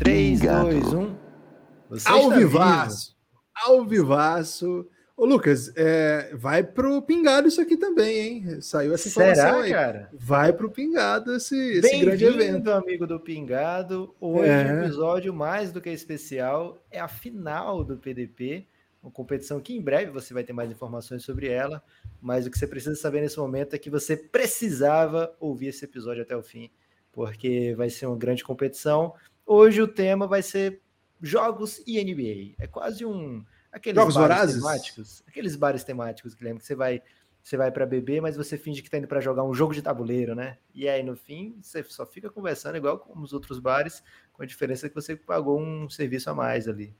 Três, dois, um. Você Ao vivaço. Ao vivaço. Ô, Lucas, é, vai pro pingado isso aqui também, hein? Saiu essa informação Será, aí. cara? Vai pro pingado esse, esse grande evento. Amigo do Pingado. Hoje, É. o episódio mais do que especial é a final do PDP, uma competição que em breve você vai ter mais informações sobre ela, mas o que você precisa saber nesse momento é que você precisava ouvir esse episódio até o fim, porque vai ser uma grande competição. Hoje o tema vai ser jogos e NBA. É quase um aqueles Jogos bares vorazes? temáticos, aqueles bares temáticos, Guilherme, que você vai você vai para beber, mas você finge que tá indo para jogar um jogo de tabuleiro, né? E aí no fim você só fica conversando igual com os outros bares, com a diferença que você pagou um serviço a mais ali.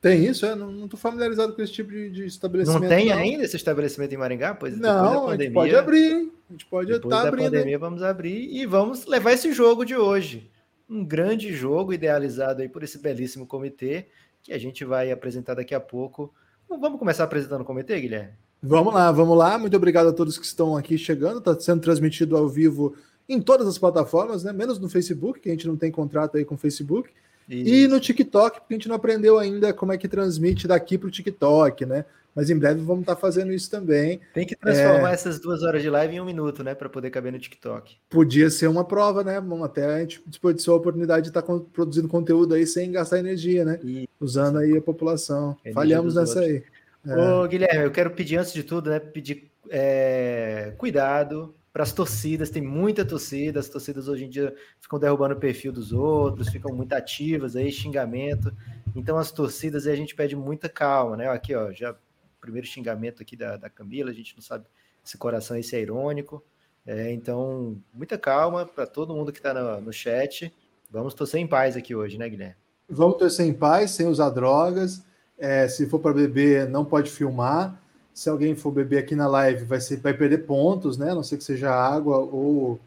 Tem isso? É? Não, não tô familiarizado com esse tipo de, de estabelecimento. Não tem ainda esse estabelecimento em Maringá? Pois da Não, a gente pandemia, pode abrir, hein? A gente pode estar da abrindo. pandemia vamos abrir e vamos levar esse jogo de hoje. Um grande jogo idealizado aí por esse belíssimo comitê que a gente vai apresentar daqui a pouco. Vamos começar apresentando o comitê, Guilherme? Vamos lá, vamos lá. Muito obrigado a todos que estão aqui chegando. Está sendo transmitido ao vivo em todas as plataformas, né? Menos no Facebook, que a gente não tem contrato aí com o Facebook. E no TikTok, porque a gente não aprendeu ainda como é que transmite daqui para o TikTok, né? Mas em breve vamos estar fazendo isso também. Tem que transformar É. essas duas horas de live em um minuto, né? Para poder caber no TikTok. Podia ser uma prova, né? Vamos até a gente desperdiçou a oportunidade de estar con- produzindo conteúdo aí sem gastar energia, né? E, Usando aí a população. Energia Falhamos nessa outros. aí. É. Ô, Guilherme, eu quero pedir antes de tudo, né? Pedir é, cuidado para as torcidas. Tem muita torcida. As torcidas hoje em dia ficam derrubando o perfil dos outros, ficam muito ativas aí, xingamento. Então as torcidas aí a gente pede muita calma, né? Aqui, ó, já primeiro xingamento aqui da, da Camila. A gente não sabe se coração esse é irônico. É, então, muita calma para todo mundo que está no, no chat. Vamos torcer em paz aqui hoje, né, Guilherme? Vamos torcer em paz, sem usar drogas. É, se for para beber, não pode filmar. Se alguém for beber aqui na live, vai, ser, vai perder pontos, né? A não ser que seja água ou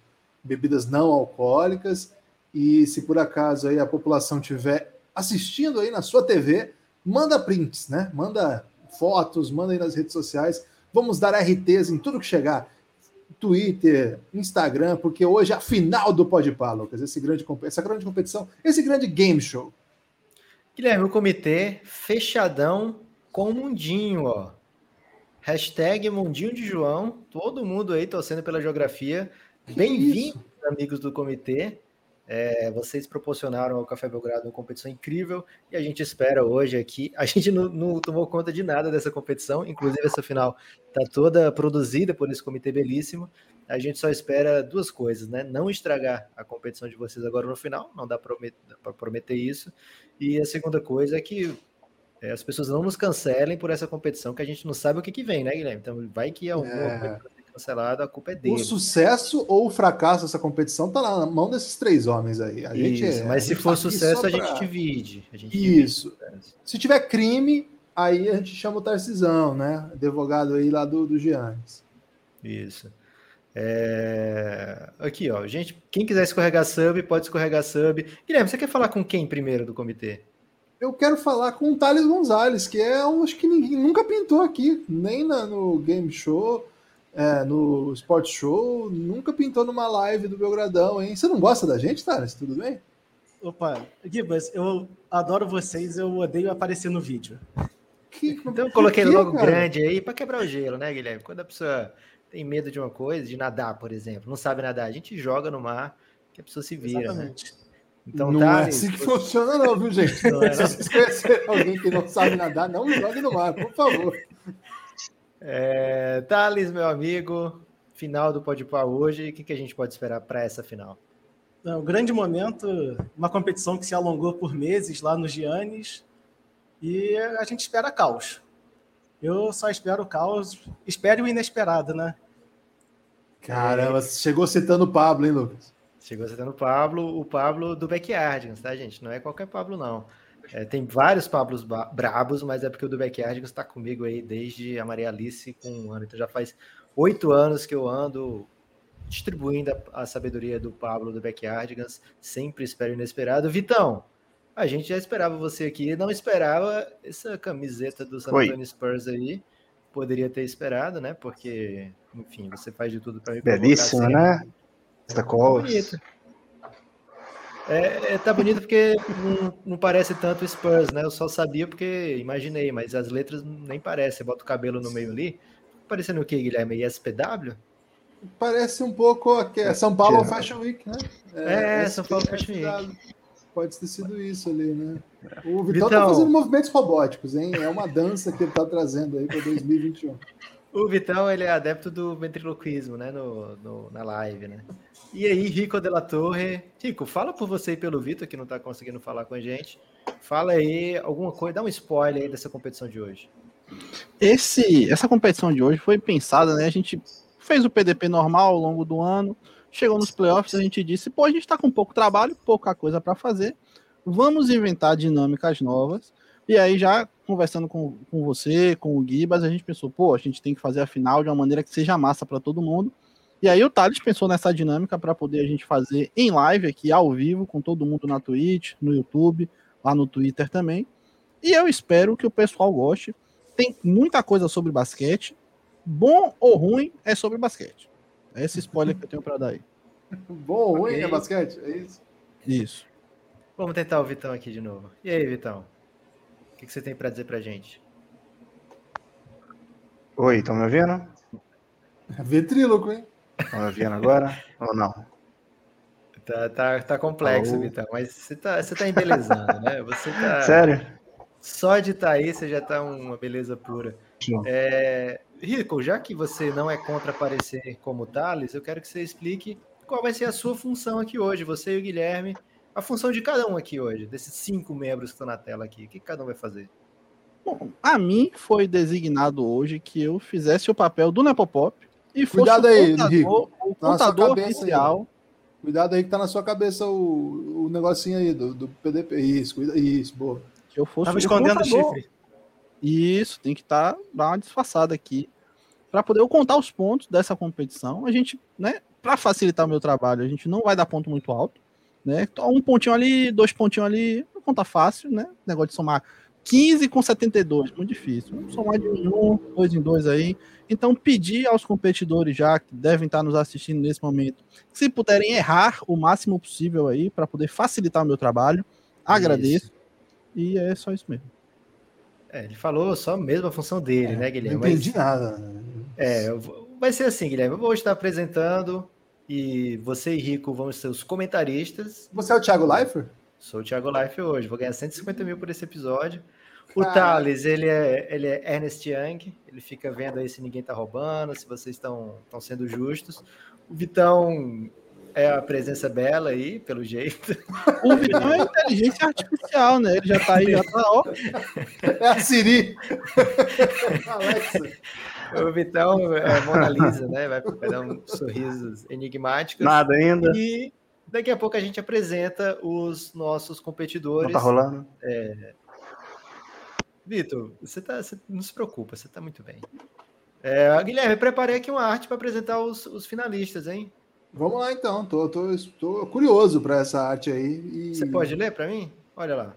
bebidas não alcoólicas. E se por acaso aí a população estiver assistindo aí na sua TV, manda prints, né? Manda fotos, manda aí nas redes sociais. Vamos dar RTs em tudo que chegar. Twitter, Instagram, porque hoje é a final do Podpah, Lucas. Esse grande, essa grande competição, esse grande game show. Guilherme, o comitê fechadão com o Mundinho, ó. Hashtag Mundinho de João. Todo mundo aí torcendo pela geografia. Bem-vindos, amigos do comitê. É, vocês proporcionaram ao Café Belgrado uma competição incrível e a gente espera hoje aqui. A gente não, não tomou conta de nada dessa competição, inclusive essa final está toda produzida por esse comitê belíssimo. A gente só espera duas coisas, né? Não estragar a competição de vocês agora no final, não dá para prometer isso. E a segunda coisa é que é, as pessoas não nos cancelem por essa competição, que a gente não sabe o que, que vem, né, Guilherme? Então vai que alguma É. coisa cancelada, a culpa é O dele. sucesso ou o fracasso dessa competição tá na mão desses três homens aí. A gente Isso, é- mas se for tá sucesso, só a gente pra- divide. A gente divide Isso. o sucesso. Se tiver crime, aí a gente chama o Tarcisão, né? Advogado aí lá do, do Giannis. Isso. É, Aqui, ó. Gente, quem quiser escorregar sub, pode escorregar sub. Guilherme, você quer falar com quem primeiro do comitê? Eu quero falar com o Thales Gonzalez, que é um, acho que ninguém nunca pintou aqui, nem na- no Game Show, é, no Sport Show, nunca pintou numa live do Belgradão, hein? Você não gosta da gente, Thales? Tudo bem? Opa, Gibas, eu adoro vocês, eu odeio aparecer no vídeo. Que- Então eu coloquei quê, logo cara? grande aí para quebrar o gelo, né, Guilherme? Quando a pessoa tem medo de uma coisa, de nadar, por exemplo, não sabe nadar, a gente joga no mar que a pessoa se vira, né? Exatamente. Então não tá. é assim que funciona, não, viu, gente? Não é, Se não. vocês conhecerem alguém que não sabe nadar, não jogue no mar, por favor. É, Thales, meu amigo, final do Podpah hoje, o que, que a gente pode esperar para essa final? É um grande momento, uma competição que se alongou por meses lá no Giannis e a gente espera caos. Eu só espero caos, espere o inesperado, né? Caramba, você chegou citando o Pablo, hein, Lucas? Chegou citando o Pablo, o Pablo do Backyardigans, tá, gente? Não é qualquer Pablo, não. É, tem vários Pablos brabos, mas é porque o do Backyardigans está comigo aí desde a Maria Alice com um ano. Então já faz oito anos que eu ando distribuindo a, a sabedoria do Pablo do Backyardigans. Sempre espero inesperado. Vitão, a gente já esperava você aqui, não esperava essa camiseta do San Antonio Spurs aí. Poderia ter esperado, né? Porque, enfim, você faz de tudo para me Belíssima, né? Esta cola. Bonita. É, é, tá bonito porque não, não, parece tanto Spurs, né? Eu só sabia porque imaginei, mas as letras nem parecem. Bota o cabelo no meio ali. Parecendo o que, Guilherme? ISPW? Parece um pouco é São Paulo Fashion Week, né? É, é São Paulo Fashion Week. Pode ter sido isso ali, né? O Vitão tá fazendo movimentos robóticos, hein? É uma dança que ele tá trazendo aí para 2021. O Vitão, ele é adepto do ventriloquismo, né? No, no, na live, né? E aí, Rico de la Torre. Rico, fala por você e pelo Vitor, que não está conseguindo falar com a gente. Fala aí alguma coisa, dá um spoiler aí dessa competição de hoje. Esse, essa competição de hoje foi pensada, né? A gente fez o PDP normal ao longo do ano, chegou nos playoffs, a gente disse, pô, a gente está com pouco trabalho, pouca coisa para fazer, vamos inventar dinâmicas novas. E aí, já conversando com, com você, com o Gibas, a gente pensou, pô, a gente tem que fazer a final de uma maneira que seja massa para todo mundo. E aí o Thales pensou nessa dinâmica para poder a gente fazer em live aqui, ao vivo, com todo mundo na Twitch, no YouTube, lá no Twitter também. E eu espero que o pessoal goste. Tem muita coisa sobre basquete. Bom ou ruim é sobre basquete. É esse spoiler que eu tenho para dar aí. Bom ou ruim okay. é basquete? É isso? Isso. Vamos tentar o Vitão aqui de novo. E aí, Vitão? O que você tem para dizer pra gente? Oi, estão me ouvindo? É Ventríloco, hein? Estão me ouvindo agora ou não? Tá, tá, tá complexo, Alô. Vitão, mas você tá, você tá embelezando, né? Você tá. Sério? Só de estar tá aí, você já tá uma beleza pura. É, Rico, já que você não é contra aparecer como Thales, eu quero que você explique qual vai ser a sua função aqui hoje, você e o Guilherme, a função de cada um aqui hoje, desses cinco membros que estão na tela aqui. O que cada um vai fazer? Bom, a mim foi designado hoje que eu fizesse o papel do Nepopop e fosse Cuidado o aí, contador, Rico. o tá contador oficial. Aí. Cuidado aí que tá na sua cabeça o, o negocinho aí do, do PDP. Isso, cuida, isso, boa. Que eu fosse Tava escondendo o chifre. Isso, tem que estar, tá, dar uma disfarçada aqui. Para poder eu contar os pontos dessa competição. A gente, né, para facilitar o meu trabalho, a gente não vai dar ponto muito alto, né? Um pontinho ali, dois pontinhos ali, conta fácil, né? Negócio de somar 15 com 72, muito difícil. Vamos somar de um, dois em dois aí. Então, pedir aos competidores já que devem estar nos assistindo nesse momento, se puderem errar o máximo possível aí para poder facilitar o meu trabalho, agradeço. Isso. E é só isso mesmo. É, ele falou só mesmo a função dele, é, né, Guilherme? Não entendi Mas, nada. É, vai ser assim, Guilherme. Eu vou estar apresentando e você e Rico vão ser os comentaristas. Você é o Thiago Leifert? Sou o Thiago Leifert hoje. Vou ganhar 150 mil por esse episódio. O ah. Thales, ele é, ele é Ernest Young, ele fica vendo aí se ninguém tá roubando, se vocês estão sendo justos. O Vitão é a presença bela aí, pelo jeito. O Vitão é inteligência artificial, né? Ele já tá aí, já tá, ó. É a Siri. Alexa. O Vitão é Mona Lisa, né? Vai, vai dar um sorrisos enigmáticos. Nada ainda. E daqui a pouco a gente apresenta os nossos competidores. Não tá rolando? É, Vitor, você, tá, você não se preocupa, você está muito bem. É, Guilherme, preparei aqui uma arte para apresentar os, os, finalistas, hein? Vamos lá então, tô, tô, tô curioso para essa arte aí. E... Você pode ler para mim? Olha lá.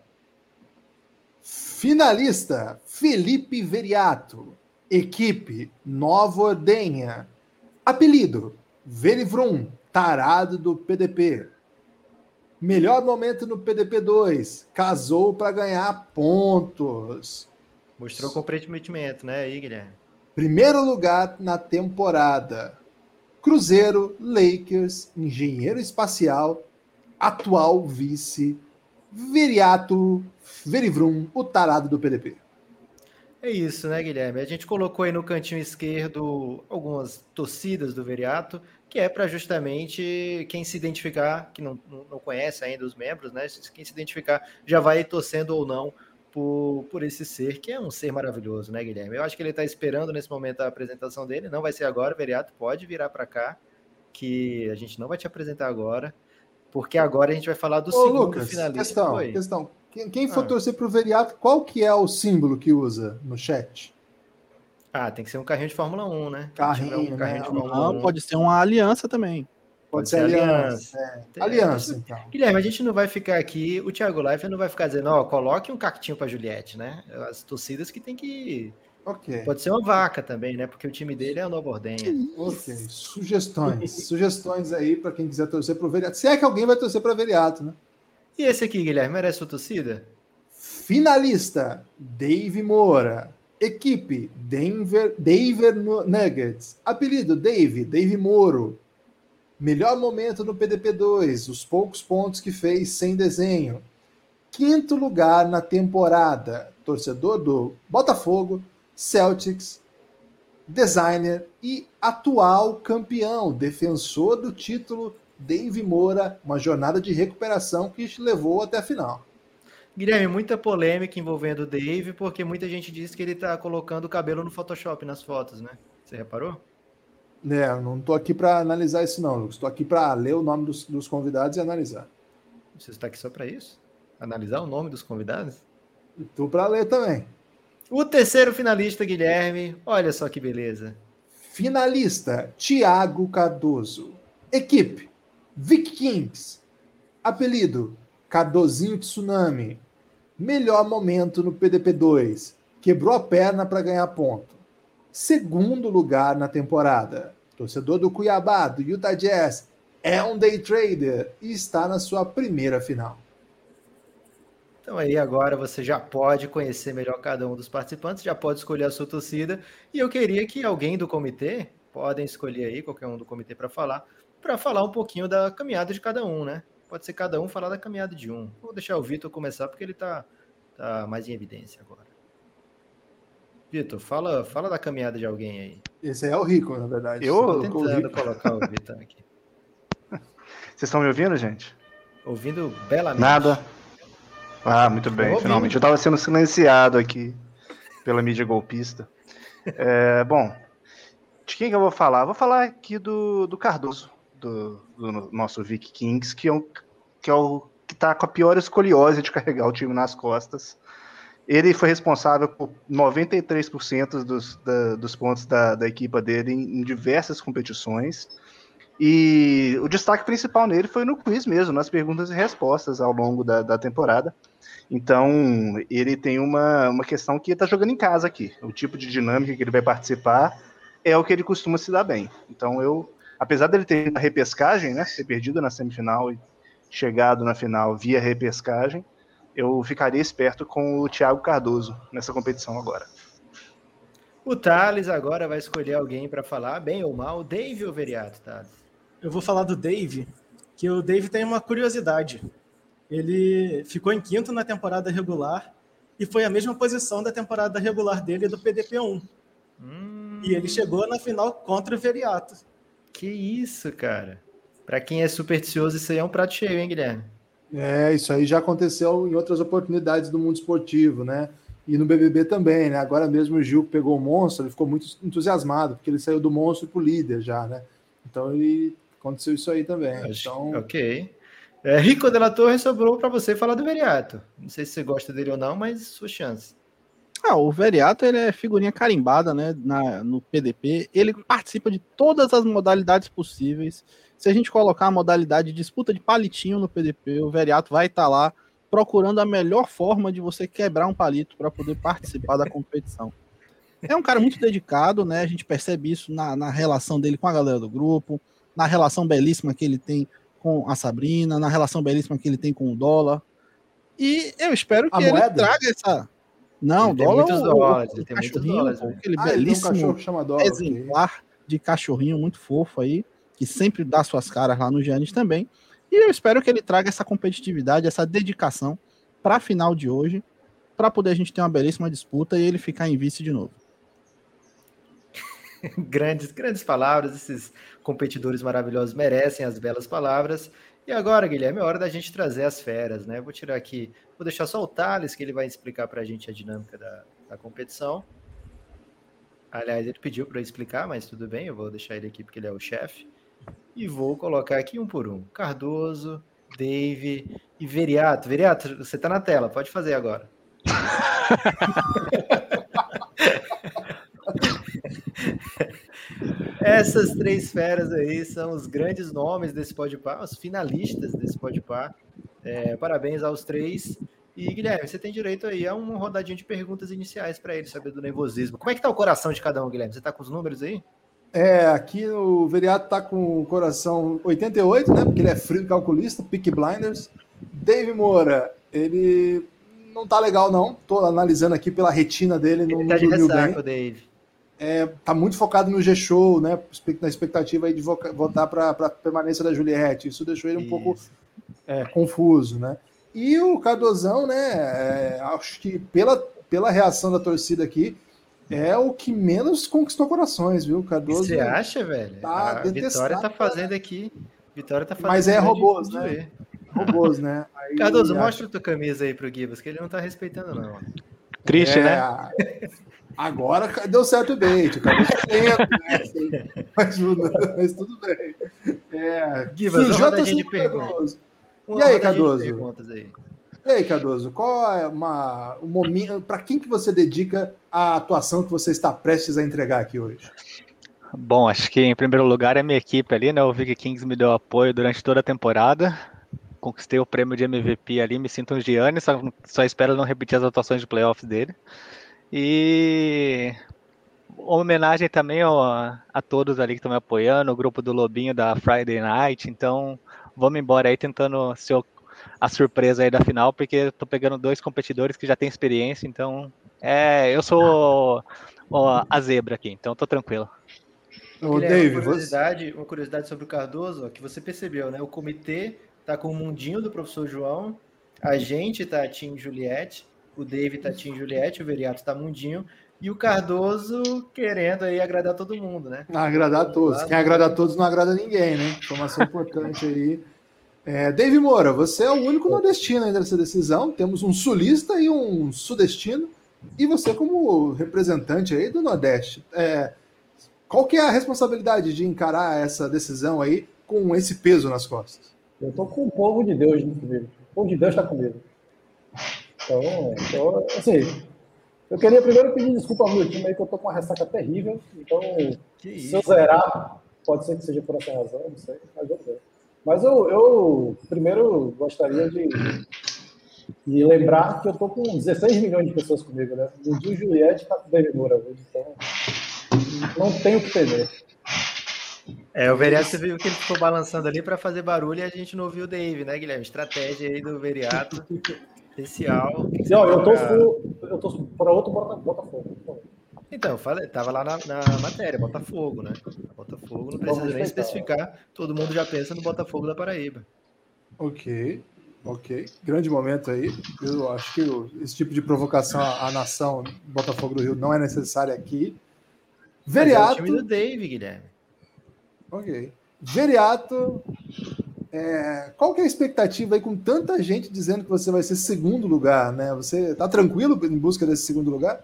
Finalista: Felipe Veriato. Equipe: Nova Ordenha. Apelido: Verivrum, tarado do PDP. Melhor momento no PDP 2. Casou para ganhar pontos. Mostrou comprometimento, né, aí, Guilherme? Primeiro lugar na temporada. Cruzeiro, Lakers, Engenheiro Espacial, atual vice, Veriato, Verivrum, o tarado do PDP. É isso, né, Guilherme? A gente colocou aí no cantinho esquerdo algumas torcidas do Veriato que é para justamente quem se identificar, que não, não conhece ainda os membros, né? Quem se identificar já vai torcendo ou não por, por esse ser, que é um ser maravilhoso, né, Guilherme? Eu acho que ele está esperando nesse momento a apresentação dele, não vai ser agora, Veriato, pode virar para cá, que a gente não vai te apresentar agora, porque agora a gente vai falar do Ô, segundo Lucas, finalista. Questão, que questão. Quem, quem for ah. torcer para o Veriato, qual que é o símbolo que usa no chat? Ah, tem que ser um carrinho de Fórmula 1, né? Carrinho, um carrinho né? de Fórmula Não, 1. pode ser uma aliança também. Pode, ser aliança. é. Tem- Aliança, então. Guilherme, a gente não vai ficar aqui, o Thiago Leifert não vai ficar dizendo, ó, coloque um cactinho pra Juliette, né? As torcidas que tem que. Ok. Pode ser uma vaca também, né? Porque o time dele é o Nova Ordenha. Ok. Sugestões. Sugestões aí para quem quiser torcer para o Veriato. Se é que alguém vai torcer para Veriato, né? E esse aqui, Guilherme, merece sua torcida? Finalista: Dave Moura. Equipe: Denver, Denver Nuggets. Apelido: Dave, Dave Moro. Melhor momento no PDP2, os poucos pontos que fez sem desenho. Quinto lugar na temporada, torcedor do Botafogo, Celtics, designer e atual campeão, defensor do título, Dave Moura, uma jornada de recuperação que levou até a final. Guilherme, muita polêmica envolvendo o Dave, porque muita gente diz que ele tá colocando o cabelo no Photoshop nas fotos, né? Você reparou? É, não estou aqui para analisar isso não, Lucas. Estou aqui para ler o nome dos, dos convidados e analisar. Você está aqui só para isso? Analisar o nome dos convidados? Estou para ler também. O terceiro finalista, Guilherme. Olha só que beleza. Finalista, Thiago Cardoso. Equipe, Vic Kings. Apelido, Cardozinho Tsunami. Melhor momento no PDP2. Quebrou a perna para ganhar ponto. Segundo lugar na temporada. Torcedor do Cuiabá, do Utah Jazz. É um day trader e está na sua primeira final. Então aí agora você já pode conhecer melhor cada um dos participantes, já pode escolher a sua torcida. E eu queria que alguém do comitê, podem escolher aí qualquer um do comitê para falar, para falar um pouquinho da caminhada de cada um, né? Pode ser cada um falar da caminhada de um. Vou deixar o Vitor começar porque ele tá, tá mais em evidência agora. Vitor, fala, fala da caminhada de alguém aí. Esse aí é o Rico, na verdade. Eu? Tô tentando colocar o Vitor aqui. Vocês estão me ouvindo, gente? Ouvindo belamente. Nada? Ah, muito bem, ouvindo. finalmente. Eu estava sendo silenciado aqui pela mídia golpista. É, bom, de quem que eu vou falar? Vou falar aqui do, do Cardoso, do, do nosso Vic Kings, que é, um, que é o que tá com a pior escoliose de carregar o time nas costas. Ele foi responsável por 93% dos, da- dos pontos da, da equipa dele em, em diversas competições. E o destaque principal nele foi no quiz mesmo, nas perguntas e respostas ao longo da, da temporada. Então, ele tem uma, uma questão que está jogando em casa aqui. O tipo de dinâmica que ele vai participar é o que ele costuma se dar bem. Então, eu, apesar dele ter ido na repescagem, né, ter perdido na semifinal e chegado na final via repescagem, eu ficaria esperto com o Thiago Cardoso nessa competição agora. O Thales agora vai escolher alguém para falar, bem ou mal, Dave ou Veriato, Thales? Eu vou falar do Dave, que o Dave tem uma curiosidade. Ele ficou em quinto na temporada regular e foi a mesma posição da temporada regular dele do PDP1. Hum, E ele chegou na final contra o Veriato. Que isso, cara. Pra quem é supersticioso, isso aí é um prato cheio, hein, Guilherme? É, isso aí já aconteceu em outras oportunidades do mundo esportivo, né? E no BBB também, né? Agora mesmo o Gil que pegou o monstro, ele ficou muito entusiasmado, porque ele saiu do monstro pro líder já, né? Então ele aconteceu isso aí também. Acho- Então, Ok. É, Rico de la Torre sobrou para você falar do Veriato. Não sei se você gosta dele ou não, mas sua chance. Ah, o Veriato ele é figurinha carimbada, né, na, no PDP. Ele participa de todas as modalidades possíveis. Se a gente colocar a modalidade de disputa de palitinho no PDP, o Veriato vai estar lá procurando a melhor forma de você quebrar um palito para poder participar da competição. É um cara muito dedicado, né? A gente percebe isso na, na relação dele com a galera do grupo, na relação belíssima que ele tem com a Sabrina, na relação belíssima que ele tem com o dólar. E eu espero A que ele moeda? traga essa. Não, tem dólar muitos o- o- dólares, tem muitos dólares, aquele ah, tem um belíssimo cachorro que chama Dólar. ok. exemplar de cachorrinho muito fofo aí, que sempre dá suas caras lá no Giannis também. E eu espero que ele traga essa competitividade, essa dedicação para a final de hoje, para poder a gente ter uma belíssima disputa e ele ficar em vice de novo. grandes, grandes palavras. Esses competidores maravilhosos merecem as belas palavras. E agora, Guilherme, é hora da gente trazer as feras, né? Vou tirar aqui, vou deixar só o Thales, que ele vai explicar para a gente a dinâmica da, da competição. Aliás, ele pediu para eu explicar, mas tudo bem, eu vou deixar ele aqui porque ele é o chefe. E vou colocar aqui um por um: Cardoso, Dave e Veriato. Veriato, você está na tela, pode fazer agora. Essas três feras aí são os grandes nomes desse podpar, os finalistas desse podpar. É, parabéns aos três. E Guilherme, você tem direito aí a uma rodadinha de perguntas iniciais para ele saber do nervosismo. Como é que tá o coração de cada um, Guilherme? Você tá com os números aí? É, aqui o Veriato tá com o coração 88, né? Porque ele é frio calculista, Pick Blinders. Dave Moura, ele não tá legal, não. Tô analisando aqui pela retina dele. Ele não, tá de ressaca, Dave. É, tá muito focado no G-Show, né? Na expectativa aí de votar para a permanência da Juliette. Isso deixou ele um Isso. pouco é, confuso, né? E o Cardozão, né? É, acho que pela, pela reação da torcida aqui, é o que menos conquistou corações, viu? Cardoso. Você acha, velho? Tá a Vitória tá fazendo aqui. Vitória tá fazendo. Mas é robôs, né? Ver. Robôs, né? Aí, Cardoso, acho... mostra a tua camisa aí pro Gibas, que ele não tá respeitando, não. Triste, é... né? Agora deu certo o bait, o Cardoso né? mas, mas tudo bem. É, Gibas, uma rodadinha de perguntas. E aí, Cardoso? Aí. E aí, Cardoso, qual é uma, um momento. Para quem que você dedica a atuação que você está prestes a entregar aqui hoje? Bom, acho que em primeiro lugar é minha equipe ali, né? O Vic Kings me deu apoio durante toda a temporada. Conquistei o prêmio de MVP ali, me sinto um Gianni, só, só espero não repetir as atuações de playoffs dele. E homenagem também ó, a todos ali que estão me apoiando, o grupo do Lobinho da Friday Night. Então, vamos embora aí tentando ser a surpresa aí da final, porque eu tô pegando dois competidores que já têm experiência, então é, eu sou ó, a zebra aqui, então tô tranquilo. Ô, David, uma curiosidade, você... uma curiosidade sobre o Cardoso, ó, que você percebeu, né? O comitê tá com o mundinho do professor João, a gente tá Tim Juliette, o David tá Tim Juliette, o Veriato tá mundinho, e o Cardoso querendo aí agradar todo mundo, né? Agradar a todos. Quem agrada a todos não agrada ninguém, né? Informação importante aí. É, Dave Moura, você é o único nordestino ainda nessa decisão. Temos um sulista e um sudestino. E você como representante aí do Nordeste. É, qual que é a responsabilidade de encarar essa decisão aí com esse peso nas costas? Eu tô com o povo de Deus comigo. O povo de Deus está comigo. Então, então, assim, eu queria primeiro pedir desculpa ao meu time aí, que eu tô com uma ressaca terrível. Então, se eu zerar, pode ser que seja por essa razão, não sei, mas eu sei. Mas eu, eu primeiro gostaria de, de lembrar que eu tô com 16 milhões de pessoas comigo, né? O Gil Juliette tá com David Moura, então não tenho o que temer. É, o Veriato viu que ele ficou balançando ali para fazer barulho e a gente não ouviu o Dave, né, Guilherme? Estratégia aí do Veriato. Especial. Não, eu tô, eu tô para outro Botafogo. Então, falei, tava lá na, na, matéria, Botafogo, né? Botafogo, não precisa nem especificar, todo mundo já pensa no Botafogo da Paraíba. Ok, ok. Grande momento aí. Eu acho que esse tipo de provocação à nação Botafogo do Rio não é necessária aqui. Veriato. é o time do Dave, Guilherme. Ok. Veriato. É, qual que é a expectativa aí com tanta gente dizendo que você vai ser segundo lugar, né? Você tá tranquilo em busca desse segundo lugar?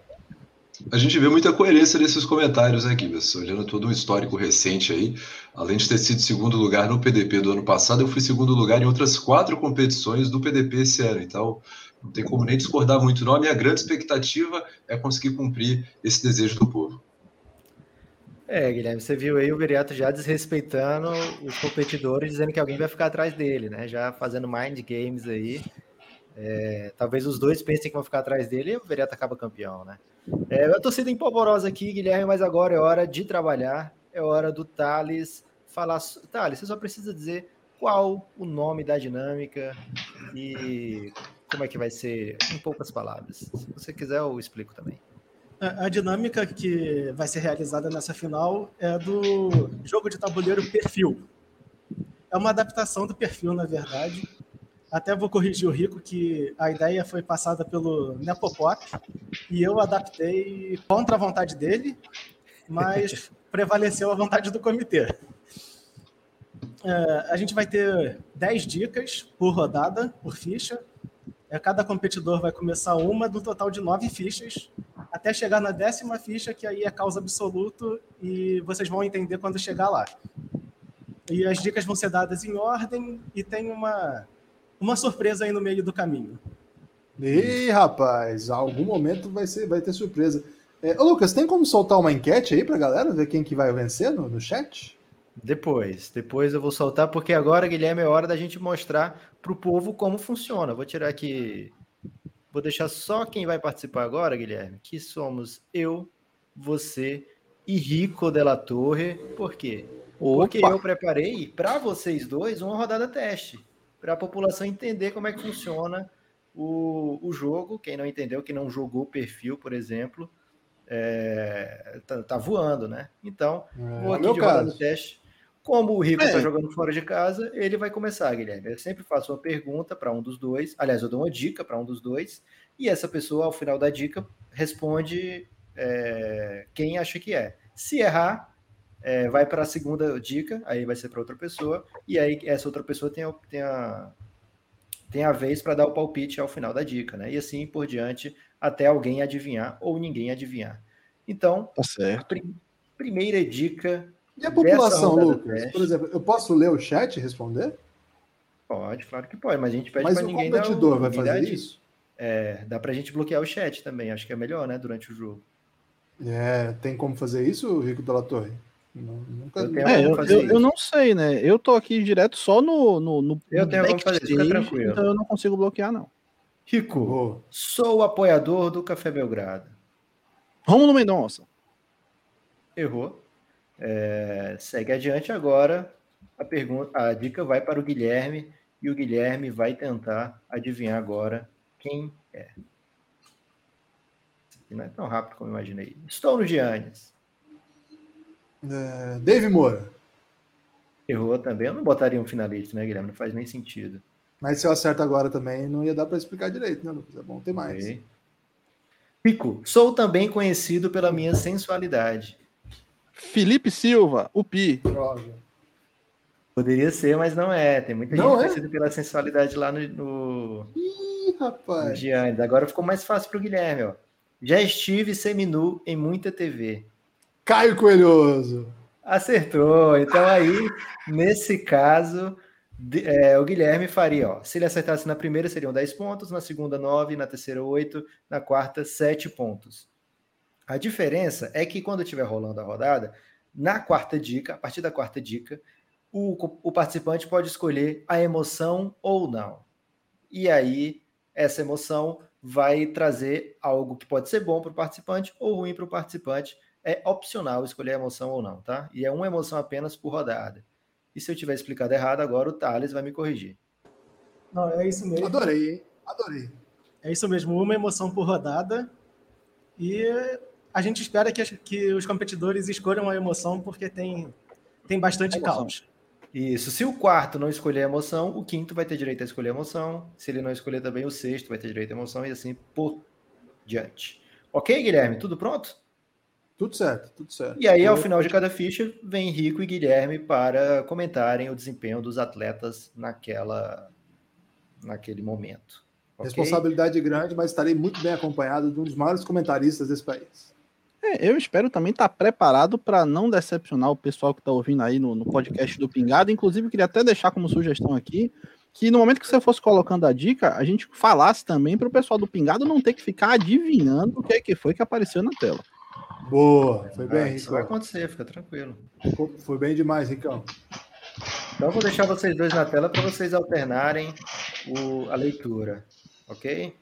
A gente vê muita coerência nesses comentários aqui, pessoal. Olhando todo um histórico recente aí, além de ter sido segundo lugar no PDP do ano passado, eu fui segundo lugar em outras quatro competições do PDP esse ano. Então, não tem como nem discordar muito, não. A minha grande expectativa é conseguir cumprir esse desejo do povo. É, Guilherme, você viu aí o Viriato já desrespeitando os competidores, dizendo que alguém vai ficar atrás dele, né? Já fazendo mind games aí. É, talvez os dois pensem que vão ficar atrás dele e o Viriato acaba campeão, né? É, eu tô sendo empolvorosa aqui, Guilherme, mas agora é hora de trabalhar, é hora do Thales falar. Thales, você só precisa dizer qual o nome da dinâmica e como é que vai ser, em poucas palavras. Se você quiser, eu explico também. A, dinâmica que vai ser realizada nessa final é do jogo de tabuleiro perfil. É uma adaptação do perfil, na verdade. Até vou corrigir o Rico que a ideia foi passada pelo Nepopop e eu adaptei contra a vontade dele, mas prevaleceu a vontade do comitê. É, a gente vai ter 10 dicas por rodada, por ficha. É, cada competidor vai começar uma do total de nove fichas até chegar na décima ficha, que aí é causa absoluto, e vocês vão entender quando chegar lá. E as dicas vão ser dadas em ordem e tem uma, uma surpresa aí no meio do caminho. Ih, rapaz, algum momento vai, ser, vai ter surpresa. É, ô, Lucas, tem como soltar uma enquete aí pra galera ver quem que vai vencer no, no chat? Depois, depois eu vou soltar, porque agora, Guilherme, é hora da gente mostrar para o povo como funciona. Vou tirar aqui, vou deixar só quem vai participar agora, Guilherme, que somos eu, você e Rico Della Torre. Por quê? Porque Opa. eu preparei para vocês dois uma rodada teste, para a população entender como é que funciona o, o jogo. Quem não entendeu, quem não jogou o perfil, por exemplo, é, tá, tá voando, né? Então, vou É aqui meu de rodada caso. teste. Como o Rico É. está jogando fora de casa, ele vai começar, Guilherme. Eu sempre faço uma pergunta para um dos dois. Aliás, eu dou uma dica para um dos dois. E essa pessoa, ao final da dica, responde é, quem acha que é. Se errar, é, vai para a segunda dica, aí vai ser para outra pessoa. E aí essa outra pessoa tem a, tem a, tem a vez para dar o palpite ao final da dica, né? E assim por diante, até alguém adivinhar ou ninguém adivinhar. Então, Tá certo. pri- primeira dica E a população, Lucas? Por exemplo, eu posso ler o chat e responder? Pode, claro que pode, mas a gente pede Mas para o ninguém dar competidor o- vai ninguém fazer isso? É, dá pra gente bloquear o chat também, acho que é melhor, né, durante o jogo. É, tem como fazer isso, Rico Della Torre? Não, nunca, Eu É, eu, eu, eu não sei, né? Eu tô aqui direto só no, no, no Eu tenho como fazer isso, fica tranquilo. Então eu não consigo bloquear, não. Rico, Vou. sou apoiador do Café Belgrado. Romulo Mendonça. Errou. É, segue adiante agora. A pergunta, a dica vai para o Guilherme e o Guilherme vai tentar adivinhar agora quem é. Não é tão rápido como eu imaginei. Estou no Giannis. É, Dave Moura. Errou também. Eu não botaria um finalista, né, Guilherme? Não faz nem sentido. Mas se eu acerto agora também, não ia dar para explicar direito, né, Lucas? É bom ter mais. Ok. Rico, sou também conhecido pela minha sensualidade. Felipe Silva, o Pi. Droga. Poderia ser, mas não é. Tem muita Não gente é? conhecida pela sensualidade lá no, no, Ih, no rapaz. Giannis. Agora ficou mais fácil para o Guilherme. Ó. Já estive seminu em muita TV. Caio Coelhoso. Acertou. Então aí, nesse caso, é, o Guilherme faria, ó. Se ele acertasse na primeira, seriam 10 pontos, na segunda, 9, na terceira, 8, na quarta, 7 pontos. A diferença é que quando estiver rolando a rodada, na quarta dica, a partir da quarta dica, o, o participante pode escolher a emoção ou não. E aí, essa emoção vai trazer algo que pode ser bom para o participante ou ruim para o participante. É opcional escolher a emoção ou não, tá? E é uma emoção apenas por rodada. E se eu tiver explicado errado, agora o Thales vai me corrigir. Não, é isso mesmo. Adorei, hein? Adorei. É isso mesmo, uma emoção por rodada. E a gente espera que, que os competidores escolham a emoção, porque tem, tem bastante caos. Isso. Se o quarto não escolher a emoção, o quinto vai ter direito a escolher a emoção. Se ele não escolher também, o sexto vai ter direito a emoção e assim por diante. Ok, Guilherme? Tudo pronto? Tudo certo, tudo certo. E aí, ao final de cada ficha, vem Rico e Guilherme para comentarem o desempenho dos atletas naquela, naquele momento. ok? Responsabilidade grande, mas estarei muito bem acompanhado de um dos maiores comentaristas desse país. É, eu espero também estar preparado para não decepcionar o pessoal que está ouvindo aí no, no podcast do Pingado. Inclusive, eu queria até deixar como sugestão aqui que no momento que você fosse colocando a dica, a gente falasse também para o pessoal do Pingado não ter que ficar adivinhando o que, é que foi que apareceu na tela. Boa, foi Ah, bem, isso vai Ricão. acontecer, fica tranquilo. Foi bem demais, Ricão. Então, eu vou deixar vocês dois na tela para vocês alternarem o- a leitura, ok?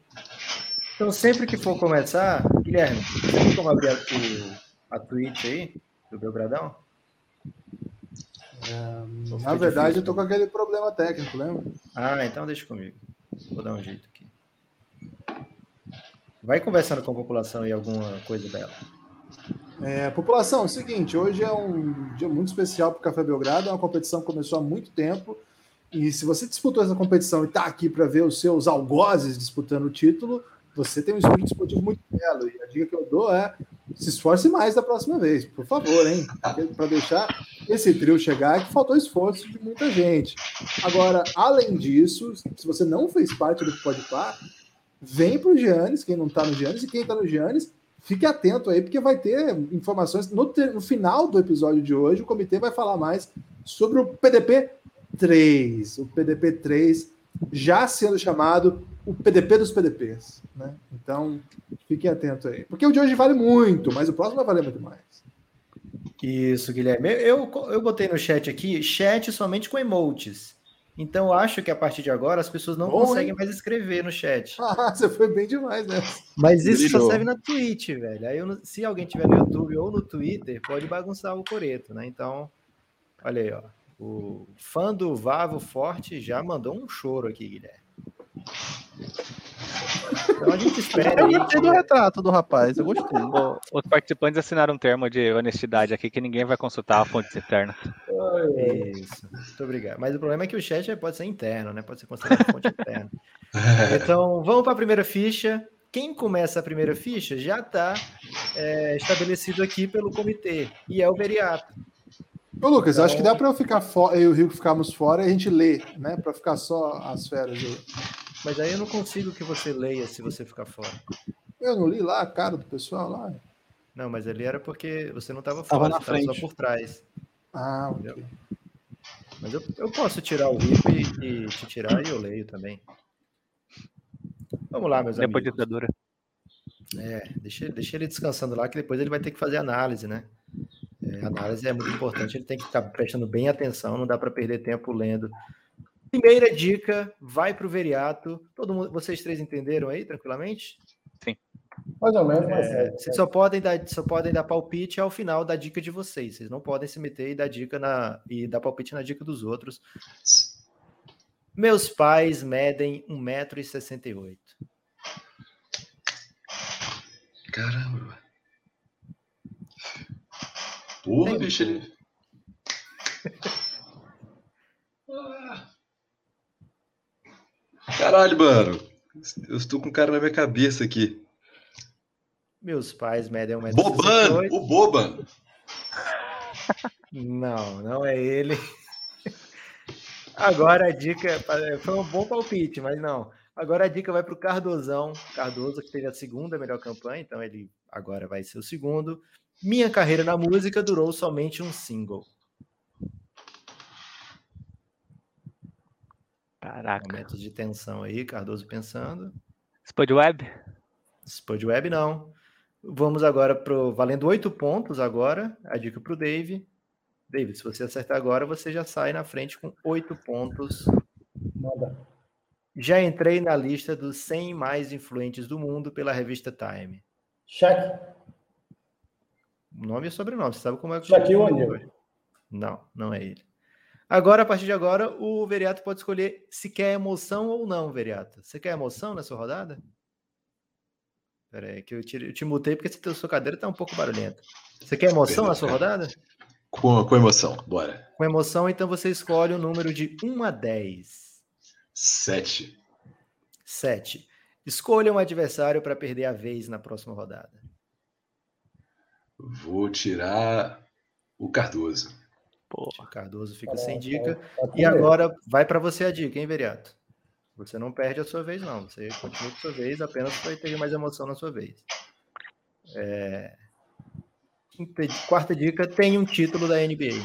Então, sempre que for começar, Guilherme, você tem como abrir a, o- a Twitch aí, do Belgradão? Na verdade, eu tô com aquele problema técnico, lembra? Ah, então deixa comigo. Vou dar um jeito aqui. Vai conversando com a população aí alguma coisa dela. É, população, é o seguinte, hoje é um dia muito especial para o Café Belgrado, é uma competição que começou há muito tempo, e se você disputou essa competição e está aqui para ver os seus algozes disputando o título, você tem um estúdio desportivo muito belo, e a dica que eu dou é se esforce mais da próxima vez, por favor, hein? Para deixar esse trio chegar, que faltou esforço de muita gente. Agora, além disso, se você não fez parte do Podpah, vem para o Giannis, quem não está no Giannis, e quem está no Giannis, fique atento aí, porque vai ter informações. No, no final do episódio de hoje, o comitê vai falar mais sobre o PDP 3. O PDP 3, já sendo chamado o PDP dos PDPs. Né? Então, fiquem atentos aí. Porque o de hoje vale muito, mas o próximo vai valer muito mais. Isso, Guilherme. Eu, eu botei no chat aqui, chat somente com emotes. Então, acho que a partir de agora as pessoas não Bom, conseguem hein? mais escrever no chat. Ah, você foi bem demais, né? Mas isso só serve na Twitch, velho. Aí, eu, se alguém tiver no YouTube ou no Twitter, pode bagunçar o coreto, né? Então, olha aí, ó. O fã do Vavo Forte já mandou um choro aqui, Guilherme. Então a gente espera. Eu gostei do retrato do rapaz, eu gostei. O, os participantes assinaram um termo de honestidade aqui que ninguém vai consultar a fonte externa. Isso, muito obrigado. Mas o problema é que o chat pode ser interno, né? Pode ser considerado fonte interna. Então, vamos para a primeira ficha. Quem começa a primeira ficha já está é, estabelecido aqui pelo comitê, e é o Veriato. Ô, Lucas, então... acho que dá para eu ficar fora, eu e o Rico ficarmos fora e a gente lê, né? Para ficar só as férias aí. Mas aí eu não consigo que você leia se você ficar fora. Eu não li lá a cara do pessoal lá. Não, mas ali era porque você não estava fora, na frente. só por trás. Ah, ok. Mas eu, eu posso tirar o Rico e, e, te tirar e eu leio também. Vamos lá, meus depois amigos. Depois ditadura. É, deixa, deixa ele descansando lá, que depois ele vai ter que fazer análise, né? É, análise é muito importante, ele tem que ficar prestando bem atenção, não dá para perder tempo lendo Primeira dica, vai para o Veriato. Todo mundo, vocês três entenderam aí tranquilamente? Sim. Mais ou menos, mas é, é. Vocês só podem, dar, só podem dar palpite ao final da dica de vocês. Vocês não podem se meter e dar dica na e dar palpite na dica dos outros. Meus pais medem 1,68m. Caramba. Porra, bicho, ele. ah. Caralho, mano. Eu estou com um cara na minha cabeça aqui. Meus pais medem 1,68m. Boban! O Boban! Não, não é ele. Agora a dica. Foi um bom palpite, mas não. Agora a dica vai para o Cardozão. Cardoso, que teve a segunda melhor campanha, então ele agora vai ser o segundo. Minha carreira na música durou somente um single. Caraca. Momentos de tensão aí, Cardoso pensando. Spud Web? Spud Web não. Vamos agora para valendo oito pontos agora. A dica para o Dave. David, se você acertar agora, você já sai na frente com oito pontos. Manda. Já entrei na lista dos 100 mais influentes do mundo pela revista Time. Shaq. Nome e sobrenome. Você sabe como é que... Shaquille O'Neal. Não, não é ele. Agora, a partir de agora, o Veriato pode escolher se quer emoção ou não, Veriato. Você quer emoção nessa rodada? Pera aí, que eu te, eu te mutei porque a sua cadeira está um pouco barulhenta. Você quer emoção na sua rodada? Com, com emoção, bora. Com emoção, então você escolhe o número de 1 a 10. 7. 7. Escolha um adversário para perder a vez na próxima rodada. Vou tirar o Cardoso. Porra. Cardoso fica sem dica. E agora vai para você a dica, hein, Veriato? Você não perde a sua vez, não. Você continua com a sua vez, apenas vai ter mais emoção na sua vez. É... Quarta dica: tem um título da NBA.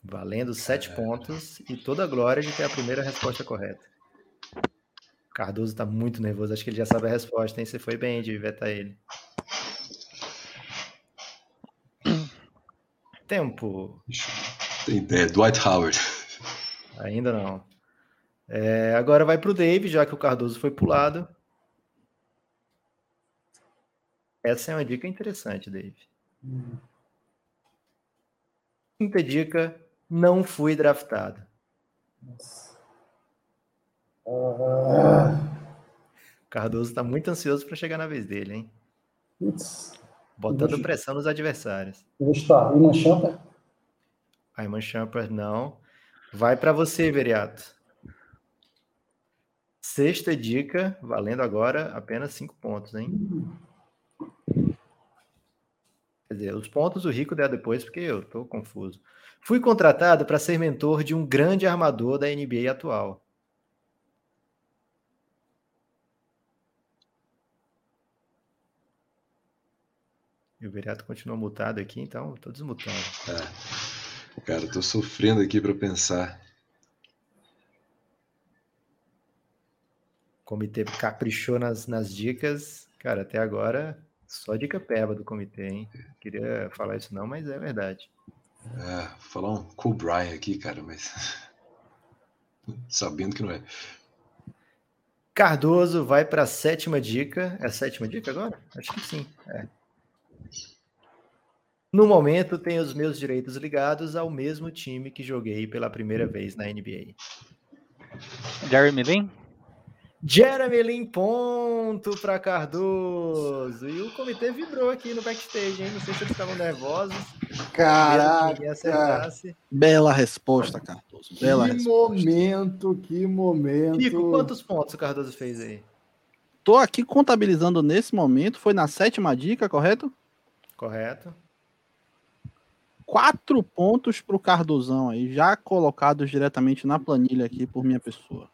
Valendo sete pontos e toda a glória de ter a primeira resposta correta. Cardoso tá muito nervoso, acho que ele já sabe a resposta, hein? Você foi bem de vetar ele. Tempo. Tem ideia, Dwight Howard. Ainda não. É, agora vai para o Dave, já que o Cardoso foi pulado. Essa é uma dica interessante, Dave. Hum. Quinta dica: não fui draftado. Nossa. Cardoso está muito ansioso para chegar na vez dele, hein? Putz. Botando pressão nos adversários. Está. Iman Champer? Iman Champer não. Vai para você, Veriato. Sexta dica, valendo agora apenas cinco pontos, hein? Quer dizer, os pontos o Rico der depois, porque eu estou confuso. Fui contratado para ser mentor de um grande armador da NBA atual. O Viriato continua mutado aqui, então tô desmutando. É. Cara, tô sofrendo aqui para pensar. O comitê caprichou nas, nas dicas. Cara, até agora, só dica peba do comitê, hein? Queria falar isso não, mas é verdade. É, vou falar um Cool Brian aqui, cara, mas. Sabendo que não é. Cardoso vai para a sétima dica. É a sétima dica agora? Acho que sim. É. No momento, tenho os meus direitos ligados ao mesmo time que joguei pela primeira vez na NBA. Jeremy Lin? Jeremy Lin, ponto para Cardoso. E o comitê vibrou aqui no backstage, hein? Não sei se eles estavam nervosos. Caraca! Bela resposta, Cardoso. Bela que resposta. momento, que momento. Nico, quantos pontos o Cardoso fez aí? Tô aqui contabilizando nesse momento. Foi na sétima dica, correto? Correto. Quatro pontos pro Cardozão aí, já colocados diretamente na planilha aqui por minha pessoa.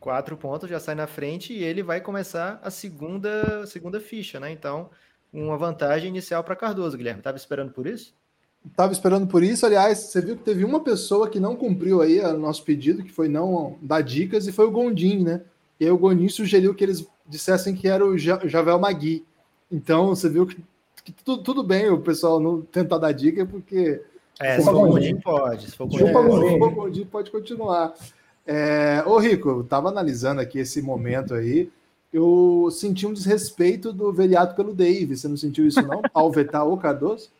Quatro pontos, já sai na frente e ele vai começar a segunda, segunda ficha, né? Então, uma vantagem inicial para Cardoso, Guilherme. Tava esperando por isso? Tava esperando por isso. Aliás, você viu que teve uma pessoa que não cumpriu aí o nosso pedido, que foi não dar dicas, e foi o Gondim, né? E aí o Gondim sugeriu que eles dissessem que era o Ja- Javel Magui. Então, você viu que tudo, tudo bem o pessoal não tentar dar dica, porque É, se for Gondim. Pode. Se for Gondim, Gondim pode continuar. É, ô, Rico, eu tava analisando aqui esse momento aí. Eu senti um desrespeito do Veriato pelo Dave. Você não sentiu isso, não? Ao vetar o Cardoso?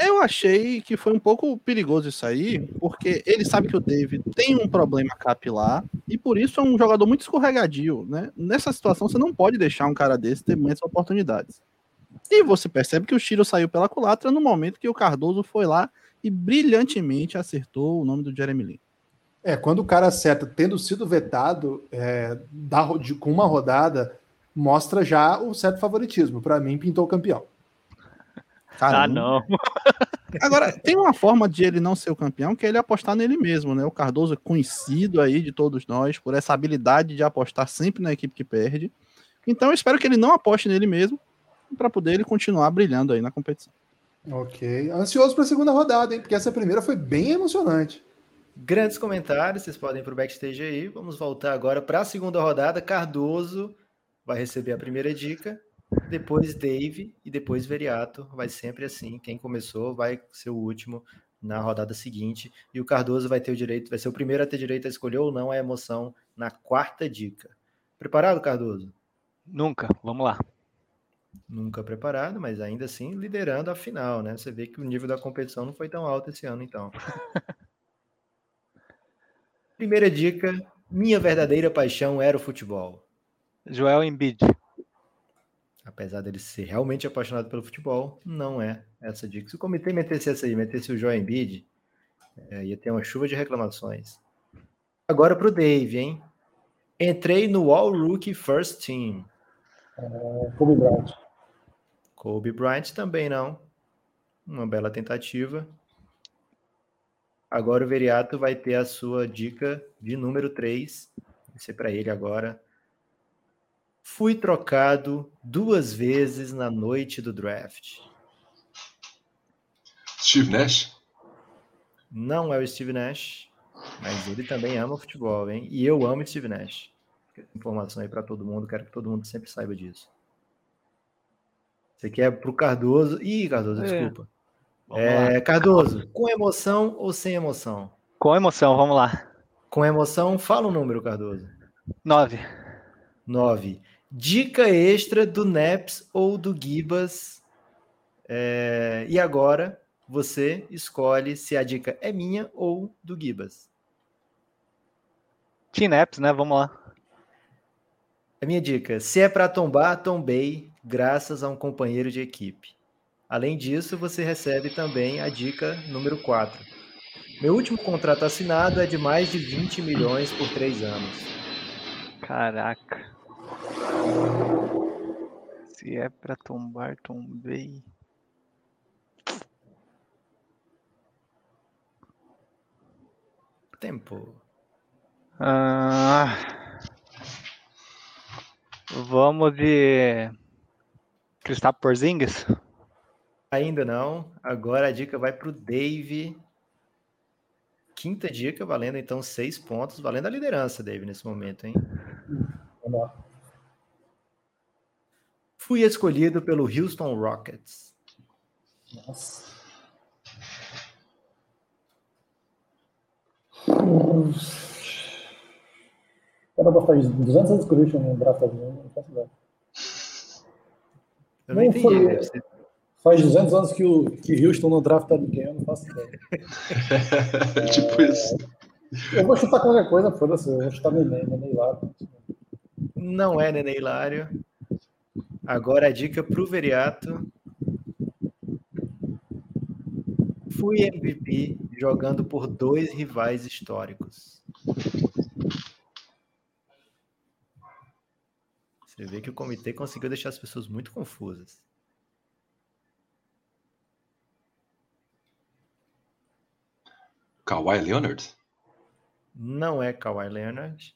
Eu achei que foi um pouco perigoso isso aí, porque ele sabe que o David tem um problema capilar e por isso é um jogador muito escorregadio, né? Nessa situação você não pode deixar um cara desse ter muitas oportunidades. E você percebe que o Chiro saiu pela culatra no momento que o Cardoso foi lá e brilhantemente acertou o nome do Jeremy Lin. É, quando o cara acerta, tendo sido vetado é, da de- com uma rodada, mostra já o certo favoritismo. Para mim, pintou o campeão. Cara, ah, não. Agora, tem uma forma de ele não ser o campeão, que é ele apostar nele mesmo, né? O Cardoso é conhecido aí de todos nós por essa habilidade de apostar sempre na equipe que perde. Então, eu espero que ele não aposte nele mesmo, para poder ele continuar brilhando aí na competição. Ok. Ansioso para a segunda rodada, hein? Porque essa primeira foi bem emocionante. Grandes comentários, vocês podem ir para o backstage aí. Vamos voltar agora para a segunda rodada. Cardoso vai receber a primeira dica, depois Dave e depois Veriato. Vai sempre assim. Quem começou vai ser o último na rodada seguinte. E o Cardoso vai ter o direito, vai ser o primeiro a ter direito a escolher ou não a emoção na quarta dica. Preparado, Cardoso? Nunca. Vamos lá. Nunca preparado, mas ainda assim liderando a final, né? Você vê que o nível da competição não foi tão alto esse ano, então. Primeira dica: minha verdadeira paixão era o futebol. Joel Embiid. Apesar dele ser realmente apaixonado pelo futebol, não é essa dica. Se o comitê metesse essa aí, metesse o Joel Embiid, é, ia ter uma chuva de reclamações. Agora pro Dave, hein? Entrei no All Rookie First Team. É, Kobe Bryant. Kobe Bryant também não. Uma bela tentativa. Agora o Veriato vai ter a sua dica de número 3. Vai ser para ele agora. Fui trocado duas vezes na noite do draft. Steve Nash? Não é o Steve Nash, mas ele também ama futebol, hein? E eu amo Steve Nash. Informação aí para todo mundo, quero que todo mundo sempre saiba disso. Você quer pro Cardoso? Ih, Cardoso, É. desculpa. É, Cardoso, com emoção ou sem emoção? Com emoção, vamos lá. Com emoção, fala o número, Cardoso. Nove. 9. Dica extra do Neps ou do Gibas. É, e agora você escolhe se a dica é minha ou do Gibas. T-Naps, né? Vamos lá. A minha dica: se é para tombar, tombei, graças a um companheiro de equipe. Além disso, você recebe também a dica número 4. Meu último contrato assinado é de mais de 20 milhões por três anos. Caraca. Se é pra tombar, tombei. Tempo. Ah, vamos de. Kristaps Porzingis? Ainda não. Agora a dica vai para o Dave. Quinta dica, valendo então seis pontos, valendo a liderança, Dave, nesse momento, hein? Vamos lá. Fui escolhido pelo Houston Rockets. Nossa. Caramba, faz 200 anos que o Houston não drafta ninguém, não faço ideia. Eu não Não entendi. foi- deve ser- Faz 200 anos que o que Houston não drafta ninguém, eu não faço ideia. tipo isso. Eu vou chutar qualquer coisa, foda-se, eu vou chutar Neném, Neném lá. Não é Nenê Hilário. Agora a dica para o Veriato. Fui MVP jogando por dois rivais históricos. Você vê que o comitê conseguiu deixar as pessoas muito confusas. Kawhi Leonard? Não é Kawhi Leonard.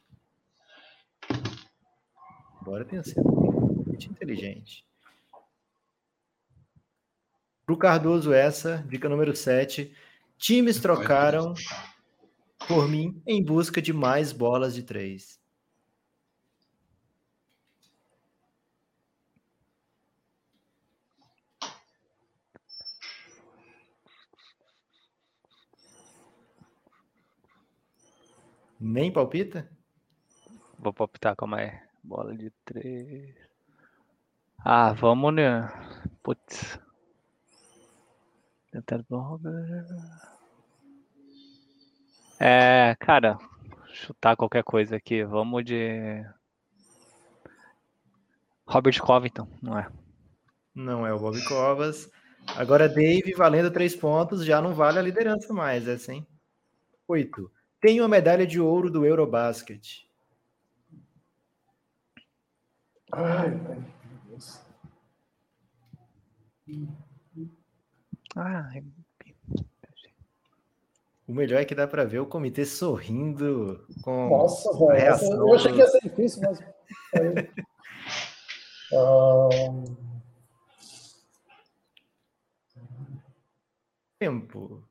Embora tenha sido muito inteligente. Pro Cardoso, essa, dica número 7. Times trocaram por mim em busca de mais bolas de três. Nem palpita? Vou palpitar, calma aí. Bola de três. Ah, vamos, né? Putz. É, cara, chutar qualquer coisa aqui. Vamos de. Robert Covington, não é? Não é o Bob Covas. Agora, Dave, valendo três pontos, já não vale a liderança mais, essa, hein? Oito. Tenho a medalha de ouro do Eurobasket. Ai, ai, meu Deus. Ah, O melhor é que dá para ver o comitê sorrindo com Nossa, velho. Eu achei que ia ser difícil, mas. Ahn, tempo.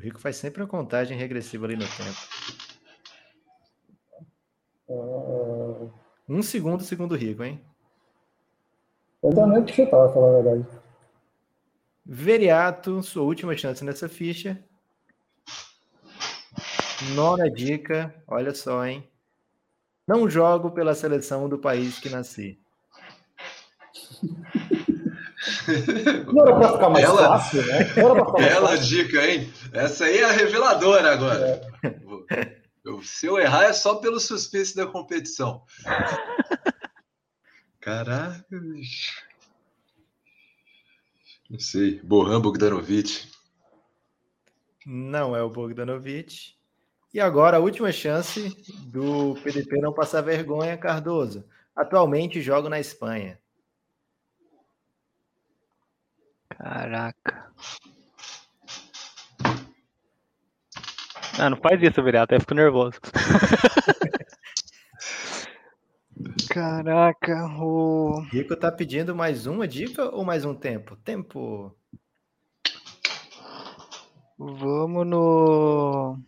Rico faz sempre uma contagem regressiva ali no tempo. ahn, Um segundo, segundo o Rico, hein? eu tenho nem o que chutar, falar a verdade. Veriato, sua última chance nessa ficha. Nona dica, olha só, hein? Não jogo pela seleção do país que nasci. Não era pra ficar mais Ela- fácil, né? Não era pra ficar mais Bela fácil. dica, hein? Essa aí é a reveladora agora. Eu- se eu errar é só pelo suspense da competição. Caraca, bicho. Não sei. Bohan Bogdanovic. Não é o Bogdanovic. E agora a última chance do PDP não passar vergonha, Cardoso. Atualmente jogo na Espanha. Caraca. Ah, não faz isso, Viriato, eu fico nervoso. Caraca, o. Rico tá pedindo mais uma dica ou mais um tempo? Tempo. Vamos no.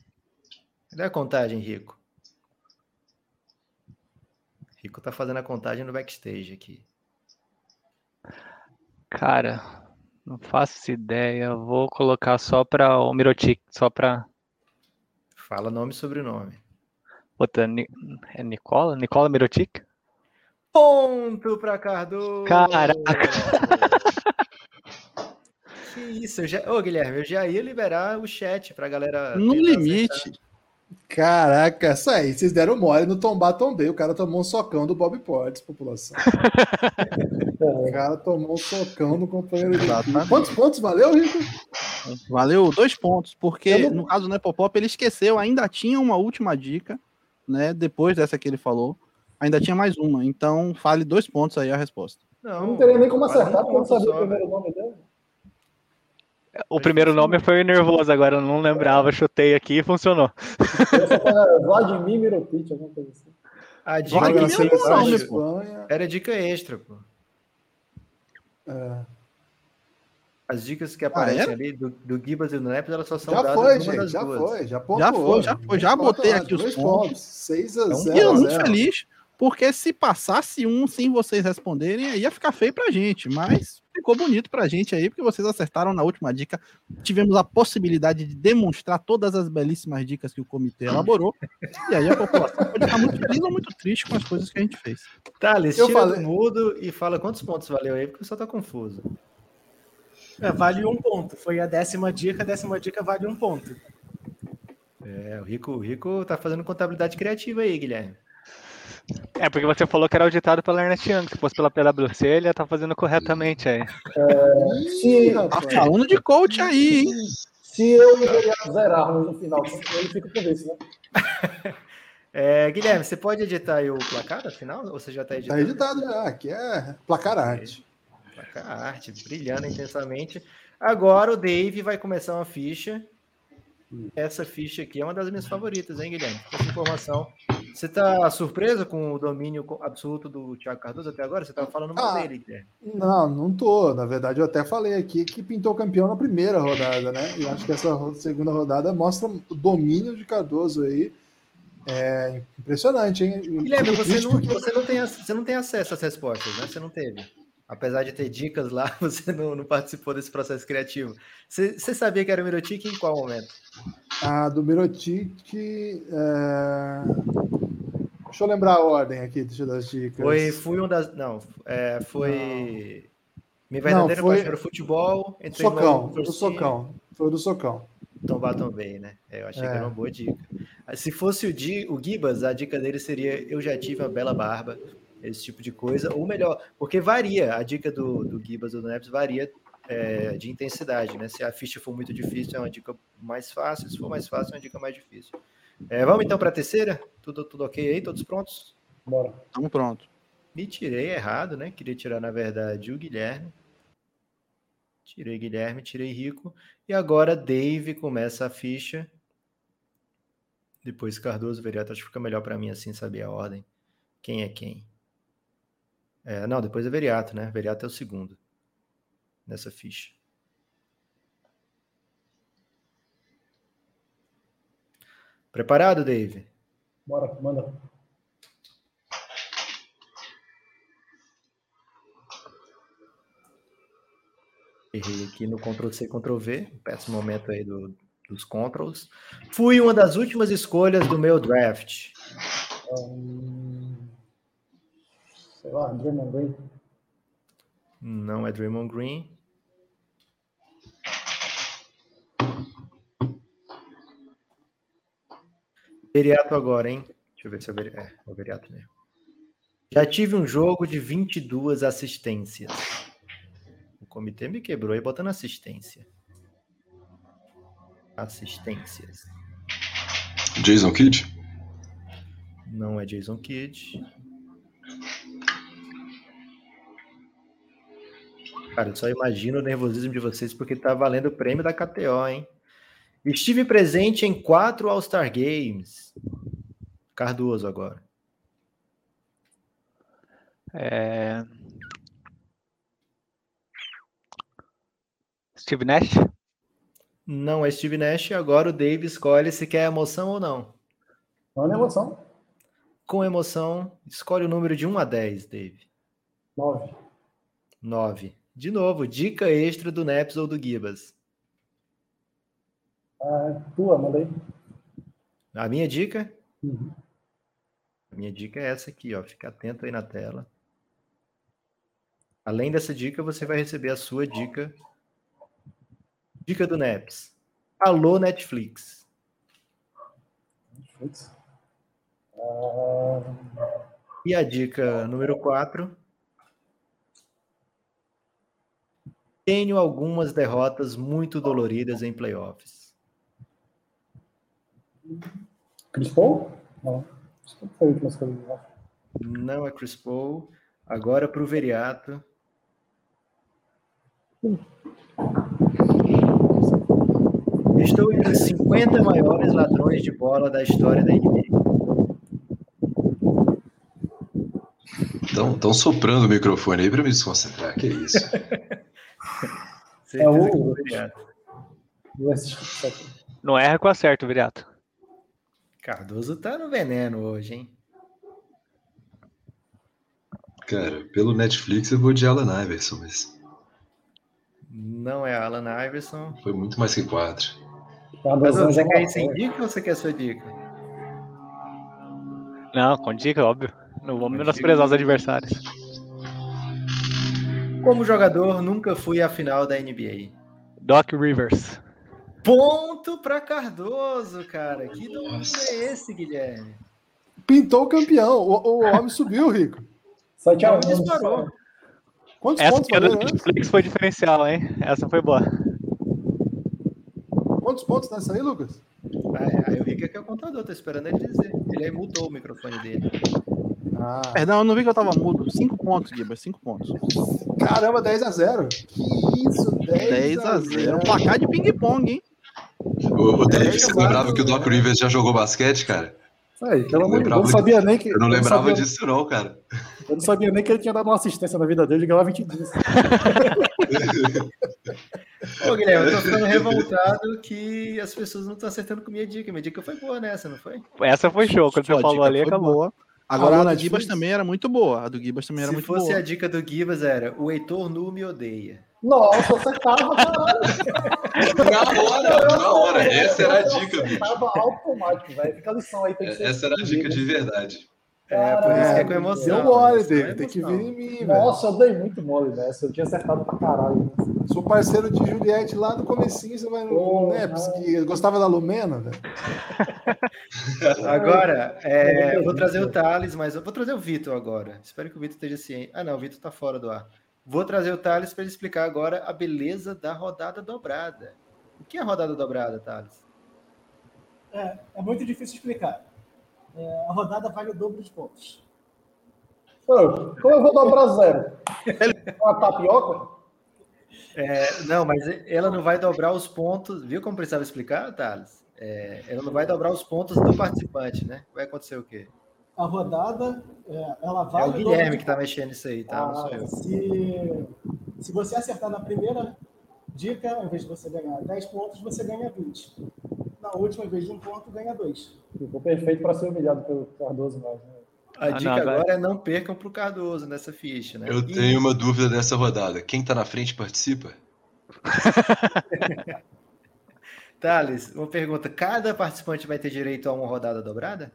Cadê a contagem, Rico? Rico tá fazendo a contagem no backstage aqui. Cara, não faço ideia. Vou colocar só pra o Mirotic, só pra. Fala nome e sobrenome. Puta, é Nicola? Nicola Mirotic? Ponto pra Cardoso! Caraca. Que isso, eu já... Ô Guilherme, eu já ia liberar o chat pra galera. No limite. Caraca, essa aí, vocês deram mole no tombar, tombei. O cara tomou um socão do Bob Portes, população. O cara tomou um socão no companheiro de equipe. Quantos pontos valeu, Rico? Valeu dois pontos, porque não- no caso do Nepopop ele esqueceu, ainda tinha uma última dica, né? Depois dessa que ele falou, ainda tinha mais uma. Então, fale dois pontos aí a resposta. Não, não teria nem como acertar, porque eu não sabia o primeiro nome dele. O primeiro nome foi nervoso, agora eu não lembrava, chutei aqui e funcionou. Vladimir Mirotic, alguma coisa assim. A dica seleção embaixo né, pô? Espanha. era dica extra, pô. É. As dicas que aparecem era? ali do, do Gibas e do Neps, elas só são Já dadas foi, gente, das já duas. foi, já pontuou. Já foi, já foi, já botei aqui os dois pontos. 6 a Então, 0. E eu a muito 0. feliz, porque se passasse um sem vocês responderem, aí ia ficar feio pra gente. Mas ficou bonito pra gente aí, porque vocês acertaram na última dica. Tivemos a possibilidade de demonstrar todas as belíssimas dicas que o comitê elaborou. E aí a população pode ficar muito feliz ou muito triste com as coisas que a gente fez. Thales, Eu tira falei- do mudo e fala quantos pontos valeu aí, porque o pessoal tá confuso. É, vale um ponto. Foi a décima dica, a décima dica vale um ponto. É, o Rico, o Rico tá fazendo contabilidade criativa aí, Guilherme. É, porque você falou que era auditado pela Ernest Young. Se fosse pela PwC, ele ia estar fazendo corretamente aí. Se, Tá falando de coach aí, hein? se eu e o zerarmos no final, ele fica com esse, né? É, Guilherme, você pode editar aí o placar afinal? Ou você já tá editando? Tá editado já, aqui é placar arte. Placar arte, brilhando intensamente. Agora o Dave vai começar uma ficha. Essa ficha aqui é uma das minhas favoritas, hein, Guilherme? Essa informação. Você tá surpreso com o domínio absoluto do Thiago Cardoso até agora? Você tava falando mal Ah, dele, Guilherme. Não, não tô. Na verdade, eu até falei aqui que pintou campeão na primeira rodada, né? E acho que essa segunda rodada mostra o domínio de Cardoso aí. É impressionante, hein? Guilherme, você não, você, não tem, você não tem acesso às respostas, né? Você não teve. Apesar de ter dicas lá, você não, não participou desse processo criativo. Você, sabia que era o Mirotic em qual momento? A do Mirotic. é, Deixa eu lembrar a ordem aqui, deixa eu dar as dicas. Foi, fui um das. Não, é, foi. Minha Não, verdadeira foi- paixão era futebol. Entrei no Socão, foi do socão. Foi do socão. Tombar Tombei, né? É, eu achei que É. era uma boa dica. Se fosse o, Di, o Gibas, a dica dele seria: Eu já tive uma bela barba, esse tipo de coisa. Ou melhor, porque varia, a dica do, do Gibas ou do Neps varia é, de intensidade, né? Se a ficha for muito difícil, é uma dica mais fácil. Se for mais fácil, é uma dica mais difícil. É, vamos então para a terceira? Tudo, tudo ok aí? Todos prontos? Bora. Tamo pronto. Me tirei errado, né? Queria tirar, na verdade, o Guilherme. Tirei Guilherme, tirei Rico. E agora Dave começa a ficha. Depois Cardoso, Veriato. Acho que fica melhor para mim assim saber a ordem. Quem é quem? É, não, depois é Veriato, né? Veriato é o segundo nessa ficha. Preparado, Dave? Bora, manda. Errei aqui no Ctrl-C, Ctrl-V. Péssimo momento aí do- dos controls. Fui uma das últimas escolhas do meu draft. Hum, sei lá, Draymond Green. Não é Draymond Green. Veriato agora, hein? Deixa eu ver se é o Veriato. É, é o Veriato mesmo. Já tive um jogo de 22 assistências. O comitê me quebrou aí botando assistência. Assistências. Jason Kidd? Não é Jason Kidd. Cara, eu só imagino o nervosismo de vocês porque tá valendo o prêmio da KTO, hein? Estive presente em quatro All-Star Games. Cardoso agora. É... Steve Nash? Não é Steve Nash. Agora o Dave escolhe se quer emoção ou não. Não é emoção. Com emoção, escolhe o número de 1 a 10, Dave. Nove. 9. De novo, dica extra do Neps ou do Gibas. Ah, tua, manda aí. A minha dica? Uhum. A minha dica é essa aqui, ó. Fica atento aí na tela. Além dessa dica, você vai receber a sua dica. Dica do Neps. Alô, Netflix. Netflix. Ah, E a dica número 4. Tenho algumas derrotas muito doloridas em playoffs. Chris Paul? Não. Não é Chris Paul. Agora para o Veriato. Estou entre os 50 maiores ladrões de bola da história da NBA. Estão soprando o microfone aí para me desconcentrar. Que isso? É o-. Não erra com acerto, Viriato. Cardoso tá no veneno hoje, hein? Cara, pelo Netflix eu vou de Alan Iverson, mas Não é Alan Iverson. foi muito mais que quatro. Mas Cardozão você já quer ir sem dica ou você quer sua dica? Não, com dica, óbvio. Não vamos menosprezar os adversários. Como jogador, nunca fui à final da NBA. Doc Rivers. Ponto pra Cardoso, cara. Que domínio é esse, Guilherme? Pintou o campeão. O, o homem subiu, Rico. A um. Disparou. Quantos Essa pontos que é do? Netflix foi diferencial, hein? Essa foi boa. Quantos pontos nessa aí, Lucas? Ah, Aí o Rick é que é o contador, tô esperando ele dizer. Ele aí mudou o microfone dele. Ah, Perdão, eu não vi que eu tava mudo. Cinco pontos, Gibas, cinco pontos. caramba, 10 a 0 Que isso, 10, 10 a 0. Placar de ping-pong, hein? O, você lembrava que o Doc Rivers já jogou basquete, cara? Aí, pelo amor de Deus, eu não sabia nem que. Eu não lembrava sabia, disso, não, cara. Eu não sabia nem que ele tinha dado uma assistência na vida dele, ele ganhava 20 dias. Ô, Guilherme, eu tô ficando revoltado que as pessoas não estão acertando com minha dica. Minha dica foi boa nessa, não foi? Essa foi show. Quando Sua você falou ali, acabou. boa. Agora Alô, a do? Gibas também era muito boa. A do Gibas também era Se muito fosse boa. a dica do Gibas, era o Heitor nu me odeia. Nossa, você tava, caralho. Na hora, na hora. Essa era a dica, bicho. Tava automático, velho. Fica a lição aí. Tem que ser Essa era a dica de verdade. É, por isso que é com emoção. Deu mole, Isso é David. Tem que vir em mim, velho. Nossa, eu dei muito mole nessa. Eu tinha acertado pra caralho. Sou parceiro de Juliette lá no comecinho, você vai no Ô, Neps, não. que gostava da Lumena, velho. Agora, é, eu vou trazer o Thales, mas eu vou trazer o Vitor agora. Espero que o Vitor esteja ciente. Ah, não, o Vitor tá fora do ar. Vou trazer o Thales para ele explicar agora a beleza da rodada dobrada. O que é a rodada dobrada, Thales? É, é muito difícil explicar. É, a rodada vale o dobro de pontos. Como eu vou dobrar zero? Uma tapioca? É, não, mas ela não vai dobrar os pontos. Viu como precisava explicar, Thales? É, ela não vai dobrar os pontos do participante, né? Vai acontecer o quê? A rodada, é, ela É vale o dobro Guilherme que tá mexendo isso aí, tá? Não sou Ah, eu. se, se você acertar na primeira dica, ao invés de você ganhar 10 pontos, você ganha 20. Na última, invés de um ponto, ganha dois. Ficou perfeito para ser humilhado pelo Cardoso, mas. né? A Ah, dica não, agora- agora é não percam pro Cardoso nessa ficha, né? Eu E- tenho uma dúvida dessa rodada. Quem tá na frente participa? Thales, uma pergunta: cada participante vai ter direito a uma rodada dobrada?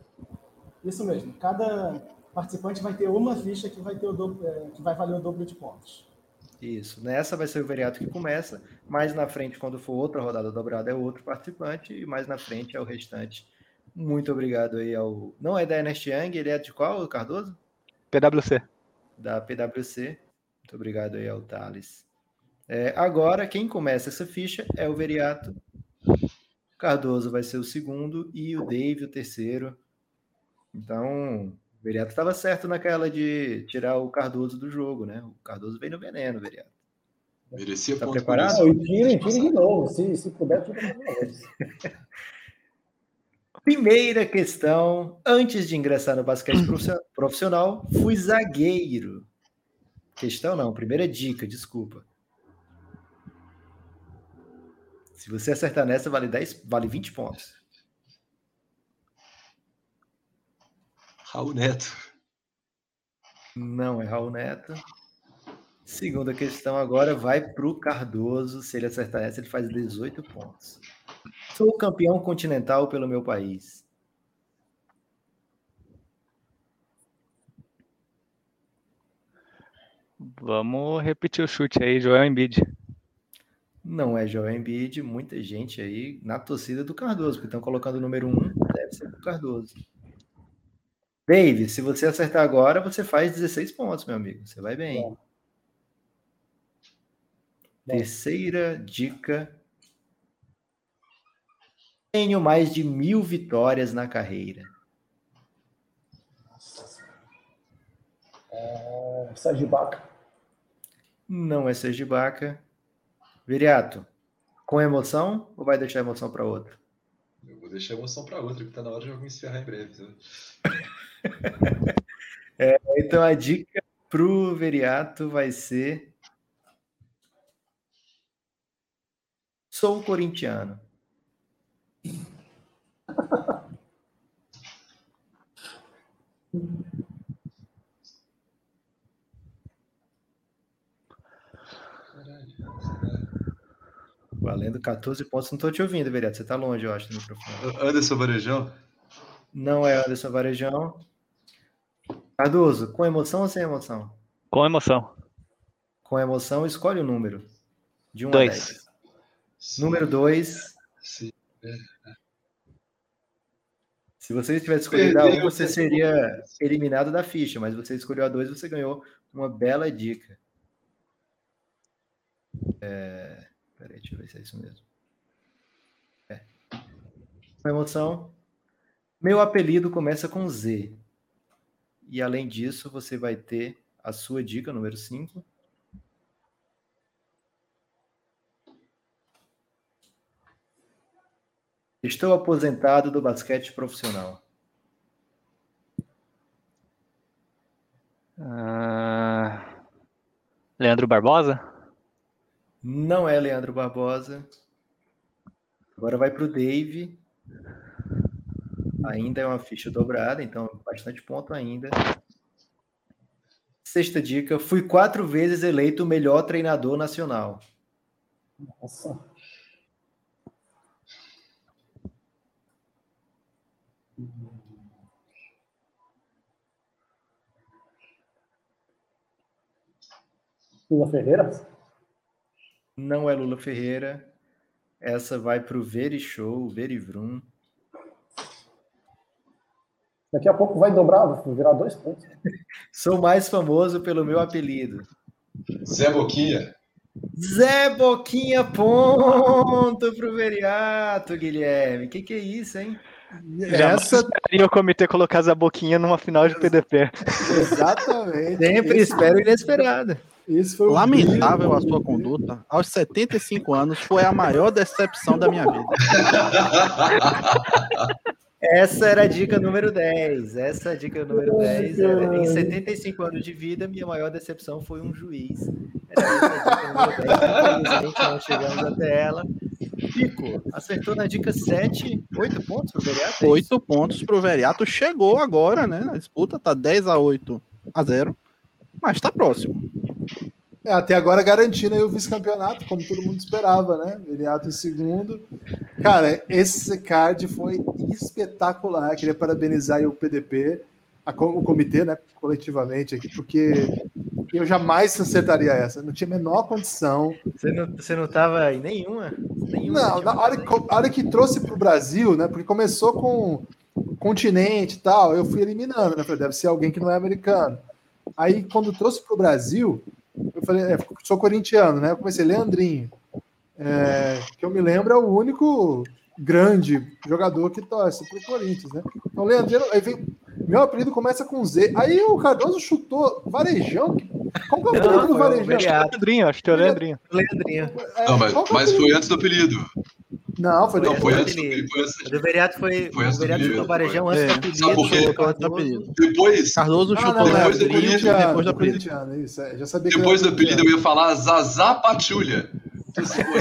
Isso mesmo. Cada participante vai ter uma ficha que vai, ter o dobro, é, que vai valer o dobro de pontos. Isso. Nessa vai ser o Veriato que começa. Mais na frente, quando for outra rodada dobrada, é outro participante. E mais na frente é o restante. Muito obrigado aí ao. Não é da Ernest Young, ele é de qual, Cardoso? PWC. Da PwC. Muito obrigado aí ao Thales. É, agora, quem começa essa ficha é o Veriato. Cardoso vai ser o segundo e o Dave o terceiro. Então, Veriato estava certo naquela de tirar o Cardoso do jogo, né? O Cardoso veio no veneno, Veriato. Merecia Tá ponto preparado? isso. Não, e tire, tire de novo. Se, se puder, mais uma vez. Primeira questão. Antes de ingressar no basquete profi- profissional, fui zagueiro. Questão não, primeira dica, desculpa. Se você acertar nessa, vale 10, vale 20 pontos. Raul Neto. Não é Raul Neto. Segunda questão agora vai para o Cardoso. Se ele acertar essa, ele faz 18 pontos. Sou campeão continental pelo meu país. Vamos repetir o chute aí, Joel Embiid. Não é Joel Embiid, muita gente aí na torcida do Cardoso, porque estão colocando o número 1, deve ser o Cardoso. Dave, se você acertar agora, você faz 16 pontos, meu amigo. Você vai bem. Bom. Terceira dica. Tenho mais de mil vitórias na carreira. É, Sérgio Baca. Não é Sergibaca. Viriato, com emoção ou vai deixar a emoção para outro? Eu vou deixar a emoção pra outra, que tá na hora de eu me encerrar em breve. Tá? Então a dica Pro Veriato vai ser. Sou corintiano. Valendo 14 pontos. Não tô te ouvindo, Veriato. Você tá longe, eu acho, do microfone. Anderson Varejão? Não é Anderson Varejão. Cardoso, com emoção ou sem emoção? Com emoção. Com emoção, escolhe o número. De 1 Dois. a 10. Número 2. Sim. Se você tivesse escolhido a Perdeu, 1, você perdeu. seria eliminado da ficha, mas você escolheu a 2, você ganhou uma bela dica. É... Peraí, deixa eu ver se é isso mesmo. É. Com emoção. Meu apelido começa com Z. E além disso, você vai ter a sua dica número 5. Estou aposentado do basquete profissional. Ah, Leandro Barbosa? Não é Leandro Barbosa. Agora vai para o Dave. Ainda é uma ficha dobrada, então bastante ponto ainda. Sexta dica: fui quatro vezes eleito o melhor treinador nacional. Nossa. Lula Ferreira? Não é Lula Ferreira. Essa vai para o Veri Show, Veri Vrum. Daqui a pouco vai dobrar, vai virar dois pontos. Sou mais famoso pelo meu apelido. Zé Boquinha? Zé Boquinha, ponto pro Veriato, Guilherme. Que que é isso, hein? Essa, E o comitê colocar a boquinha numa final de PDP. exatamente. Sempre Esse- espero o Lamentável a sua conduta. Aos 75 anos foi a maior decepção da minha vida. Essa era a dica número 10. Essa é dica número Ai, 10. Era, em caralho. 75 anos de vida, minha maior decepção foi um juiz. Era essa a dica número 10. Infelizmente, não chegamos até ela. Pico, acertou na dica 7. 8 pontos pro Veriato? é isso? Oito pontos pro Veriato. Chegou agora, né? Na disputa, tá 10 a 8 a 0. Mas tá próximo. É, até agora garantindo aí o vice-campeonato, como todo mundo esperava, né? Viriato em segundo. Cara, esse card foi espetacular. Queria parabenizar o PDP, a o comitê, né? Coletivamente aqui, porque eu jamais acertaria essa. Não tinha a menor condição. Você não, você não tava em nenhuma? nenhuma Não, na hora, que- a hora que trouxe para o Brasil, né? Porque começou com continente e tal, eu fui eliminando, né? Falei, deve ser alguém que não é americano. Aí, quando trouxe para o Brasil, eu falei, é, sou corintiano, né? Eu comecei, Leandrinho. É, que eu me lembro é o único grande jogador que torce para o Corinthians, né? Então, Leandrinho, aí vem, meu apelido começa com Z. Aí o Cardoso chutou Varejão. Qual que é o Não, apelido do Varejão? Veriato. Leandrinho, acho que é o Leandrinho. Leandrinho. É, Não, mas, é mas foi antes do apelido. Não, foi Não, Foi antes do do apelido. foi antes- O do Veriato foi. Foi o antes do Veriato apelido, ficou varejão antes do É. apelido. Sabe por quê? apelido. Depois, Cardoso Não, chutou não, o é depois do corintiano, depois do apelido. corintiano, isso, é, já sabia que depois do apelido eu ia falar Zazá Patulha.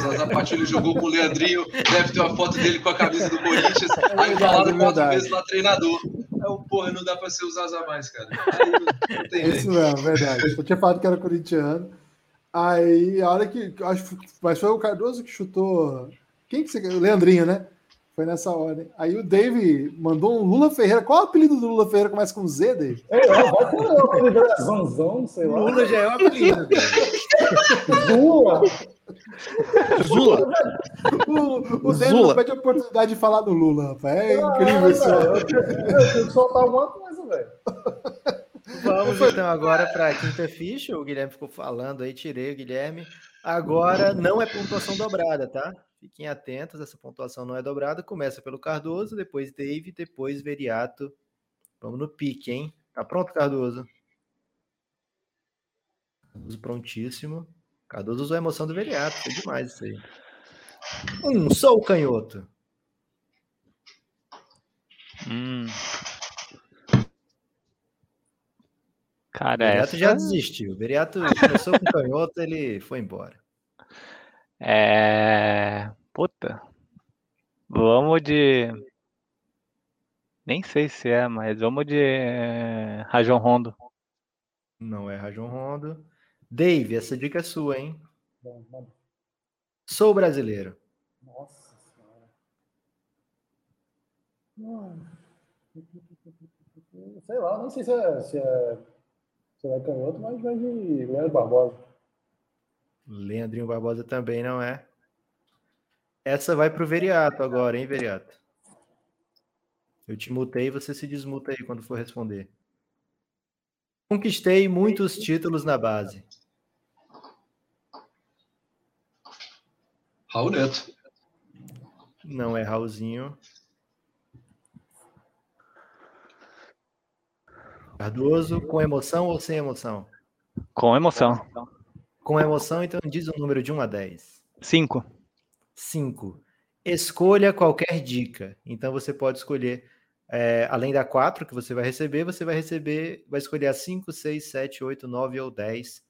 Zazá Patulha jogou com o Leandrinho, deve ter uma foto dele com a camisa do Corinthians. Aí verdade, falaram é quatro vezes lá treinador. Aí porra, não dá pra ser o Zazá mais, cara. Aí não, não tem É Isso mesmo, verdade. Eu tinha falado que era corintiano. Aí, a hora que. Acho, que- mas foi o Cardoso que chutou. Quem que você. O Leandrinho, né? Foi nessa ordem. Aí o Dave mandou um Lula Ferreira. Qual é o apelido do Lula Ferreira? Começa com Z, Dave? É, vai o apelido é Zanzão, sei lá. Lula já é o apelido. Lula. Zula. O, o Dave Zula. não pede a oportunidade de falar do Lula, rapaz. É Ah, incrível isso. velho, Eu tinha que soltar alguma coisa, velho. Vamos então agora para a quinta ficha. O Guilherme ficou falando aí, tirei o Guilherme. Agora não é pontuação dobrada, tá? Fiquem atentos, essa pontuação não é dobrada. Começa pelo Cardoso, depois Dave, depois Veriato. Vamos no pique, hein? Tá pronto, Cardoso? Cardoso prontíssimo. Cardoso usou a emoção do Veriato, foi demais isso aí. Um, sou o canhoto. Hum. Cara, Beriato essa... já desistiu. O Beriato começou com canhoto, ele foi embora. É. Puta. Vamos de. Nem sei se é, mas vamos de eh, Rajon Rondo. Não é Rajon Rondo. Dave, essa dica é sua, hein? Bom, mano, Sou brasileiro. Nossa senhora. Sei lá, nem sei se é, se é, se é canhoto, mas vai de Leandro Barbosa. Leandrinho Barbosa também não é. Essa vai pro Veriato agora, hein, Veriato? Eu te mutei, você se desmuta aí quando for responder. Conquistei muitos títulos na base. Raul Neto. Não é Raulzinho. Cardoso, com emoção ou sem emoção? Com emoção. Com emoção, então diz o número de 1 a 10. 5. 5. Escolha qualquer dica. Então você pode escolher, é, além da 4 que você vai receber, você vai receber, vai escolher a 5, 6, 7, 8, 9 ou 10.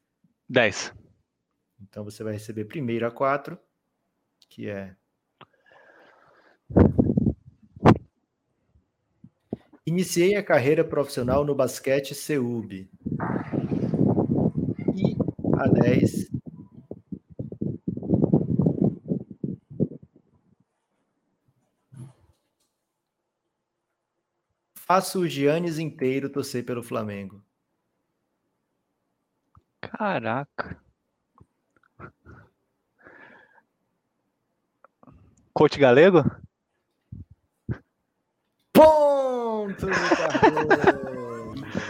10. Então você vai receber primeiro a 4, que é. Iniciei a carreira profissional no basquete CUB. A 10. Faço o Giannis inteiro torcer pelo Flamengo. Caraca. Coach Galego? Ponto do Cardoso!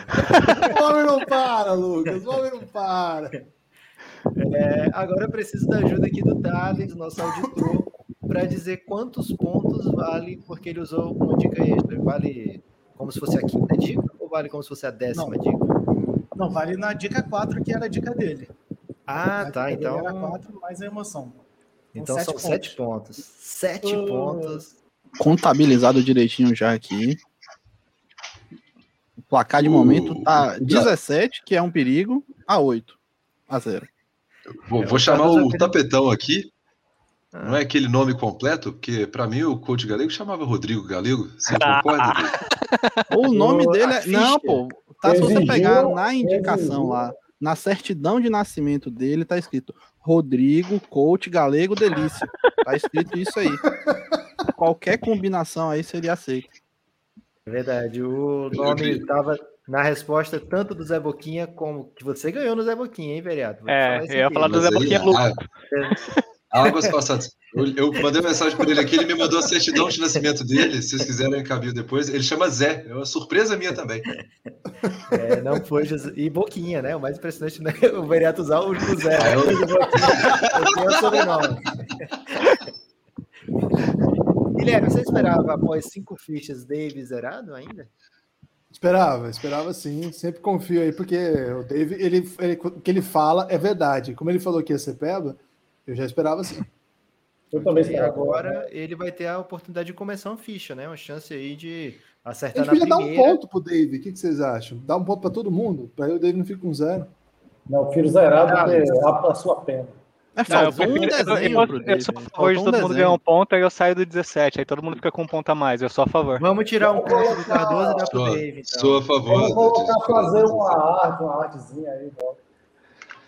O homem não para, Lucas. O homem não para. É, agora eu preciso da ajuda aqui do Thales, nosso auditor, para dizer quantos pontos vale, porque ele usou uma dica extra. Vale como se fosse a quinta dica ou vale como se fosse a décima Não. dica? Não, vale na dica 4, que era a dica dele. Ah, A tá. dica dele Era Então, 4 mais a emoção. então sete são pontos. sete pontos. Sete Uh. pontos. Contabilizado direitinho já aqui. O placar de momento tá 17, que é um perigo, a 8 a 0. Vou, É, vou chamar o tapetão aqui. Ah. Não é aquele nome completo, porque pra mim o coach Galego chamava Rodrigo Galego. Você Ah. concorda? O nome dele é. Não, pô. Tá, se você pegar na indicação lá, na certidão de nascimento dele, tá escrito Rodrigo Coach Galego Delícia. Tá escrito isso aí. Qualquer combinação aí seria aceita. É verdade. O nome estava na resposta tanto do Zé Boquinha como que você ganhou no Zé Boquinha, hein, vereado? Vou É, eu ia falar do Zé aí, Boquinha Louco. ah, Águas passadas. Eu, eu mandei mensagem para ele aqui, ele me mandou a certidão de nascimento dele. Se vocês quiserem encaminho depois. Ele chama Zé. É uma surpresa minha também. É, não foi José. E Boquinha, né? O mais impressionante né? o vereador usar o Zé. Ah, eu- Boquinha é o sobrenome. Guilherme, você esperava após cinco fichas Dave zerado ainda? Esperava, esperava sim. Sempre confio aí, porque o Dave, ele, ele- o que ele fala é verdade. Como ele falou que ia ser peba, eu já esperava sim. Eu também E esperava. agora ele vai ter a oportunidade de começar uma ficha, né? Uma chance aí de A acertar gente na podia dar um primeira. ponto pro Dave. O que, que vocês acham? Dar um ponto para todo mundo? Para o Dave não ficar com zero. Não, filho zerado, Ah, porque a sua pena. É, Não, faltou um desenho eu, pro eu sou a favor de Faltou um todo mundo ganhar um ponto, aí eu saio do 17, aí todo mundo fica com um ponto a mais, eu sou a favor. Vamos tirar um ponto do Cardoso e dar pro Dave. Então. sou a Eu favor. vou colocar fazer uma arte, uma artezinha aí. bota.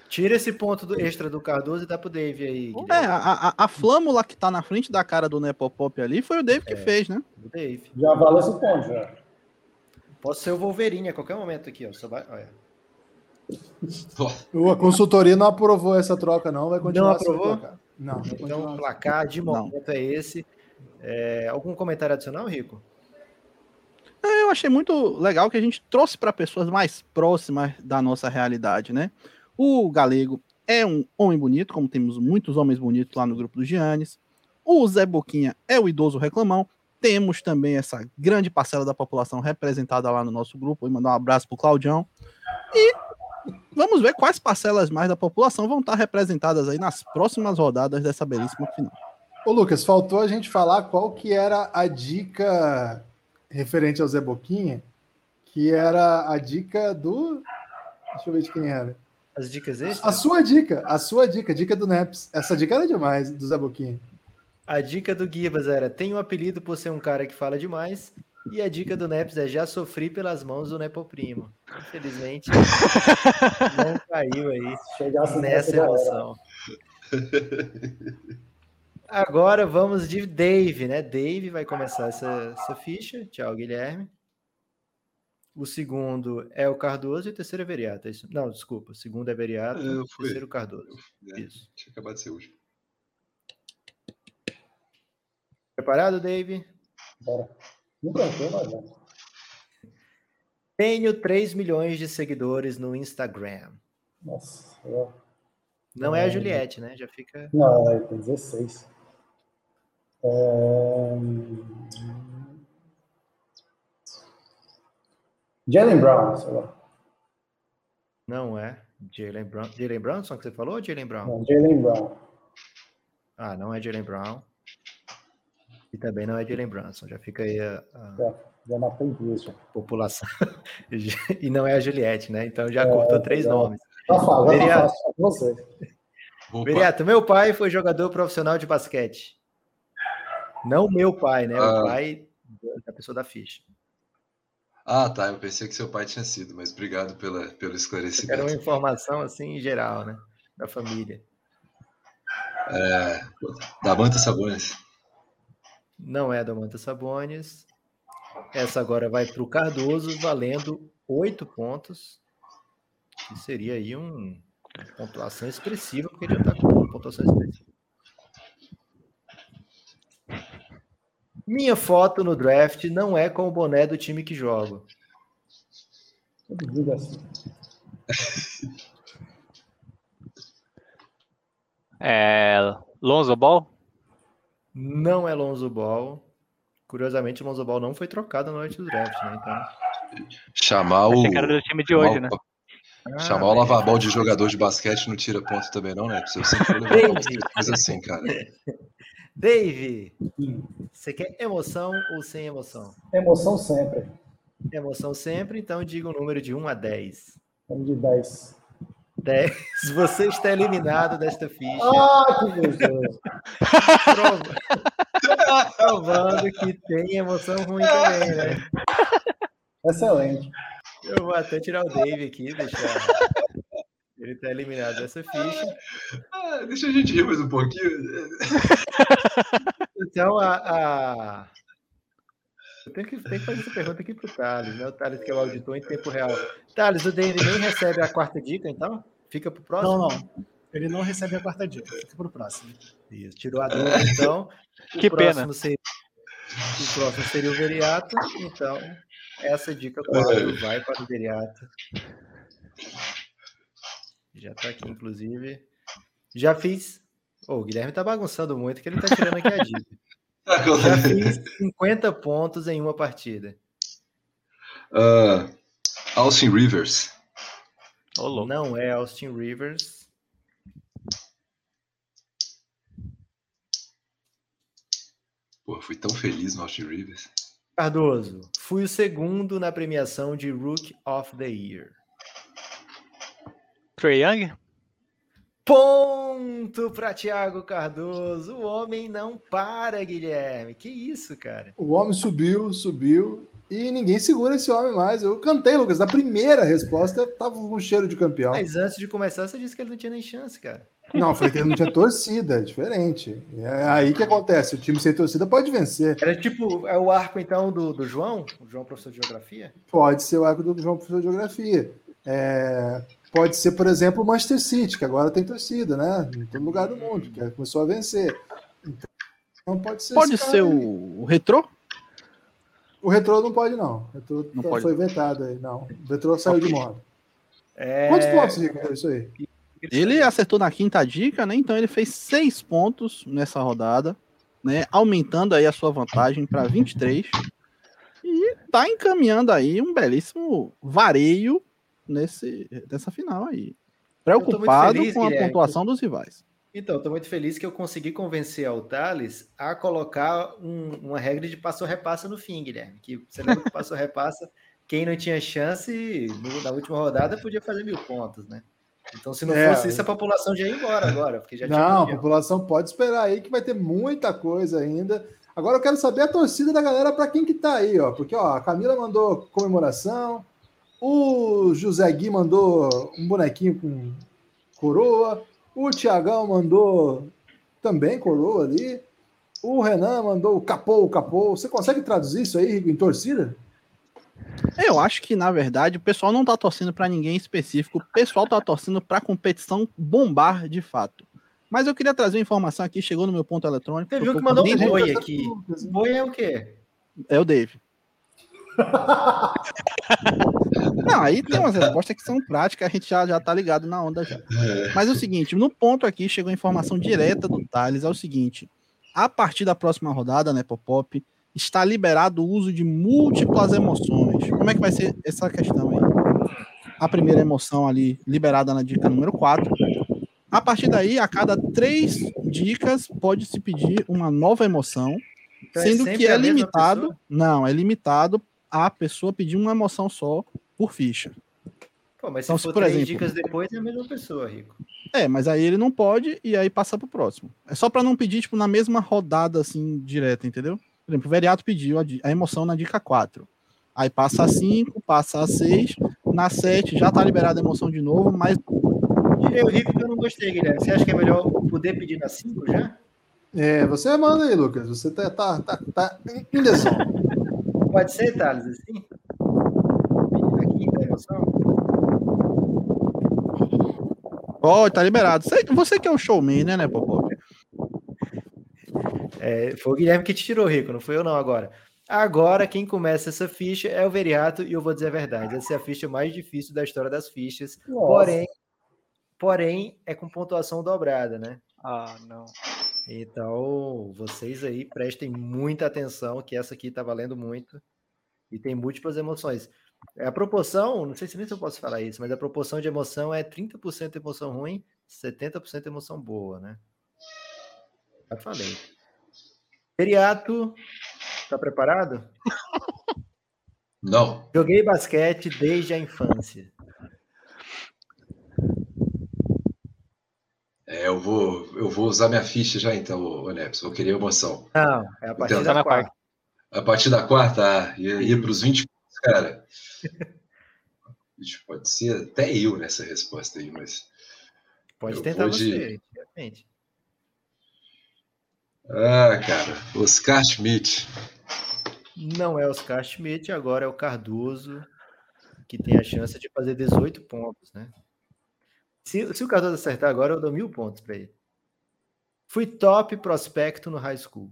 Tira esse ponto do extra do Cardoso e dá pro Dave aí. É, Guilherme. a, a, a flâmula que tá na frente da cara do Nepopop ali foi o Dave É. que fez, né? Do Dave. Já valeu esse ponto, já. Posso ser o Wolverine a qualquer momento aqui, ó. Só vai... Olha. A consultoria não aprovou essa troca, não. Vai continuar Não aprovou? Não, vai Então, continuar. o placar de momento é esse. É, algum comentário adicional, Rico? Eu achei muito legal que a gente trouxe para pessoas mais próximas da nossa realidade, né? O Galego é um homem bonito, como temos muitos homens bonitos lá no grupo do Giannis. O Zé Boquinha é o idoso reclamão. Temos também essa grande parcela da população representada lá no nosso grupo. Vou mandar um abraço pro Claudião. E vamos ver quais parcelas mais da população vão estar representadas aí nas próximas rodadas dessa belíssima final. Ô, Lucas, faltou a gente falar qual que era a dica referente ao Zé Boquinha, que era a dica do Deixa eu ver de quem era. As dicas extras? A sua dica, a sua dica, dica do Neps. Essa dica era demais, do Zé Boquinha. A dica do Gibas era: tem um apelido por ser um cara que fala demais. E a dica do Neps é: já sofri pelas mãos do Nepo Primo. Infelizmente, não caiu aí Chegasse nessa já era. emoção. Agora vamos de Dave, né? Dave vai começar essa, essa ficha. Tchau, Guilherme. O segundo é o Cardoso e o terceiro é Veriato. é isso? Não, desculpa. O segundo é Veriato, o terceiro Cardoso. É, Isso. Tinha acabado de ser o último. Preparado, Dave? Bora. Não não. Tenho 3 milhões de seguidores no Instagram. Nossa, eu... Não é a Hum. Juliette, né? Já fica. Não, é, tem 16. É... Jalen Brown, sei lá. Não é. Jalen Brown. Jalen Brownson que você falou ou Jalen Brown? Não, Jalen Brown. Ah, não é Jalen Brown. E também não é Jalen Brunson. Já fica aí a, a Já, já matei duas. Já. população. e não é a Juliette, né? Então já cortou três é. nomes. Tá fácil, vai Veriato. tá. Você. Veriato, meu pai foi jogador profissional de basquete. Não meu pai, né? O Ah. pai da pessoa da ficha. Ah, tá. Eu pensei que seu pai tinha sido, mas obrigado pela, pelo Era uma esclarecimento. informação assim em geral, né? Da família. É, da Manta Sabones. Não é da Manta Sabones. Essa agora vai para o Cardoso, valendo oito pontos. Que seria aí um, uma pontuação expressiva, porque ele já está com uma pontuação expressiva. Minha foto no draft não é com o boné do time que jogo. É, Lonzo Ball? Não é Lonzo Ball. Curiosamente, o Lonzo Ball não foi trocado na noite do draft, né? Então, Chamar o. Era do time de hoje, né? Ah, Chamar o lavabol de jogador de basquete não tira ponto também, não, né? Eu sempre assim, cara. Dave, você quer emoção ou sem emoção? Emoção sempre. Emoção sempre, então diga o número de 1 a 10. Vamos de 10. 10. Você está eliminado desta ficha. Ah, que gostoso. prov- Provando que tem emoção ruim também, né? Excelente. Eu vou até tirar o Dave aqui, deixar. Ele está eliminado dessa ficha. Ah, deixa a gente rir mais um pouquinho. Então, a. a... Eu tenho que, tenho que fazer essa pergunta aqui pro Thales, né? O Thales que é o auditor em tempo real. Thales, o Dave nem recebe a quarta dica, então? Fica pro próximo? Não, não. Ele não recebe a quarta dica. Fica pro próximo. Isso, tirou a dúvida, então. O Que pena. próximo Seria, o próximo seria o Veriato, então essa dica 4 vai para o Veriato. Já tá aqui, inclusive. Já fiz. Ô, o Guilherme tá bagunçando muito, que ele tá tirando aqui a dica. Já fiz 50 pontos em uma partida. Ah, Austin Rivers. Louco. Não é Austin Rivers. Pô, fui tão feliz no Austin Rivers. Cardoso, fui o segundo na premiação de Rook of the Year. Trey Young? Ponto para Thiago Cardoso. O homem não para, Guilherme. Que isso, cara? O homem subiu, subiu, e ninguém segura esse homem mais. Eu cantei, Lucas. Na primeira resposta, tava com cheiro de campeão. Mas antes de começar, você disse que ele não tinha nem chance, cara. Não, falei que ele não tinha torcida, é diferente. É aí que acontece. O time sem torcida pode vencer. Era tipo, é o arco então do, do João, o João professor de geografia? Pode ser o arco do João Professor de Geografia. É, pode ser, por exemplo, o Manchester City, que agora tem torcida, né? Em todo lugar do mundo, que começou a vencer. Então pode ser. Pode ser o, o retrô? O retrô não pode, não. O retrô Não tá- pode. foi vetado aí, não. O retrô saiu de moda. É... Quantos pontos, Rico, é isso aí? Ele acertou na quinta dica, né? Então ele fez seis pontos nessa rodada, né? Aumentando aí a sua vantagem para 23. E tá encaminhando aí um belíssimo vareio nesse, nessa final aí. Preocupado feliz, com a Guilherme. pontuação dos rivais. Então, estou muito feliz que eu consegui convencer ao Thales a colocar um- uma regra de passo-repassa no fim, Guilherme. Que você lembra que o passo-repassa quem não tinha chance no- na última rodada podia fazer mil pontos, né? Então, se não É. fosse isso, a população já ia embora agora, porque já tinha Não, a campeão. população pode esperar aí que vai ter muita coisa ainda. Agora eu quero saber a torcida da galera para quem que tá aí, ó. Porque ó, a Camila mandou comemoração, o José Gui mandou um bonequinho com coroa, o Tiagão mandou também coroa ali, o Renan mandou o capô, o capô. Você consegue traduzir isso aí Rico, em torcida? Eu acho que, na verdade, o pessoal não tá torcendo pra ninguém específico. O pessoal tá torcendo pra competição bombar de fato. Mas eu queria trazer uma informação aqui, chegou no meu ponto eletrônico. Você eu viu que mandou um boi aqui. Boi é o quê? É o Dave. Não, aí tem umas respostas que são práticas, a gente já, já tá ligado na onda já. Mas é o seguinte, no ponto aqui chegou a informação direta do Thales, é o seguinte, a partir da próxima rodada, né, Popop, está liberado o uso de múltiplas emoções. Como é que vai ser essa questão aí? A primeira emoção ali, liberada na dica número 4. A partir daí, a cada três dicas, pode-se pedir uma nova emoção, Então é sendo sempre que é limitado. Não, é limitado a pessoa pedir uma emoção só por ficha. Pô, mas se Então, se for por três exemplo- dicas depois, é a mesma pessoa, Rico. É, mas aí ele não pode e aí passa pro próximo. É só pra não pedir, tipo, na mesma rodada, assim, direta, entendeu? Por exemplo, o Veriato pediu a, a emoção na dica 4. Aí passa a 5, passa a 6, na 7 já tá liberada a emoção de novo, mas Direi o Rico que eu não gostei, Guilherme. Você acha que é melhor poder pedir na 5 já? É, você manda aí, Lucas. Você tá, tá, tá, tá. Pode ser, Thales, assim? Pedir na quinta emoção? Ó, tá liberado. Você, você que é o showman, né, né, Popó? É, foi o Guilherme que te tirou, Rico, não fui eu não agora. Agora, quem começa essa ficha é o Veriato, e eu vou dizer a verdade. Essa é a ficha mais difícil da história das fichas. Nossa. Porém, porém, é com pontuação dobrada, né? Ah, não. Então, vocês aí prestem muita atenção, que essa aqui tá valendo muito. E tem múltiplas emoções. É A proporção, não sei se nem se eu posso falar isso, mas a proporção de emoção é 30% emoção ruim, 70% emoção boa, né? Já falei. Periato, tá preparado? Não. Joguei basquete desde a infância. É, eu vou, eu vou usar minha ficha já então, ô Neps. Vou querer emoção. Não, é a partir Então, da na quarta. A partir da quarta, ah, ia, ia para os 20 pontos, cara. Pode ser até eu nessa resposta aí, mas. Pode tentar você, de. Ah, cara, Oscar Schmidt. Não é Oscar Schmidt, agora é o Cardoso, que tem a chance de fazer 18 pontos, né? Se, se o Cardoso acertar agora, eu dou mil pontos para ele. Fui top prospecto no high school.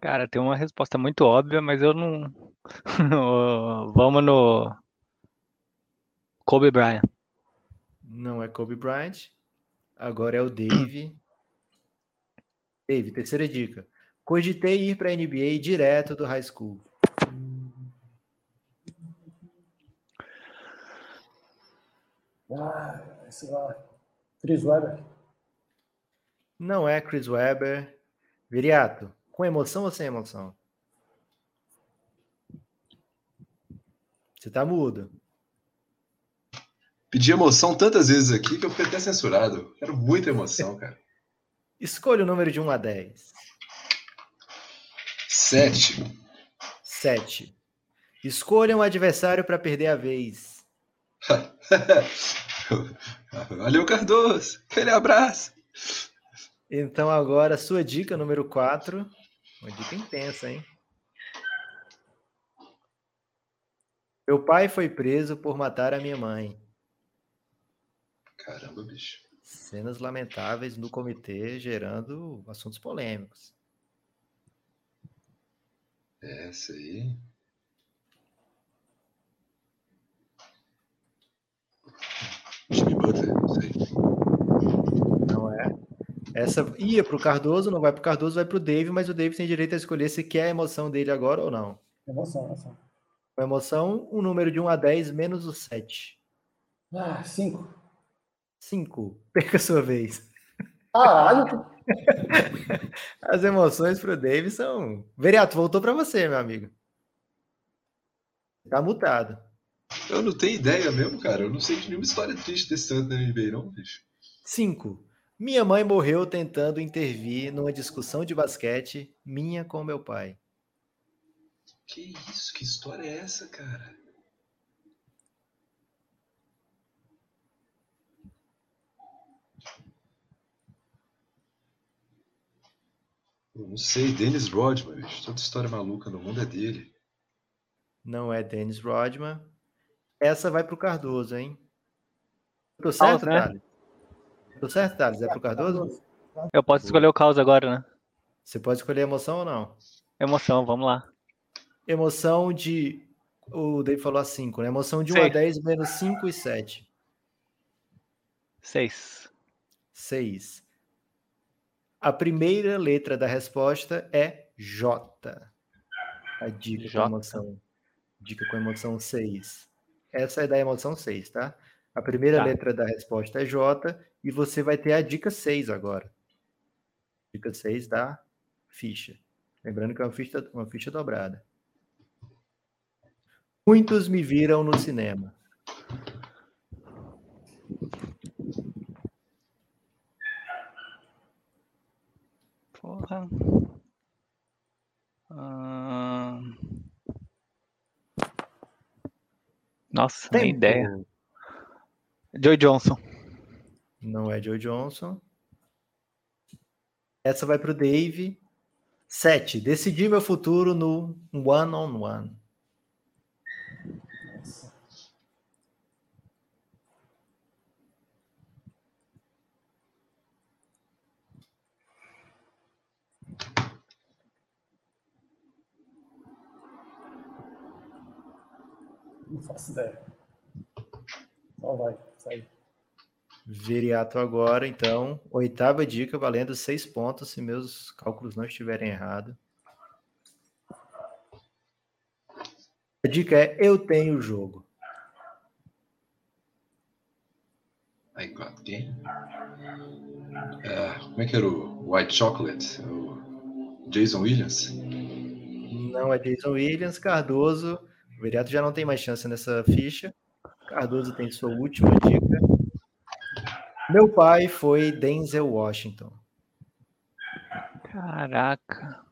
Cara, tem uma resposta muito óbvia, mas eu não. Vamos no. Kobe Bryant. Não é Kobe Bryant. Agora é o Dave. Dave, terceira dica. Cogitei ir para a NBA direto do high school. Ah, sei lá. Chris Webber. Não é Chris Webber. Viriato, com emoção ou sem emoção? Você tá mudo. Pedi emoção tantas vezes aqui que eu fui até censurado. Quero muita emoção, cara. Escolha o número de 1 a 10. Sete. 7. Escolha um adversário para perder a vez. Valeu, Cardoso. Aquele abraço. Então agora sua dica número 4. Uma dica intensa, hein? Meu pai foi preso por matar a minha mãe. Caramba, bicho. Cenas lamentáveis no comitê gerando assuntos polêmicos. Essa aí. Jimmy Butler, não sei. É? Essa ia para o Cardoso, não vai para o Cardoso, vai para o Dave, mas o Dave tem direito a escolher se quer a emoção dele agora ou não. Emoção, emoção. Com emoção, um número de 1 a 10 menos o 7. Ah, cinco. 5. Perca a sua vez. Caralho, As emoções pro Davis são. Veriato, voltou para você, meu amigo. Tá mutado. Eu não tenho ideia mesmo, cara. Eu não sei de nenhuma história triste desse tanto na NBA, não, bicho. 5. Minha mãe morreu tentando intervir numa discussão de basquete minha com meu pai. Que isso? Que história é essa, cara? Eu não sei, Dennis Rodman, bicho. Toda história maluca no mundo é dele. Não é Dennis Rodman. Essa vai pro Cardoso, hein? Tô certo, né? Thales? Tô certo, Thales? É pro Cardoso? Eu posso escolher o caos agora, né? Você pode escolher emoção ou não? Emoção, vamos lá. Emoção de. O Dave falou a 5, né? Emoção de 1 a Seis. 10 menos 5 e 7. Seis. 6. A primeira letra da resposta é J. A dica J. com emoção. Dica com emoção 6. Essa é da emoção 6, tá? A primeira Tá. letra da resposta é J e você vai ter a dica 6 agora. Dica 6 da ficha. Lembrando que é uma ficha, uma ficha dobrada. Muitos me viram no cinema. Porra. Ah. Nossa, nem Tempo. ideia. Joey Johnson. Não é Joe Johnson. Essa vai para o Dave. 7. Decidi meu futuro no one on one. Não faço ideia. Só vai, sai. Viriato agora, então. Oitava dica, valendo 6 pontos, se meus cálculos não estiverem errados. A dica é: eu tenho o jogo. I got game. É, como é que era o White Chocolate? O Jason Williams? Não é Jason Williams, Cardoso. O Viriato já não tem mais chance nessa ficha. Cardoso tem sua última dica. Meu pai foi Denzel Washington. Caraca.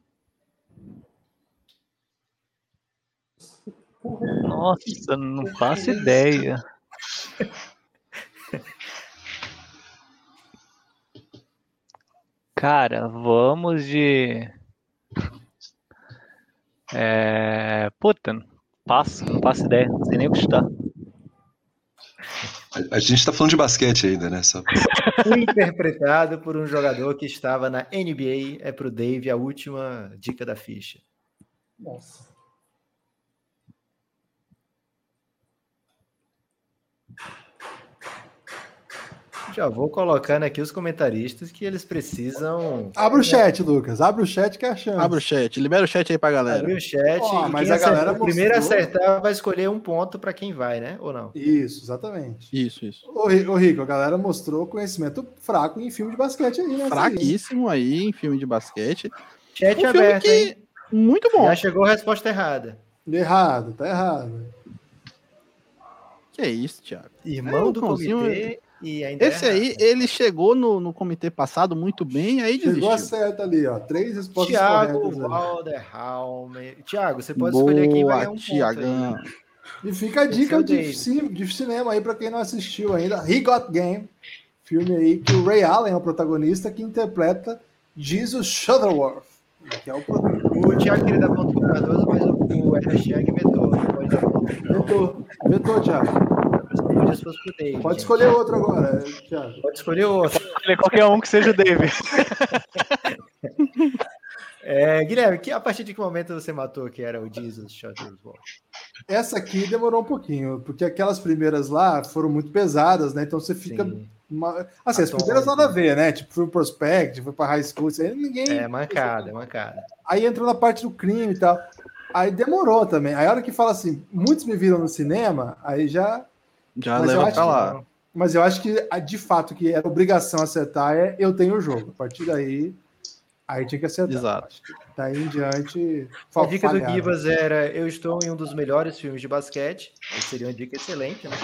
Nossa, não faço ideia. Cara, vamos de. É... Puta, passo, não faço ideia, não sei nem o que chutar. A, a gente tá falando de basquete ainda, né? Só... Interpretado por um jogador que estava na NBA. É pro Dave a última dica da ficha. Nossa. Já vou colocando aqui os comentaristas que eles precisam Abre o chat, Lucas. Abre o chat que é a chance. Abre o chat, libera o chat aí pra galera. abrir o chat. E mas a galera o primeiro mostrou- acertar vai escolher um ponto para quem vai, né? Ou não? Isso, exatamente. Isso, isso. Ô, ô, Rico, a galera mostrou conhecimento fraco em filme de basquete aí, né? Fraquíssimo aí em filme de basquete. Chat Um aberto, que- hein? Muito bom. Já chegou a resposta errada. Errado, tá errado. Que é isso, Thiago. Irmão É, do Cãozinho- comitê Esse é aí, errado. ele chegou no, no comitê passado muito bem, aí Chegou a desistiu. certa ali, ó. Três respostas Thiago corretas. ali. Walderhaume. Thiago, você pode escolher quem vai ganhar um Boa, ponto. Aí. E fica a é dica o de, de cinema aí pra quem não assistiu ainda. He Got Game, filme aí que o Ray Allen é o protagonista que interpreta Jesus Shuttleworth, que é o protagonista. O Thiago queria dar ponto pro Cardoso, mas o, o Young vetou. Vetou, vetou, Thiago. David, Pode gente. escolher outro agora, Thiago. Pode escolher outro. Escolher qualquer um que seja o David. É, Guilherme, que, a partir de que momento você matou que era o Jesus Shuttlesworth? Essa aqui demorou um pouquinho, porque aquelas primeiras lá foram muito pesadas, né? Então você fica. Uma- Assim, as primeiras nada a ver, né? Tipo, foi o Prospect, foi pra High School, isso aí ninguém. É, mancada, é mancada. Aí entrou na parte do crime e tal. Aí demorou também. Aí a hora que fala assim, muitos me viram no cinema, aí já. Já Mas eu leva acho pra que lá. Mas eu acho que, a- de fato, que era obrigação acertar é eu tenho o jogo. A partir daí, aí tinha que acertar. Exato. Que Daí em diante, A dica do. Givas era: eu estou em um dos melhores filmes de basquete. Isso seria uma dica excelente, né?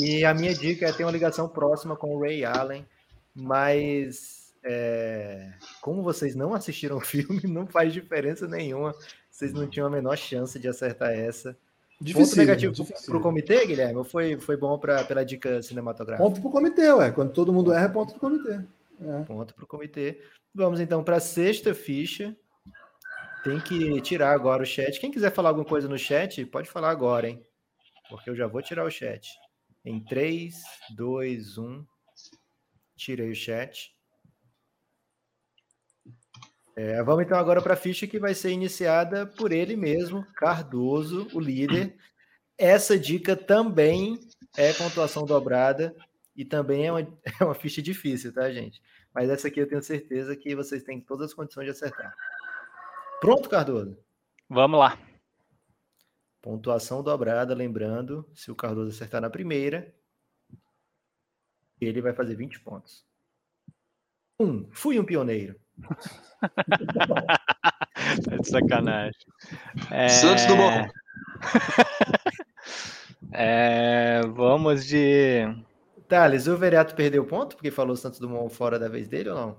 E a minha dica é ter uma ligação próxima com o Ray Allen, mas é, como vocês não assistiram o filme, não faz diferença nenhuma. Vocês não tinham a menor chance de acertar essa. Ponto Difícil, negativo difícil. para o comitê, Guilherme? Ou foi, foi bom pra, pela dica cinematográfica? Ponto pro comitê, ué. Quando todo mundo erra, é ponto pro comitê. É. Ponto para o comitê. Vamos então para a sexta ficha. Tem que tirar agora o chat. Quem quiser falar alguma coisa no chat, pode falar agora, hein? Porque eu já vou tirar o chat. Em 3, 2, 1. Tirei o chat. É, vamos então agora para a ficha que vai ser iniciada por ele mesmo, Cardoso, o líder. Essa dica também é pontuação dobrada e também é uma, é uma ficha difícil, tá, gente? Mas essa aqui eu tenho certeza que vocês têm todas as condições de acertar. Pronto, Cardoso? Vamos lá. Pontuação dobrada, lembrando, se o Cardoso acertar na primeira, ele vai fazer 20 pontos. Um, fui um pioneiro. Tá de sacanagem. É... Santos Dumont. É, vamos de. Thales, o Veriato perdeu ponto porque falou Santos Dumont fora da vez dele ou não?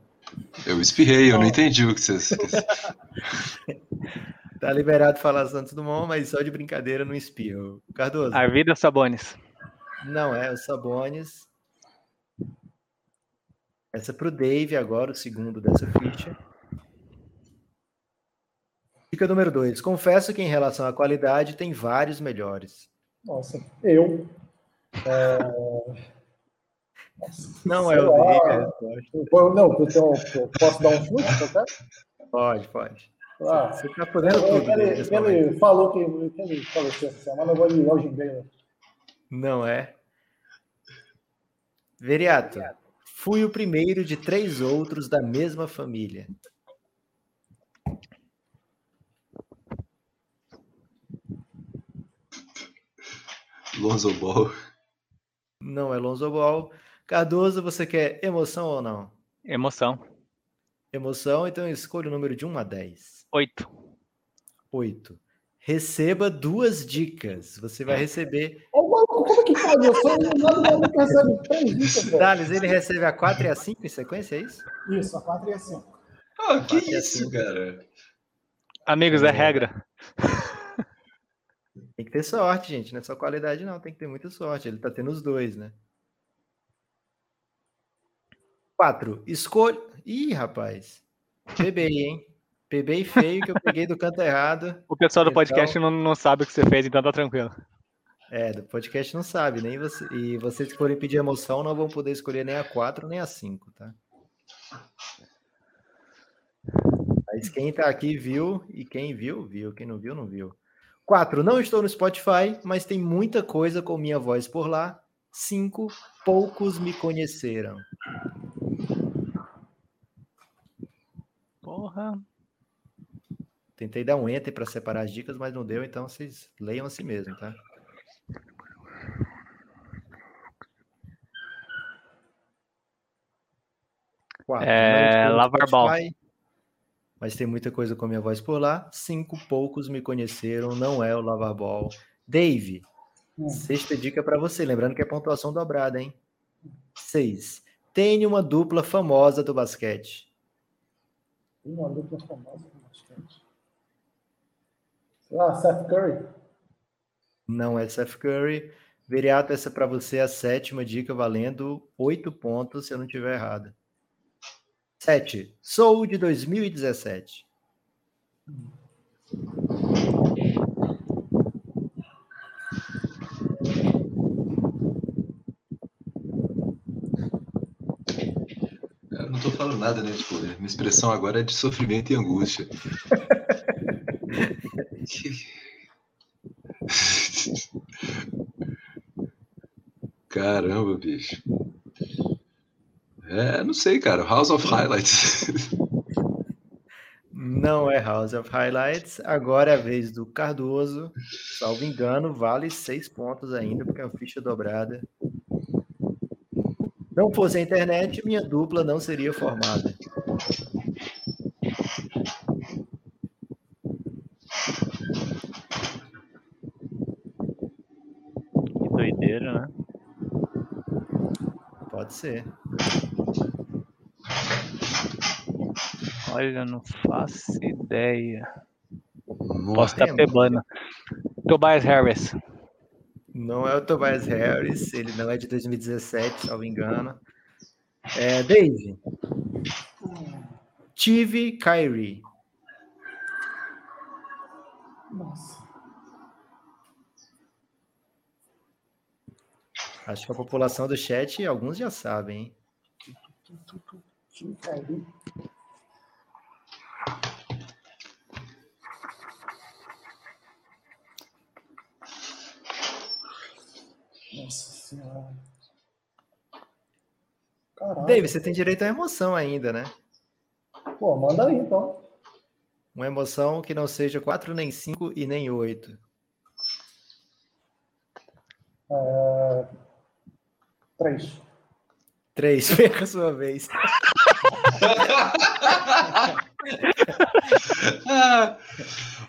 Eu espirrei, eu não entendi o que vocês. Tá liberado falar Santos Dumont, mas só de brincadeira não espirro. Cardoso, A vida Sabones. não é o Sabones. Essa é pro Dave agora, o segundo dessa ficha. Dica número 2. Confesso que em relação à qualidade tem vários melhores. Nossa, eu. Não é Sei o lá. Dave. Eu- Não, eu, tenho, eu posso dar um chute, qualquer? Pode, pode. Ah, Você tá podendo tudo. ele, ele falou que, ele faleceu essa semana, eu vou de Elgin Baylor. Não é. Veriato, fui o primeiro de três outros da mesma família. Lonzo Ball. Não é Lonzo Ball. Cardoso, você quer emoção ou não? Emoção. Emoção, então escolha o número de 1 a 10. Oito. 8. Receba duas dicas. Você vai receber. Ô, é que pode? Eu sou um nada maluco recebe três dicas, velho. Thales, ele recebe a 4 e a 5 em sequência, é isso? Isso, a 4 e a 5. Ah, que isso, cara? Amigos, é regra. Tem que ter sorte, gente. Não é só qualidade, não. Tem que ter muita sorte. Ele tá tendo os dois, né? 4. Escolha. Ih, rapaz. Pebei, hein? Pebei feio que eu peguei do canto errado. O pessoal do Então- podcast não, não sabe o que você fez, então tá tranquilo. É, do podcast não sabe, nem você. E vocês que forem pedir emoção não vão poder escolher nem a 4 nem a 5, tá? Mas quem tá aqui viu, e quem viu, viu. Quem não viu, não viu. 4. Não estou no Spotify, mas tem muita coisa com minha voz por lá. 5. Poucos me conheceram. Porra. Tentei dar um enter para separar as dicas, mas não deu, então vocês leiam a si mesmo, tá? Quatro, É, Lavar Ball. Spotify, Mas tem muita coisa com minha voz por lá. Cinco poucos me conheceram, não é o Lavar Ball. Dave, Hum. sexta dica para você, lembrando que é pontuação dobrada, hein? Seis. Tenho uma dupla famosa do basquete. Uma dupla famosa do basquete. Sei lá, Seth Curry. Não é Seth Curry. Veriato, essa para você é a sétima dica, valendo oito pontos, se eu não estiver errado. Sete. Sou de 2017. Eu não tô falando nada, né? Tipo, minha expressão agora é de sofrimento e angústia. Caramba, bicho. É, não sei, cara. House of Highlights. Não é House of Highlights. Agora é a vez do Cardoso. Salvo engano, vale seis pontos ainda, porque é uma ficha dobrada. Não fosse a internet, minha dupla não seria formada. Que doideira, né? Pode ser. Olha, não faço ideia. Nossa. Posso estar pebando. Tobias Harris. Não é o Tobias Harris, ele não é de 2017, salvo engano. É, Dave. Tive Kyrie. Nossa. Acho que a população do chat, alguns já sabem, hein? Time Kyrie. Nossa senhora. Caralho. Dave, você tem direito à emoção ainda, né? Pô, manda aí então. Uma emoção que não seja 4, nem 5 e nem 8. É... Três. 3, perca a sua vez. Ah,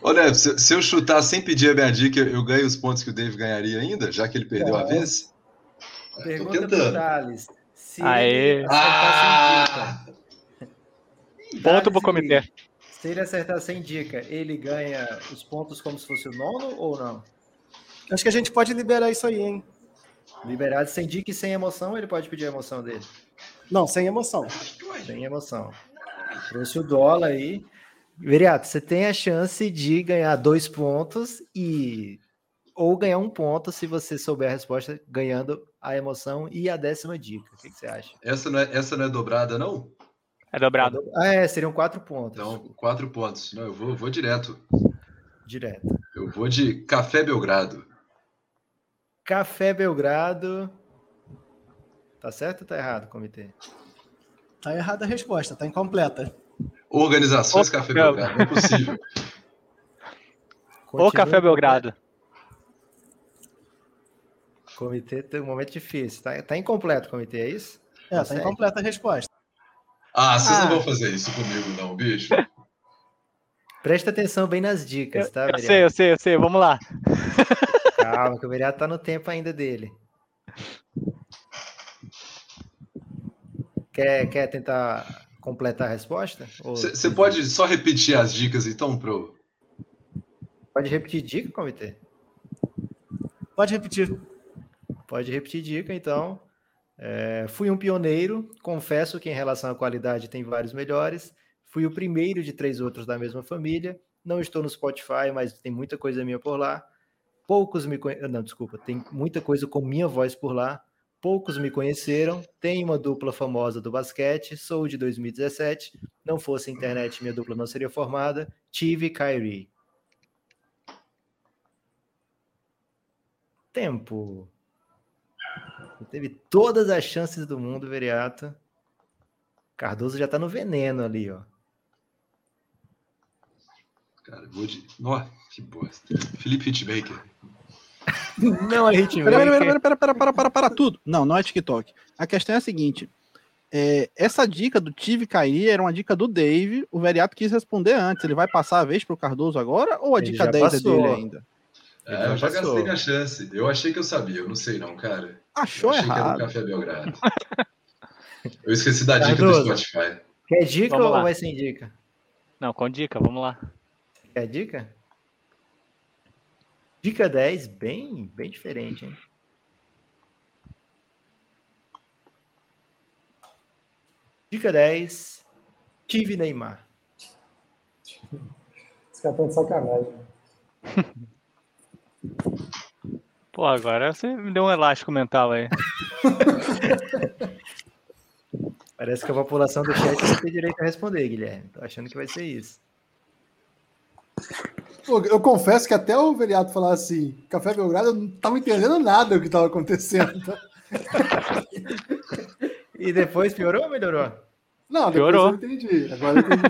Ô, Neves, se, se eu chutar sem pedir a minha dica, eu ganho os pontos que o Dave ganharia ainda, já que ele perdeu a Não. vez? É, tô Pergunta pro tentando. Thales. Se Aê. ele acertar sem Ah, dica. Ponto pro e comitê. Se ele acertar sem dica, ele ganha os pontos como se fosse o nono ou não? Acho que a gente pode liberar isso aí, hein? Liberado sem dica e sem emoção, ele pode pedir a emoção dele. Não, sem emoção. Sem emoção. Trouxe o dólar aí. Viriato, você tem a chance de ganhar dois pontos e ou ganhar um ponto se você souber a resposta ganhando a emoção e a décima dica. O que, que você acha? essa, não é, essa não é dobrada, não? É dobrado. Ah, é, seriam quatro pontos. Então, quatro pontos. Não, eu vou, eu vou direto. Direto. Eu vou de Café Belgrado. Café Belgrado. Tá certo ou tá errado, comitê? Tá errada a resposta, tá incompleta. Organizações Ô, Café Bel- Belgrado. Não é possível. Ô, Continua Café Belgrado. Comitê tem um momento difícil. Tá, tá incompleto o comitê, é isso? É, tá Consegue? incompleta a resposta. Ah, vocês Ah. não vão fazer isso comigo, não, bicho. Presta atenção bem nas dicas, tá, Eu Viriato? sei, eu sei, eu sei. Vamos lá. Calma, que o Viriato tá no tempo ainda dele. Quer, quer tentar completar a resposta? Ou- Você pode só repetir as dicas, então, pro. Pode repetir dica, comitê? Pode repetir. Pode repetir dica, então. É, fui um pioneiro, confesso que em relação à qualidade tem vários melhores. Fui o primeiro de três outros da mesma família. Não estou no Spotify, mas tem muita coisa minha por lá. Poucos me conheceram. Não, desculpa, tem muita coisa com minha voz por lá. Poucos me conheceram. Tenho uma dupla famosa do basquete. Sou de 2017. Não fosse a internet, minha dupla não seria formada. Tive Kyrie. Tempo. Teve todas as chances do mundo, Veriato. Cardoso já tá no veneno ali, ó. Cara, vou de. Nossa, que bosta. Felipe Hitmaker. Não é ritmo. Pera, pera, pera, pera, pera, para, para, para tudo. Não, não é TikTok. A questão é a seguinte: é, essa dica do Tive cair era uma dica do Dave. O Veriato quis responder antes. Ele vai passar a vez pro Cardoso agora ou a Ele dica já 10 é passou. dele ainda? É, eu já passou. gastei minha chance. Eu achei que eu sabia, eu não sei não, cara. Achou eu achei que era o errado. Café Belgrado. Eu esqueci da dica Cardoso. do Spotify. Quer dica Vamos ou lá. vai sem dica? Não, com dica, vamos lá. Quer dica? Dica 10, bem, bem diferente, hein? Dica 10, tive Neymar. Esse cara tá de sacanagem. Pô, agora você me deu um elástico mental aí. Parece que a população do chat não tem direito a responder, Guilherme. Tô achando que vai ser isso. Eu confesso que até o Veriato falar assim, Café Belgrado, eu não tava entendendo nada do que tava acontecendo. E depois piorou ou melhorou? Não, depois Piorou. eu entendi. Agora eu entendi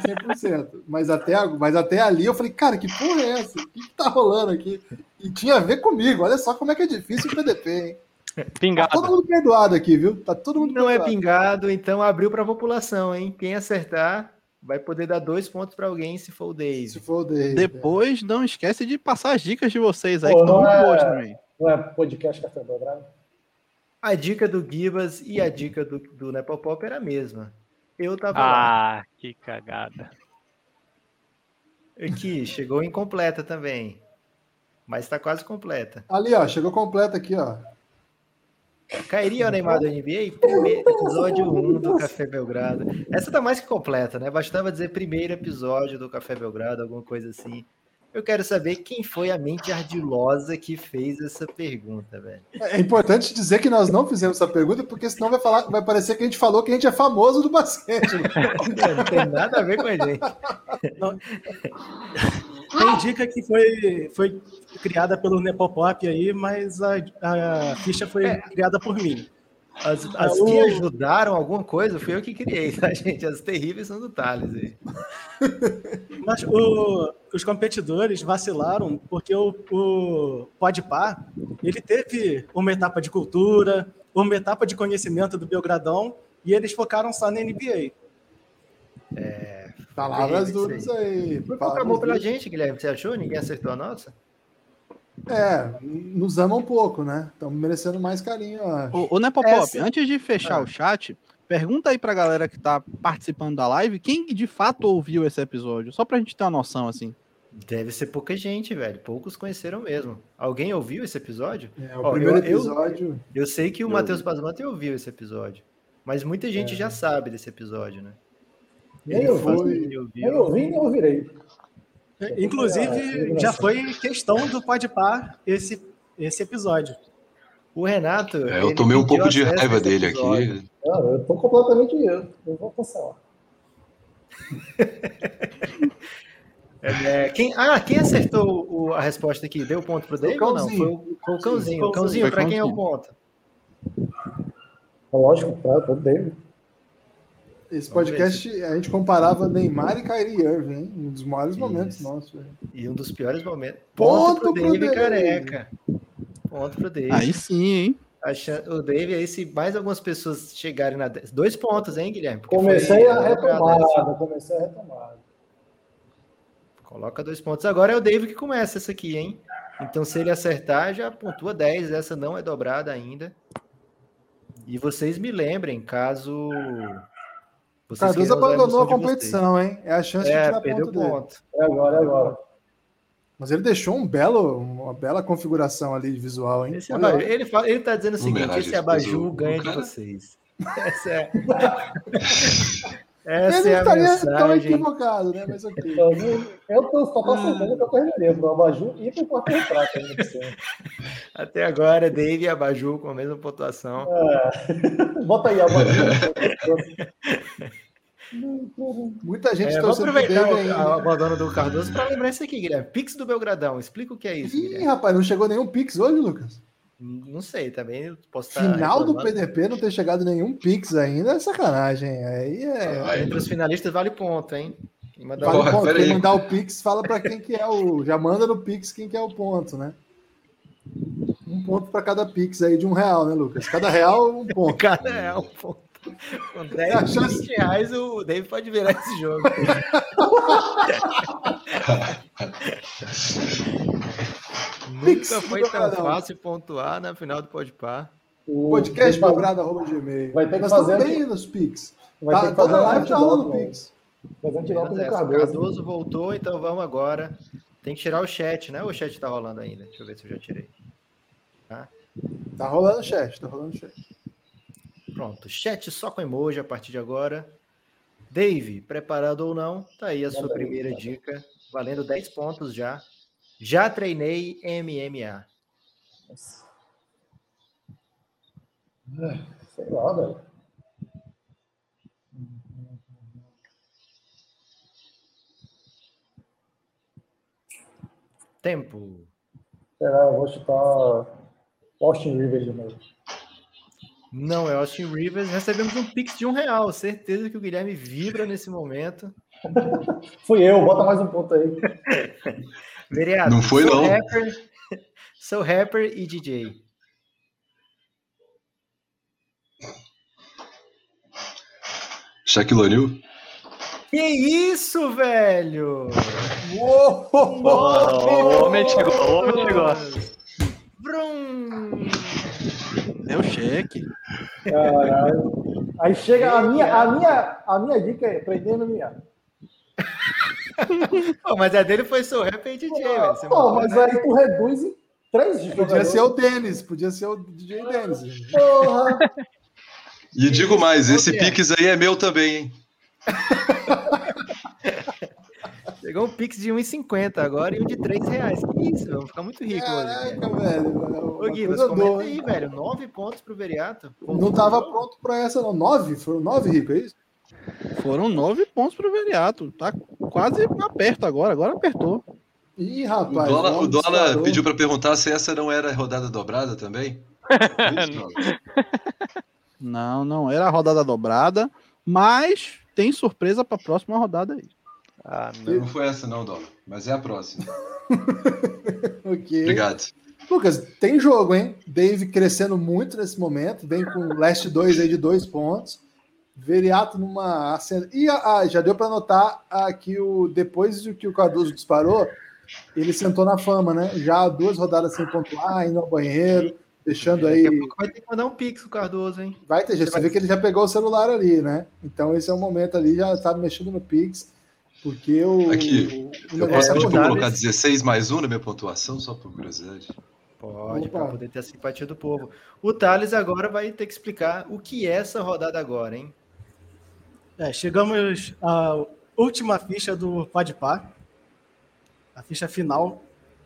100%. Mas até, mas até ali eu falei, cara, que porra é essa? O que, que tá rolando aqui? E tinha a ver comigo. Olha só como é que é difícil o PDP, hein? Pingado. Tá todo mundo perdoado aqui, viu? Tá todo mundo Não é perdoado. pingado, então abriu para a população, hein? Quem acertar vai poder dar dois pontos para alguém se for o Dave. Se for o Dave. Depois, não esquece de passar as dicas de vocês aí, Pô, que estão não muito é- boas também. Não é podcast Café Belgrado? A dica do Gibas e a dica do, do Nepopop era a mesma. Eu tava lá. Ah, que cagada. Aqui, chegou incompleta também. Mas tá quase completa. Ali, ó, chegou completo aqui, ó. Cairia o Neymar da NBA? Primeiro episódio 1 do Café Belgrado. Essa tá mais que completa, né? Bastava dizer primeiro episódio do Café Belgrado, alguma coisa assim. Eu quero saber quem foi a mente ardilosa que fez essa pergunta, velho. É importante dizer que nós não fizemos essa pergunta, porque senão vai, falar, vai parecer que a gente falou que a gente é famoso do basquete. Não tem nada a ver com a gente. Tem dica que foi, foi criada pelo Nepopop aí, mas a, a ficha foi É. criada por mim. As, as que ajudaram alguma coisa, fui eu que criei, tá, gente? As terríveis são do Thales aí. Mas o- os competidores vacilaram porque o, o Podpah, ele teve uma etapa de cultura, uma etapa de conhecimento do Belgradão, e eles focaram só na NBA. Palavras Isso duras aí. Foi palavras pouco amor pela gente, Guilherme. Você achou? Ninguém acertou a nossa? É, nos ama um pouco, né? Estamos merecendo mais carinho, eu acho. Ô, ô Nepopop, Essa- antes de fechar Ah. o chat, pergunta aí pra galera que tá participando da live quem de fato ouviu esse episódio, só pra gente ter uma noção, assim. Deve ser pouca gente, velho. Poucos conheceram mesmo. Alguém ouviu esse episódio? É, o Ó, primeiro eu- eu- episódio. Eu sei que o Eu Matheus. Basmante ouviu esse episódio. Mas muita gente já sabe desse episódio, né? Nem Ele ouvi, nem ouvi, nem ouvirei. Inclusive, Ah, já foi questão do Podpah esse, esse episódio. O Renato. É, eu tomei um pouco de raiva dele episódio. aqui. Não, eu tô completamente. Eu, eu vou cancelar. É, quem, ah, quem acertou o- a resposta aqui? Deu ponto pro Dave ou não? Cãozinho. Foi o, foi o Cãozinho. O Cãozinho, Foi pra quem é o Cãozinho. ponto? Lógico, tá, tô dele. Esse podcast, a gente comparava Neymar e Kyrie Irving, hein? Um dos maiores momentos nossos. velho. E um dos piores momentos. Ponto pro pro Dave. Careca. Ponto pro Dave. Aí sim, hein? A chan- O Dave aí, se mais algumas pessoas chegarem na. dez- Dois pontos, hein, Guilherme? Porque Comecei foi- a retomada, comecei a retomada. Coloca dois pontos. Agora é o Dave que começa essa aqui, hein? Então, se ele acertar, já pontua 10. Essa não é dobrada ainda. E vocês me lembrem, caso. Vocês Cardoso abandonou a competição, hein? É a chance vocês. de É, tirar perdeu ponto ponto. É agora, é agora. Mas ele deixou um belo, uma bela configuração ali de visual, hein? Esse Olha abajur, ele, fala, ele tá dizendo o seguinte: Homenagem esse ao abajur ganha de vocês. Essa é, essa não é a estaria tão equivocado, né? Mas ok. Então, eu tô, só tô acertando que eu terminei pro Abaju e pro Porto cima. Até agora, Dave e Abaju com a mesma pontuação. Bota aí, Abaju. Muita gente É, torcendo pro aproveitar o, o ainda. abandono do Cardoso para lembrar isso aqui, Guilherme. Pix do Belgradão. Explica o que é isso, Ih, Guilherme. rapaz, não chegou nenhum Pix hoje, Lucas? Não sei, também posso estar. Final do. PDP não ter chegado nenhum Pix ainda é sacanagem. Aí é. Entre os finalistas vale ponto, hein? Quem mandar Vale Porra, ponto. pera Quem mandar o Pix fala pra quem que é o. Já manda no Pix quem que é o ponto, né? Um ponto pra cada Pix aí de um real, né, Lucas? Cada real, um ponto. Cada é um ponto. Com 10, a chance- 20 reais, o Dave pode virar esse jogo. Pix Nunca foi tão Belgradão. fácil pontuar na final do Podpar. O- Podcast vai- belgrado.gmail. Vai ter que fazer bem nos Pix. Vai Tá, ter que tá fazer um live, tá rolando? Pix. Fazer antidoto Menos do essa. Cardoso. Cardoso voltou, então vamos agora. Tem que tirar o chat, né? O chat tá rolando ainda? Deixa eu ver se eu já tirei. Tá rolando chat, tá rolando chat. Pronto, chat só com emoji a partir de agora. Dave, preparado ou não, tá aí a sua primeira dica, valendo 10 pontos já. Já treinei MMA. Sei lá, velho. Tempo. Será, eu vou chutar Austin Rivers de novo. Não é Austin Rivers. Recebemos um pix de um real. Certeza que o Guilherme vibra nesse momento. Fui eu, bota mais um ponto aí. Vereador. Não foi, não. Rapper, sou rapper e DJ. Shaquille O'Neal? Que isso, velho! Uou! O homem chegou, o homem chegou. Brum! Deu cheque. Caralho. Aí chega a minha, a minha, a minha dica é prender no. Pô, mas a dele foi Sorrap e DJ, velho. Você Pô, mas né? aí tu reduz em três Podia jogadores. ser o Denis, podia ser o DJ Denis. Porra! E digo mais, esse Ô, Pierre. Pix aí é meu também, hein? Pegou um Pix de 1,50 agora e um de 3 reais. Que isso, vamos ficar muito rico hoje. velho. Caraca, velho. Ô, uma Gui, mas comenta aí, velho. 9 pontos pro Veriato. Não tava pronto pra essa, não. Nove? Foram nove, Rico, é isso? Foram nove pontos pro Veriato. Tá quase aperto agora, agora apertou. Ih, O rapaz. Dólar, logo o disparou. pediu para perguntar se essa não era rodada dobrada também. Não, não era a rodada dobrada, mas tem surpresa pra próxima rodada aí. Ah, Não foi essa não, Dólar, mas é a próxima. Ok. Obrigado. Lucas, tem jogo, hein? Dave crescendo muito nesse momento, vem com o Last 2 aí de dois pontos. Veriato numa. E ah, já deu para notar ah, que o, depois do que o Cardoso disparou, ele sentou na fama, né? Já duas rodadas sem pontuar, indo ao banheiro, deixando aí. Daqui a pouco vai ter que mandar um Pix pro Cardoso, hein? Vai ter, já, você vê que ele já pegou o celular ali, né? Então esse é o momento ali, já tá mexendo no Pix, porque o, Aqui, o Eu negócio posso é pedir para mudar. colocar 16 mais 1 na minha pontuação, só por curiosidade? Pode, para poder ter a simpatia do povo. O Thales agora vai ter que explicar o que é essa rodada agora, hein? É, chegamos à última ficha do Podpah, a ficha final,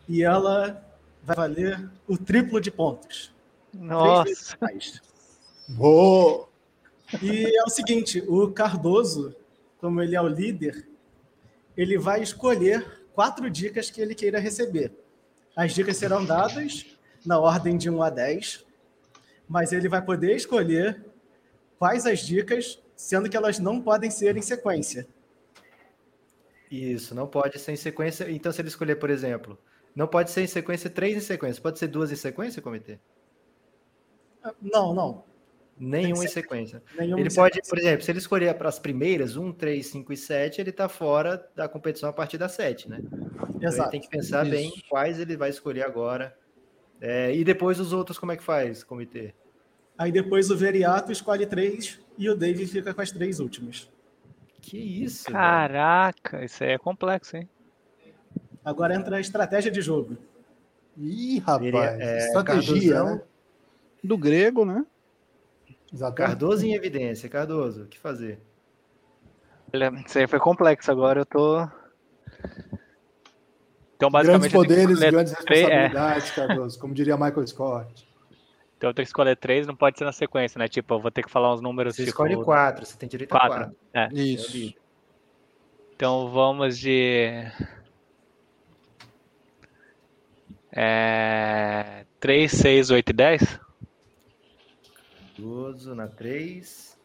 e ela vai valer o triplo de pontos. Três Nossa, vezes mais. Boa! E é o seguinte, o Cardoso, como ele é o líder, ele vai escolher quatro dicas que ele queira receber. As dicas serão dadas na ordem de 1 a 10, mas ele vai poder escolher quais as dicas, sendo que elas não podem ser em sequência. Isso, não pode ser em sequência. Então, se ele escolher, por exemplo, não pode ser em sequência três em sequência. Pode ser duas em sequência, comitê? Não, não. Nenhuma em sequência. Nenhuma Ele pode, sequência. por exemplo, se ele escolher para as primeiras, 1, 3, 5 e 7, ele está fora da competição a partir da 7, né? Então ele Exato. tem que pensar Isso. bem quais ele vai escolher agora. É, e depois os outros, como é que faz, comitê? Aí depois o Veriato escolhe três e o David fica com as três últimas. Que isso? velho? caraca, isso aí é complexo, hein? Agora entra a estratégia de jogo. Ih, rapaz, Seria, é, estratégia, né? Do grego, né? Exatamente. Cardoso em evidência. Cardoso, o que fazer? Olha, Isso aí foi complexo, agora eu tô. Então, Grandes basicamente, que poderes, grandes é. responsabilidades, Cardoso, como diria Michael Scott. Então eu tenho que escolher três, não pode ser na sequência, né? Tipo, eu vou ter que falar uns números Você tipo. escolhe quatro, você tem direito a quatro. quatro. É. Isso. Então vamos de. É... 3, 6, 8 e 10? Cardoso na 3.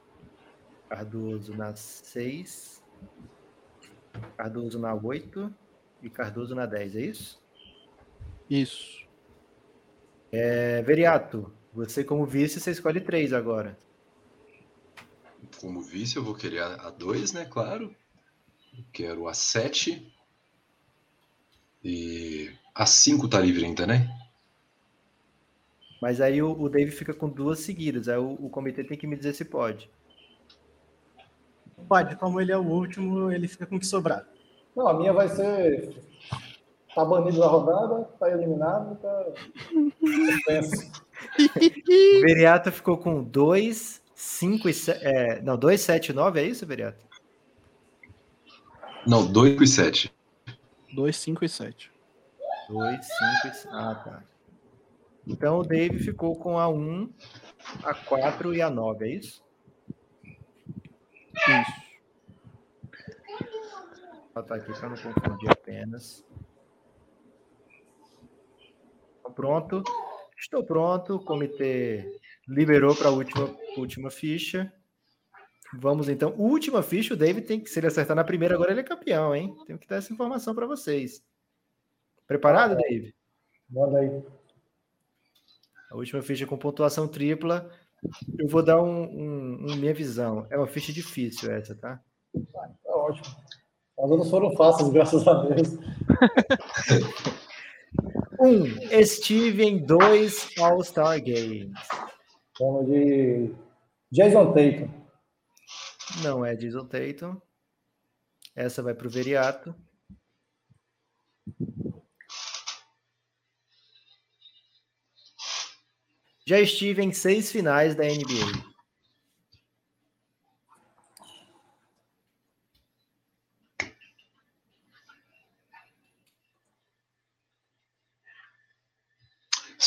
Cardoso na 6. Cardoso na 8. E Cardoso na 10, é isso? Isso. É, Veriato, você como vice, você escolhe 3 agora. Como vice, eu vou querer a 2, né? Claro. Eu quero a 7. E a 5 tá livre ainda, né? Mas aí o, o Dave fica com duas seguidas. Aí o, o comitê tem que me dizer se pode. Pode, como ele é o último, ele fica com o que sobrar. Não, a minha vai ser. Tá banido da rodada, tá eliminado, tá. Suspenso. O Veriato ficou com 2, 5 e 7. É, não, 2, 7 e 9, é isso, Veriato? Não, 2 e 7. 2, 5 e 7. 2, 5 e 7. Ah, tá. Então o Dave ficou com a 1, a 4 e a 9, é isso? Isso. Vou botar aqui para não confundir apenas. Tô Pronto. Estou pronto. O comitê liberou para a última, última ficha. Vamos então. Última ficha, o David tem que, se ele acertar na primeira, agora ele é campeão, hein? Tenho que dar essa informação para vocês. Preparado, Dave? Manda aí. A última ficha com pontuação tripla Eu vou dar um, um, um minha visão. É uma ficha difícil essa, tá? Tá ótimo. As outras foram fáceis, graças a Deus. Um, estive em dois All-Star Games. Vamos de Jason Tatum. Não é Jason Tatum. Essa vai para o Veriato. Já estive em seis finais da NBA.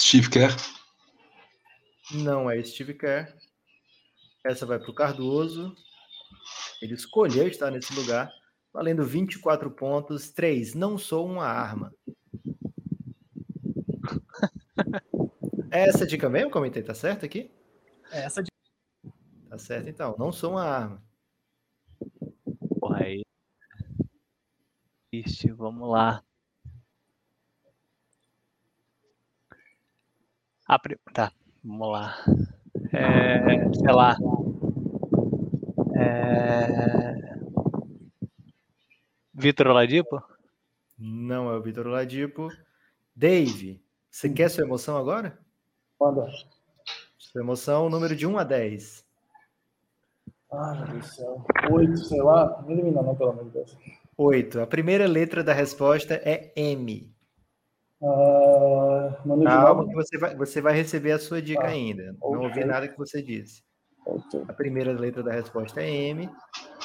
Steve Kerr. Não é Steve Kerr. Essa vai para o Cardoso. Ele escolheu estar nesse lugar, valendo 24 pontos. 3. Não sou uma arma. Essa dica mesmo, comentei, tá certo aqui? É essa de... Tá certo, então. Não sou uma arma. Porra aí. Ixi, vamos lá. A pri- Tá, vamos lá. É, sei lá. É... Vitor Oladipo? Não é o Vitor Oladipo. Dave, você quer sua emoção agora? Manda. Sua emoção, número de 1 a 10. Ai, meu Deus do céu. Oito, sei lá. Não elimina não, pelo amor de Deus. 8. A primeira letra da resposta é M. Manu Calma, que você vai, você vai receber a sua dica Ah, ainda. Não ok. ouvi nada que você disse. Ok. A primeira letra da resposta é M.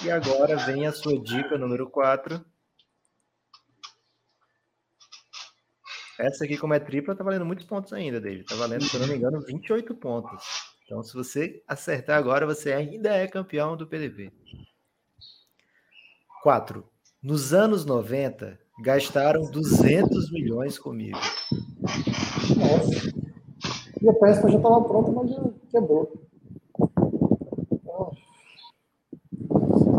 E agora vem a sua dica número 4. Essa aqui, como é tripla, tá valendo muitos pontos ainda, David. Tá valendo, se eu não me engano, 28 pontos. Então, se você acertar agora, você ainda é campeão do PDP. 4. Nos anos 90, gastaram 200 milhões comigo. Nossa. E a peça já estava pronta, mas já quebrou.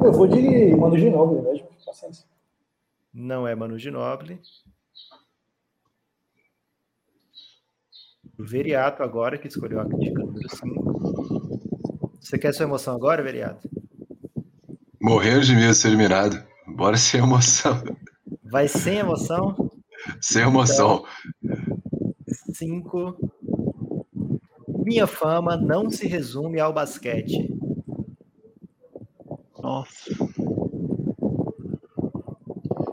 Eu vou de Mano Ginóbili mesmo. Paciência. Não é Manu Ginóbili. O Veriato agora, que escolheu a dica número 5. Você quer sua emoção agora, Veriato? Morrendo de medo de ser eliminado. Bora sem emoção. Vai sem emoção? Sem emoção. 5. Minha fama não se resume ao basquete. Nossa.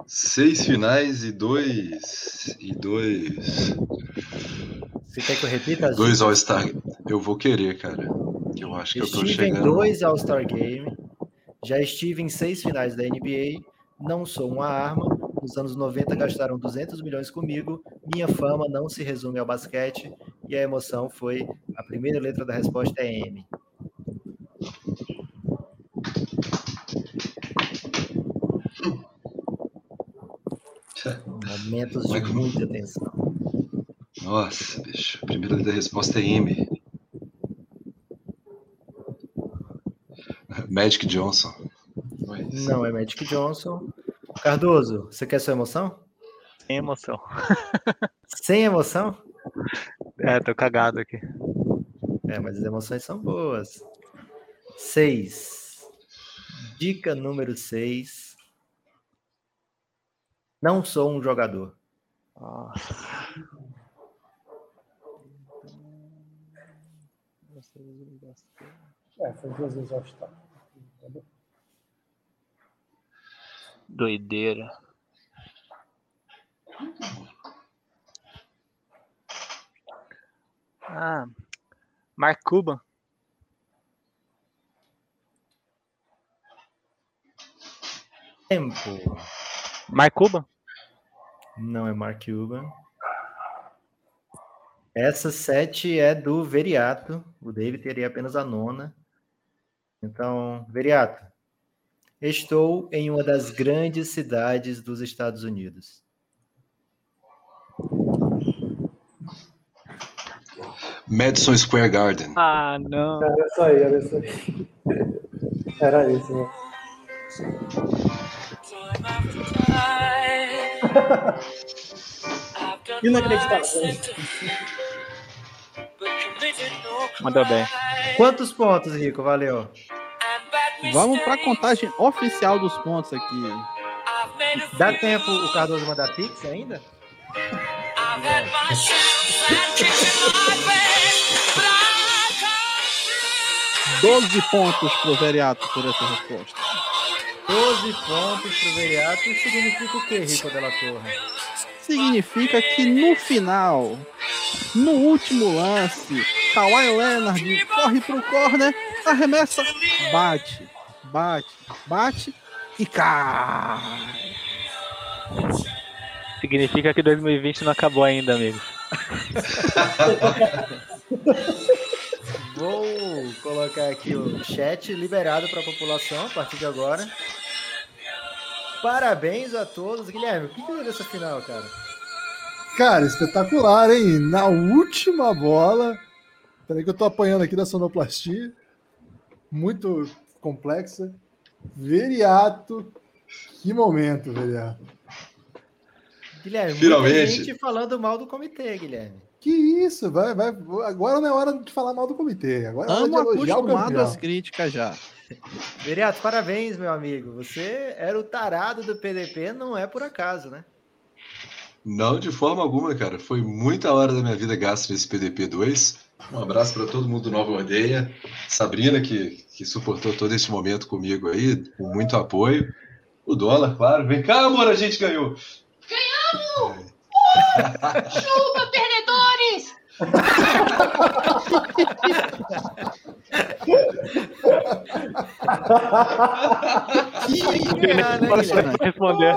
Seis finais e dois. E dois. Você quer que eu repita as Dois All-Star. Eu vou querer, cara. Eu acho que eu tô Estive em chegando. dois All-Star Game. Já estive em seis finais da NBA. Não sou uma arma. Nos anos 90 gastaram 200 milhões comigo. Minha fama não se resume ao basquete. E a emoção foi a primeira letra da resposta é M. Momentos de Michael. muita tensão. Nossa, bicho. A primeira da resposta é M. Magic Johnson. Mas- Não é Magic Johnson. Cardoso, você quer sua emoção? Sem emoção. Sem emoção? É, tô cagado aqui. É, mas as emoções são boas. Seis. Dica número seis. Não sou um jogador. Nossa. É, foi duas vezes All-Star. Entendeu? Doideira. Ah, Mark Cuban. Tempo. Mark Cuban? Não é Mark Cuban. Essa sete é do Veriato. O David teria apenas a nona. Então, Veriato, estou em uma das grandes cidades dos Estados Unidos. Madison Square Garden. Ah, não. Era isso aí, era isso aí. Era isso, né? Inacreditável. Mandou bem. Quantos pontos, Rico? Valeu. Vamos para a contagem oficial dos pontos aqui. Dá tempo o Cardoso mandar pix ainda? 12 pontos pro Veriato por essa resposta. 12 pontos pro Veriato. Isso significa o que, Rico Della Torre? Significa que no final, no último lance, Kawhi Leonard corre pro corner, arremessa, bate, bate, bate e cai. Significa que 2020 não acabou ainda, amigos. Vou colocar aqui o chat liberado para a população a partir de agora. Parabéns a todos. Guilherme, o que você dessa final, cara? Cara, espetacular, hein? Na última bola. Peraí que eu tô apanhando aqui da sonoplastia. Muito complexa. Veriato. Que momento, Veriato. Guilherme, Finalmente. falando mal do comitê, Guilherme. Que isso, vai, vai. Agora não é hora de falar mal do comitê. Agora é hora de Estamos elogiar o acostumados campeão. às críticas já. Veriato, parabéns, meu amigo. Você era o tarado do PDP, não é por acaso, né? Não, de forma alguma, cara. Foi muita hora da minha vida gasta nesse PDP 2. Um abraço para todo mundo do Nova Ordeia. Sabrina, que, que suportou todo esse momento comigo aí, com muito apoio. O dólar, claro. Vem cá, amor, a gente ganhou. Chupa, perdedores! Ganhar, né, Guilherme? Responder.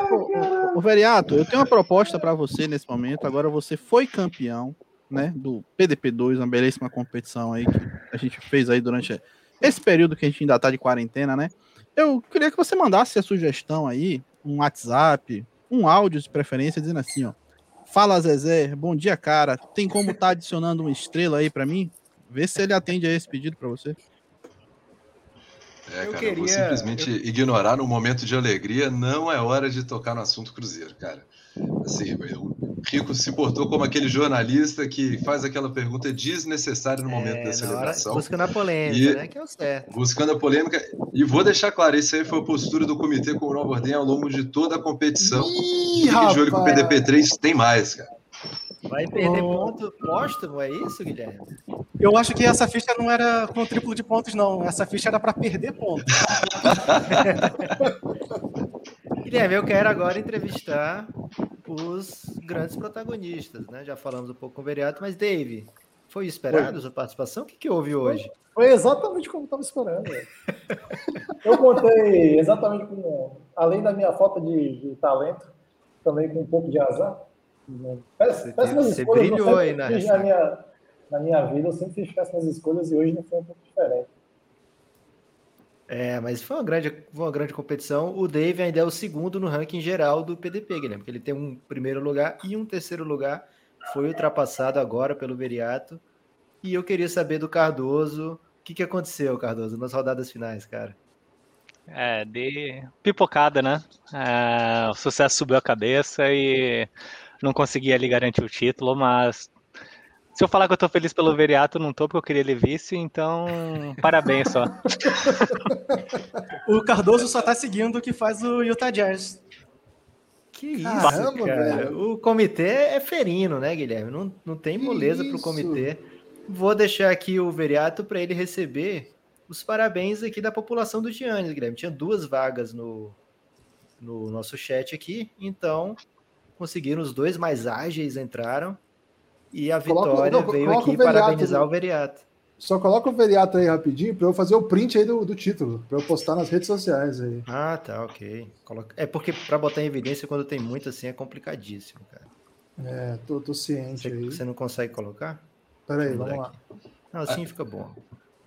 Ô, Veriato, eu tenho uma proposta para você nesse momento. Agora você foi campeão, né, do PDP2, uma belíssima competição aí que a gente fez aí durante esse período que a gente ainda tá de quarentena, né? Eu queria que você mandasse a sugestão aí, um WhatsApp, um áudio de preferência, dizendo assim, ó. Fala, Zezé, bom dia, cara. Tem como tá adicionando uma estrela aí para mim? Vê se ele atende a esse pedido para você. É, Eu cara, eu vou queria- simplesmente ignorar no momento de alegria. Não é hora de tocar no assunto Cruzeiro, cara. Assim, o Rico se portou como aquele jornalista que faz aquela pergunta desnecessária no momento É, da na hora, celebração. buscando a polêmica, E- né? Que é o certo. buscando a polêmica. E vou deixar claro, isso aí foi a postura do comitê com o Nova Ordem ao longo de toda a competição. Ih, Fique de olho que o rapaz. PDP3 tem mais, cara. Vai perder Oh. ponto póstumo, é isso, Guilherme? Eu acho que essa ficha não era com triplo de pontos, não. Essa ficha era para perder pontos. Guilherme, eu quero agora entrevistar os grandes protagonistas, né? Já falamos um pouco com o Veriato, mas Dave, foi esperado sua participação? O que, que houve hoje? Foi exatamente como eu estava esperando. Eu contei exatamente com, além da minha falta de, de talento, também com um pouco de azar. Você Péssimas teve- você escolhas. brilhou aí na na minha, na minha vida, eu sempre fiz péssimas escolhas e hoje não foi um pouco diferente. É, mas foi uma grande, foi uma grande competição. O Dave ainda é o segundo no ranking geral do PDP, Guilherme, porque ele tem um primeiro lugar e um terceiro lugar. Foi ultrapassado agora pelo Veriato. E eu queria saber do Cardoso. O que, que aconteceu, Cardoso, nas rodadas finais, cara? É, de pipocada, né? É, o sucesso subiu a cabeça e não consegui ali garantir o título, mas se eu falar que eu tô feliz pelo Veriato, não tô, porque eu queria ele vice, então parabéns só. O Cardoso só tá seguindo o que faz o Utah Jazz. Que isso, Caramba, cara. velho. O comitê é ferino, né, Guilherme? Não, não tem Que moleza pro isso? comitê. Vou deixar aqui o Veriato para ele receber os parabéns aqui da população do Giannis, Guilherme. Tinha duas vagas no, no nosso chat aqui, então conseguiram os dois mais ágeis entraram e a Coloca- vitória não, veio coloca aqui Veriato parabenizar o Veriato. Só coloca o Veriato aí rapidinho para eu fazer o print aí do, do título, para eu postar nas redes sociais aí. Ah, tá, ok. Coloca- É porque para botar em evidência quando tem muito assim é complicadíssimo, cara. É, tô, tô ciente Você, aí. você não consegue colocar? Peraí, Vamos lá. Não, assim fica bom.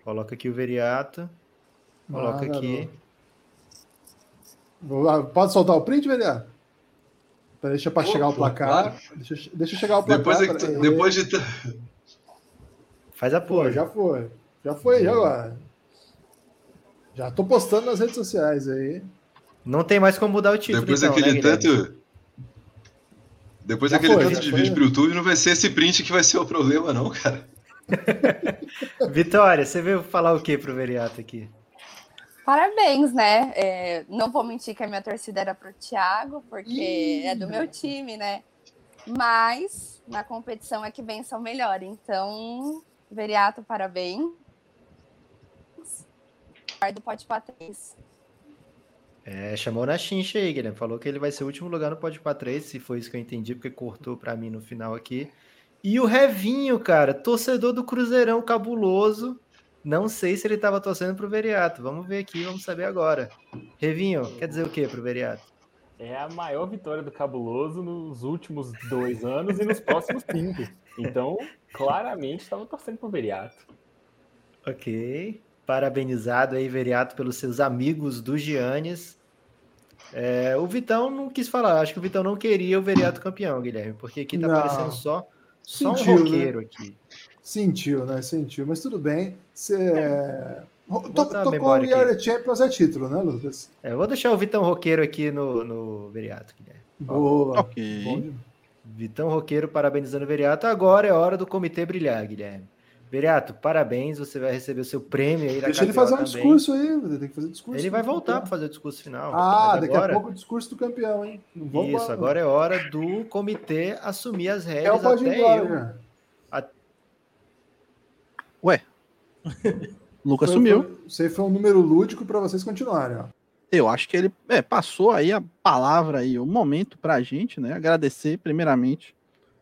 Coloca aqui o Veriato. Coloca Manda, aqui. Vou lá. Pode soltar o print, Veriato? Peraí, Deixa para chegar o placar. claro. Deixa, deixa chegar o placar. Depois, é que tu- depois de. t- Faz a Pô, pose. já foi. Já foi, já agora. Já tô postando nas redes sociais aí. Não tem mais como mudar o título. Depois então, daquele né, tanto. Depois Já daquele foi, tanto de foi. vídeo pro YouTube, não vai ser esse print que vai ser o problema, não, cara. Vitória, você veio falar o que pro Veriato aqui? Parabéns, né? É, não vou mentir que a minha torcida era pro Thiago, porque Ih. é do meu time, né? Mas na competição é que vença o melhor. Então, Veriato, parabéns. Do Pode Patrícia. É, chamou na chincha aí, Guilherme. Falou que ele vai ser o último lugar no Pode 3, se foi isso que eu entendi, porque cortou pra mim no final aqui. E o Revinho, cara, torcedor do Cruzeirão cabuloso. Não sei se ele tava torcendo pro Veriato. Vamos ver aqui, vamos saber agora. Revinho, quer dizer o que pro Veriato? É a maior vitória do Cabuloso nos últimos dois anos e nos próximos cinco. Então, claramente, estava torcendo pro Veriato. Ok. Parabenizado aí, Veriato, pelos seus amigos do Giannis. É, o Vitão não quis falar. Acho que o Vitão não queria o Veriato campeão, Guilherme, porque aqui tá Não. aparecendo só, só Sentiu, um né? roqueiro aqui. Sentiu, né? Sentiu. Mas tudo bem. Você. Botar a Tocou o. Yara Champions é título, né, Lucas? É, eu vou deixar o Vitão Roqueiro aqui no, no Veriato, Guilherme. Boa. Ok. Bom. Vitão Roqueiro parabenizando o Veriato. Agora é hora do comitê brilhar, Guilherme. Veriato, parabéns. Você vai receber o seu prêmio aí da Deixa ele fazer um também. discurso aí, ele tem que fazer discurso. Ele vai voltar para fazer o discurso final. Ah, mas daqui agora, a pouco o discurso do campeão, hein? Isso, agora é hora do comitê assumir as é rédeas. o pode ir até embora, eu. já. Ué. Lucas Foi- sumiu. aí foi um número lúdico para vocês continuarem, ó. Eu acho que ele é, passou aí a palavra aí, o momento pra gente, né? Agradecer primeiramente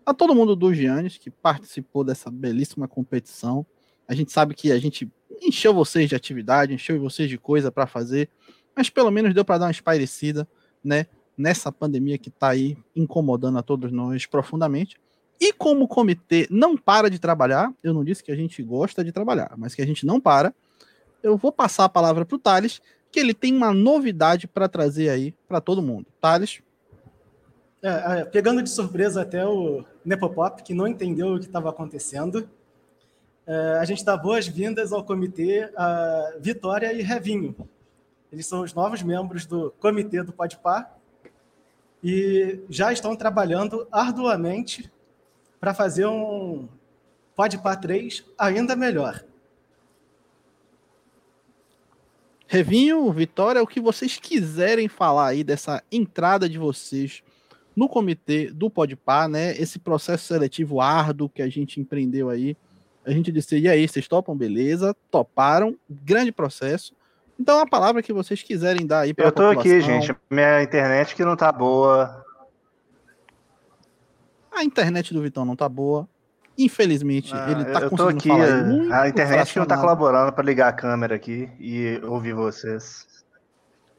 a todo mundo do Giannis que participou dessa belíssima competição. A gente sabe que a gente encheu vocês de atividade, encheu vocês de coisa pra fazer, mas pelo menos deu pra dar uma espairecida, né? Nessa pandemia que tá aí incomodando a todos nós profundamente. E como o comitê não para de trabalhar, eu não disse que a gente gosta de trabalhar, mas que a gente não para, eu vou passar a palavra pro Thales, que ele tem uma novidade para trazer aí para todo mundo. Thales, É, é, pegando de surpresa até o Nepopop, que não entendeu o que estava acontecendo, é, a gente dá boas-vindas ao comitê Vitória e Revinho. Eles são os novos membros do comitê do Podpar e já estão trabalhando arduamente para fazer um Podpar 3 ainda melhor. Revinho, Vitória, o que vocês quiserem falar aí dessa entrada de vocês no comitê do Podpar, né? Esse processo seletivo árduo que a gente empreendeu aí. A gente disse, e aí, vocês topam? Beleza, toparam, grande processo. Então, a palavra que vocês quiserem dar aí para Eu tô aqui, gente. Minha internet que não tá boa. A internet do Vitão não tá boa. Infelizmente, Ah, ele tá eu tô conseguindo aqui. falar A internet que não tá colaborando pra ligar a câmera aqui e ouvir vocês.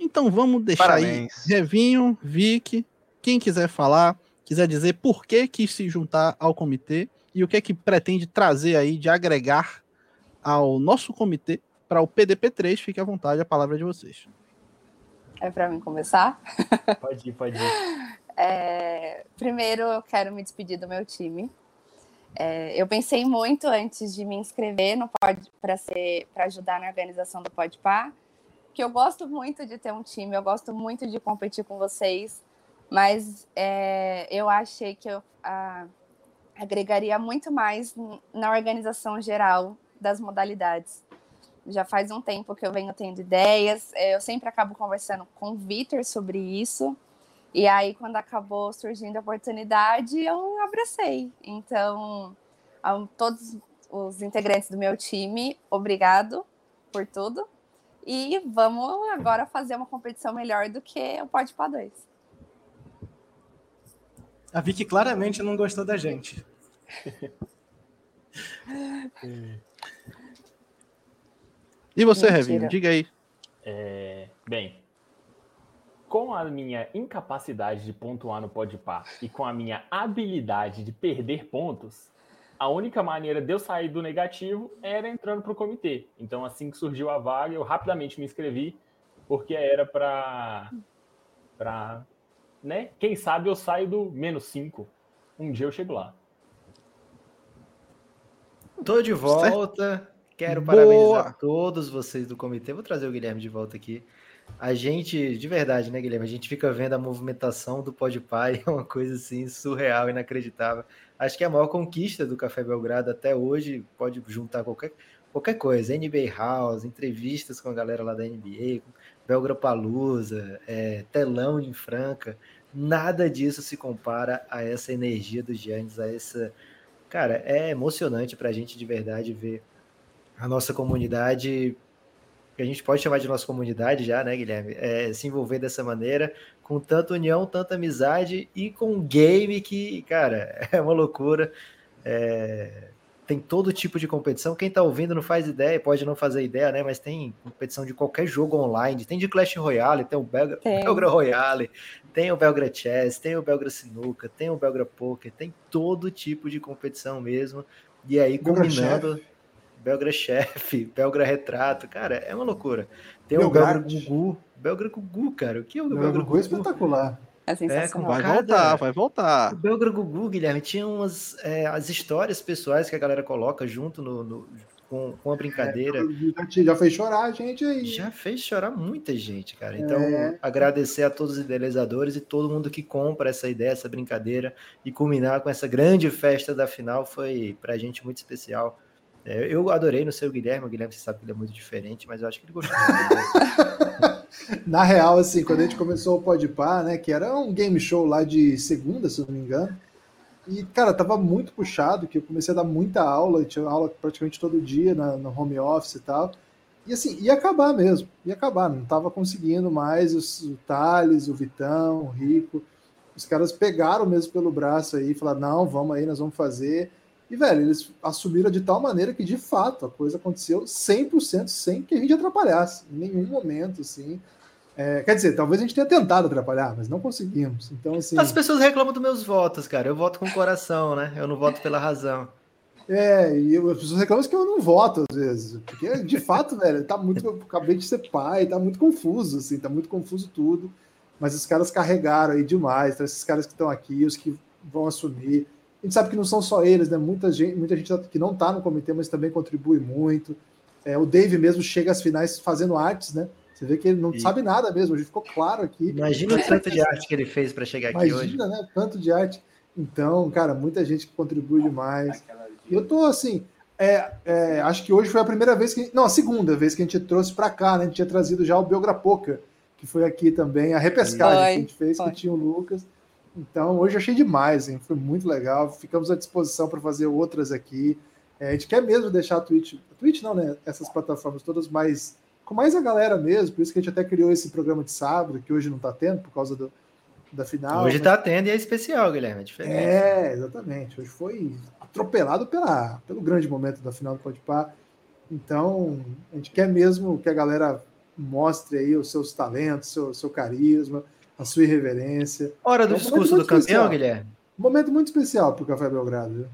Então vamos deixar Parabéns. aí Revinho, Vic, quem quiser falar, quiser dizer por que quis se juntar ao comitê e o que é que pretende trazer aí de agregar ao nosso comitê para o PDP3, fique à vontade, a palavra é de vocês. É para mim começar? Pode ir, pode ir. É, primeiro, eu quero me despedir do meu time. É, eu pensei muito antes de me inscrever no para ser para ajudar na organização do Podpar, que eu gosto muito de ter um time, eu gosto muito de competir com vocês, mas é, eu achei que eu ah, agregaria muito mais na organização geral das modalidades. Já faz um tempo que eu venho tendo ideias, é, eu sempre acabo conversando com o Vitor sobre isso. E aí, quando acabou surgindo a oportunidade, eu abracei. Então, a todos os integrantes do meu time, obrigado por tudo. E vamos agora fazer uma competição melhor do que o Pode para dois. A Vicky claramente não gostou da gente. E você. Revinho, diga aí. É, bem, com a minha incapacidade de pontuar no Podpah e com a minha habilidade de perder pontos, a única maneira de eu sair do negativo era entrando para o comitê. Então, assim que surgiu a vaga, eu rapidamente me inscrevi, porque era para. Pra, né? Quem sabe eu saio do menos 5. Um dia eu chego lá. Tô de volta. Quero Boa. parabenizar todos vocês do comitê. Vou trazer o Guilherme de volta aqui. A gente, de verdade, né, Guilherme? A gente fica vendo a movimentação do Podpah e é uma coisa assim surreal, inacreditável. Acho que é a maior conquista do Café Belgrado até hoje, pode juntar qualquer, qualquer coisa, NBA House, entrevistas com a galera lá da NBA, Belgrapalusa, é, telão em Franca, nada disso se compara a essa energia do Giannis, a essa... Cara, é emocionante para a gente de verdade ver a nossa comunidade que a gente pode chamar de nossa comunidade já, né, Guilherme? É, se envolver dessa maneira, com tanta união, tanta amizade e com um game que, cara, é uma loucura. É, tem todo tipo de competição. Quem tá ouvindo não faz ideia, pode não fazer ideia, né? Mas tem competição de qualquer jogo online. Tem de Clash Royale, tem o Belgra, tem. Belgra Royale, tem o Belgra Chess, tem o Belgra Sinuca, tem o Belgra Poker, tem todo tipo de competição mesmo. E aí, combinando. Belgra Chef, Belgra Retrato, cara, é uma loucura. Tem o Belgra Gugu, Belgra Gugu, cara, o que é o Belgra, Belgra Gugu? é espetacular. É sensacional. É, vai voltar, vai voltar. O Belgra Gugu, Guilherme, tinha umas é, as histórias pessoais que a galera coloca junto no, no com, com a brincadeira. É, já fez chorar a gente aí. Já fez chorar muita gente, cara. Então, é. agradecer a todos os idealizadores e todo mundo que compra essa ideia, essa brincadeira e culminar com essa grande festa da final foi pra gente muito especial. É, eu adorei no seu Guilherme, o Guilherme você sabe que ele é muito diferente, mas eu acho que ele gostou. Na real, assim, quando a gente começou o Podpah, né, que era um game show lá de segunda, se não me engano, e, cara, tava muito puxado, que eu comecei a dar muita aula, tinha aula praticamente todo dia na, no home office e tal, e assim, ia acabar mesmo, ia acabar, não tava conseguindo mais, os, o Thales, o Vitão, o Rico, os caras pegaram mesmo pelo braço aí, falaram, não, vamos aí, nós vamos fazer, e, velho, eles assumiram de tal maneira que, de fato, a coisa aconteceu 100% sem que a gente atrapalhasse, em nenhum momento, assim. É, quer dizer, talvez a gente tenha tentado atrapalhar, mas não conseguimos. Então, assim. As pessoas reclamam dos meus votos, cara. Eu voto com o coração, né? Eu não voto pela razão. É, e eu, as pessoas reclamam que eu não voto, às vezes. Porque, de fato, velho, tá muito. Eu acabei de ser pai, tá muito confuso, assim, tá muito confuso tudo. Mas os caras carregaram aí demais. Então, esses caras que estão aqui, os que vão assumir gente sabe que não são só eles, né? Muita gente, muita gente que não está no comitê, mas também contribui muito. É, o Dave mesmo chega às finais fazendo artes, né? Você vê que ele não e... sabe nada mesmo, hoje ficou claro aqui. Imagina o tanto de arte que ele fez para chegar aqui Imagina, hoje. Imagina, né? Tanto de arte. Então, cara, muita gente que contribui demais. E eu tô assim, é, é, acho que hoje foi a primeira vez que. Não, a segunda vez que a gente trouxe para cá, né? A gente tinha trazido já o Biograpoca, que foi aqui também, a repescagem foi, que a gente fez, foi. que tinha o Lucas. Então, hoje eu achei demais, hein? Foi muito legal. Ficamos à disposição para fazer outras aqui. É, a gente quer mesmo deixar a Twitch, a Twitch não, né? Essas plataformas todas mais com mais a galera mesmo, por isso que a gente até criou esse programa de sábado, que hoje não está tendo, por causa do, da final. Hoje está mas... tendo e é especial, Guilherme, é diferente. É, exatamente. Hoje foi atropelado pela, pelo grande momento da final do Podpah. Então, a gente quer mesmo que a galera mostre aí os seus talentos, seu, seu carisma, a sua irreverência. Hora do é um discurso do campeão, especial. Guilherme. Um momento muito especial para o Café Belgrado. Viu?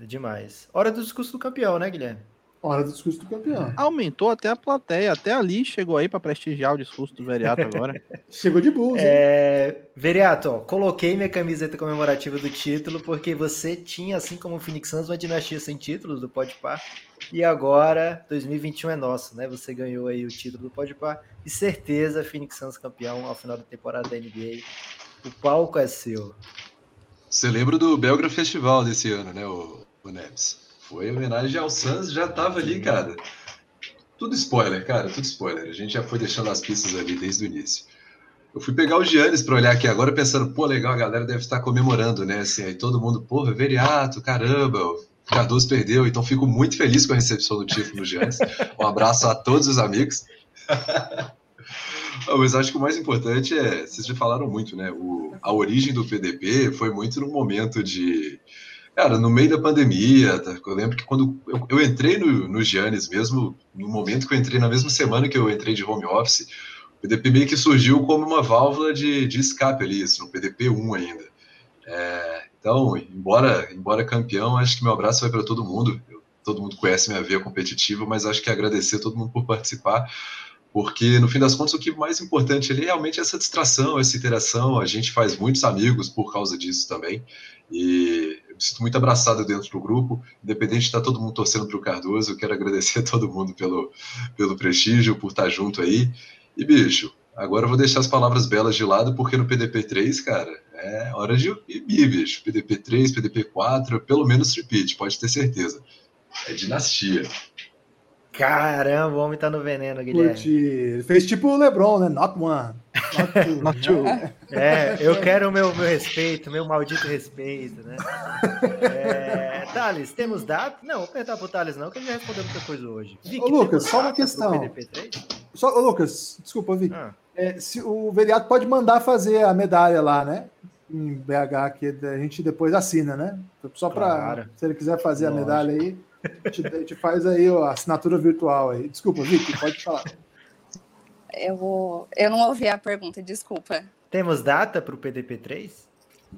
É demais. Hora do discurso do campeão, né, Guilherme? Hora do discurso do campeão. Aumentou até a plateia, até ali chegou aí para prestigiar o discurso do Veriato agora. chegou de bulls, é... Veriato, ó, coloquei minha camiseta comemorativa do título porque você tinha, assim como o Phoenix Suns, uma dinastia sem títulos do Podpar. E agora, 2021 é nosso, né? Você ganhou aí o título do Podpar. E certeza, Phoenix Suns campeão ao final da temporada da NBA. O palco é seu. Você lembra do Belgra Festival desse ano, né, o, o Neves? Foi homenagem ao Suns, já tava ali, cara. Tudo spoiler, cara, tudo spoiler. A gente já foi deixando as pistas ali desde o início. Eu fui pegar o Giannis para olhar aqui agora, pensando, pô, legal, a galera deve estar comemorando, né? Assim, aí todo mundo, porra, Veriato, caramba, o Cardoso perdeu, então fico muito feliz com a recepção do título do Giannis. Um abraço a todos os amigos. Mas acho que o mais importante é, vocês já falaram muito, né? O, a origem do PDP foi muito no momento de Cara, no meio da pandemia, tá? eu lembro que quando eu, eu entrei no, no Giannis mesmo, no momento que eu entrei, na mesma semana que eu entrei de home office, o PDP meio que surgiu como uma válvula de, de escape ali, isso, no PDP 1 ainda. É, então, embora, embora campeão, acho que meu abraço vai para todo mundo. Eu, todo mundo conhece minha veia competitiva, mas acho que agradecer a todo mundo por participar, porque no fim das contas o que mais importante ali é realmente essa distração, essa interação. A gente faz muitos amigos por causa disso também. E me sinto muito abraçado dentro do grupo, independente de estar todo mundo torcendo para o Cardoso, eu quero agradecer a todo mundo pelo, pelo prestígio, por estar junto aí. E, bicho, Agora eu vou deixar as palavras belas de lado, porque no PDP3, cara, é hora de ir, bicho. PDP3, PDP4, pelo menos repeat, pode ter certeza. É dinastia. Caramba, o homem tá no veneno, Guilherme. Curti. Ele fez tipo o LeBron, né? Not one. Not two. Not two. É, eu quero o meu, meu respeito, meu maldito respeito, né? É, Thales, temos data? Não, vou perguntar pro Thales não, que ele já respondeu muita coisa hoje. Vic, Ô, Lucas, só uma questão. PDP3? Só, ô, Lucas, desculpa, Vic. Ah, É, se o vereador pode mandar fazer a medalha lá, né? Em BH, que a gente depois assina, né? Só para. Claro. Se ele quiser fazer a Lógico. medalha aí, a gente, a gente faz aí ó, a assinatura virtual aí. Desculpa, Vic, pode falar. Eu, vou... eu não ouvi a pergunta, desculpa. temos data pro PDP3?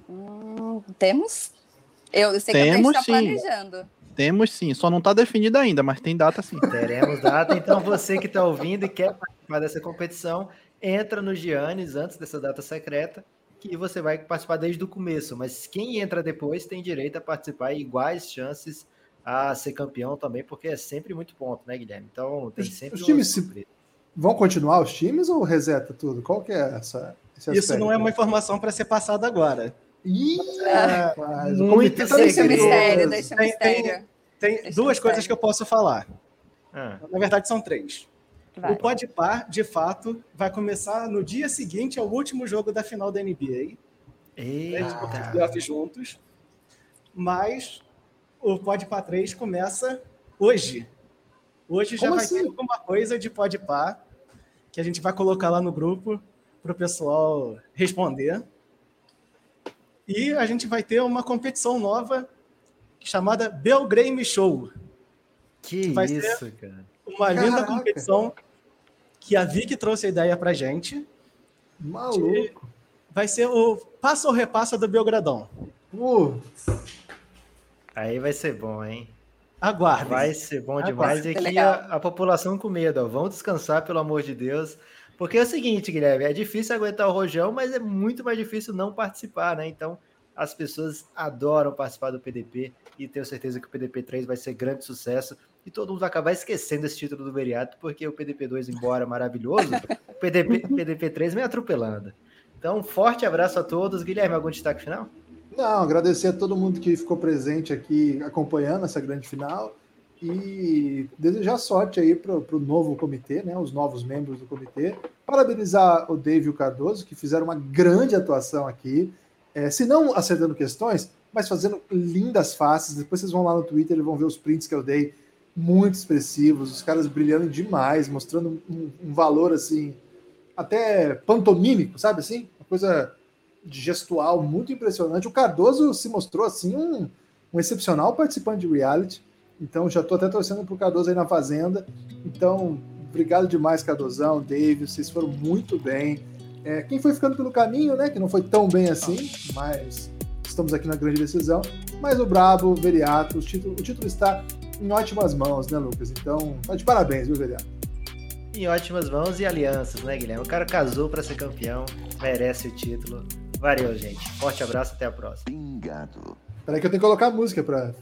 Hum, temos? Eu sei que a Temos, gente está planejando. Temos sim, só não tá definido ainda, mas tem data sim. Teremos data, então você que está ouvindo e quer participar dessa competição, entra no Giannis antes dessa data secreta, que você vai participar desde o começo. Mas quem entra depois tem direito a participar e iguais chances a ser campeão também, porque é sempre muito ponto, né, Guilherme? Então tem sempre os times se-. Vão continuar os times ou reseta tudo? Qual que é essa? esse Isso não é uma informação para ser passada agora. Ih, Ah, rapaz, o muito tá Deixa mistério, misterioso. deixa Tem- mistério. Tem Deixa duas eu coisas que eu posso falar. Ah, Na verdade, são três. Vai. O Podpar, de fato, vai começar no dia seguinte ao último jogo da final da NBA. Eita. playoffs juntos. Mas o Podpar 3 começa hoje. Hoje já Como vai assim? ter alguma coisa de Podpar que a gente vai colocar lá no grupo para o pessoal responder. E a gente vai ter uma competição nova chamada Belgrame Show. Que Vai ser- isso, cara. Uma linda Caraca. competição que a Vicky trouxe a ideia pra gente. Maluco. Vai ser o passo ou repassa do Belgradão. Pô, Aí vai ser bom, hein? Aguardem. Vai ser bom Vai demais. E aqui a, a população com medo, ó. Vão descansar, pelo amor de Deus. Porque é o seguinte, Guilherme, é difícil aguentar o rojão, mas é muito mais difícil não participar, né? Então, as pessoas adoram participar do PDP e tenho certeza que o PDP 3 vai ser grande sucesso e todo mundo vai acabar esquecendo esse título do Veriato, porque o PDP 2, embora maravilhoso, o PDP, PDP 3 vem atropelando. Então, um forte abraço a todos. Guilherme, algum destaque final? Não, agradecer a todo mundo que ficou presente aqui acompanhando essa grande final e desejar sorte aí para o novo comitê, né, os novos membros do comitê. Parabenizar o Dave e o Cardoso, que fizeram uma grande atuação aqui, é, se não acertando questões, mas fazendo lindas faces. Depois vocês vão lá no Twitter e vão ver os prints que eu dei, muito expressivos, os caras brilhando demais, mostrando um, um valor assim, até pantomímico, sabe assim? Uma coisa gestual muito impressionante. O Cardoso se mostrou assim um, um excepcional participante de reality. Então já estou até torcendo pro Cardoso aí na Fazenda. Então, obrigado demais, Cardozão, David, vocês foram muito bem. É, quem foi ficando pelo caminho, né? Que não foi tão bem assim, mas estamos aqui na grande decisão. Mas o Brabo, o Veriato, o título, o título está em ótimas mãos, né, Lucas? Então, tá de parabéns, viu, Veriato? Em ótimas mãos e alianças, né, Guilherme? O cara casou para ser campeão, merece o título. Valeu, gente. Forte abraço, até a próxima. Peraí que eu tenho que colocar a música para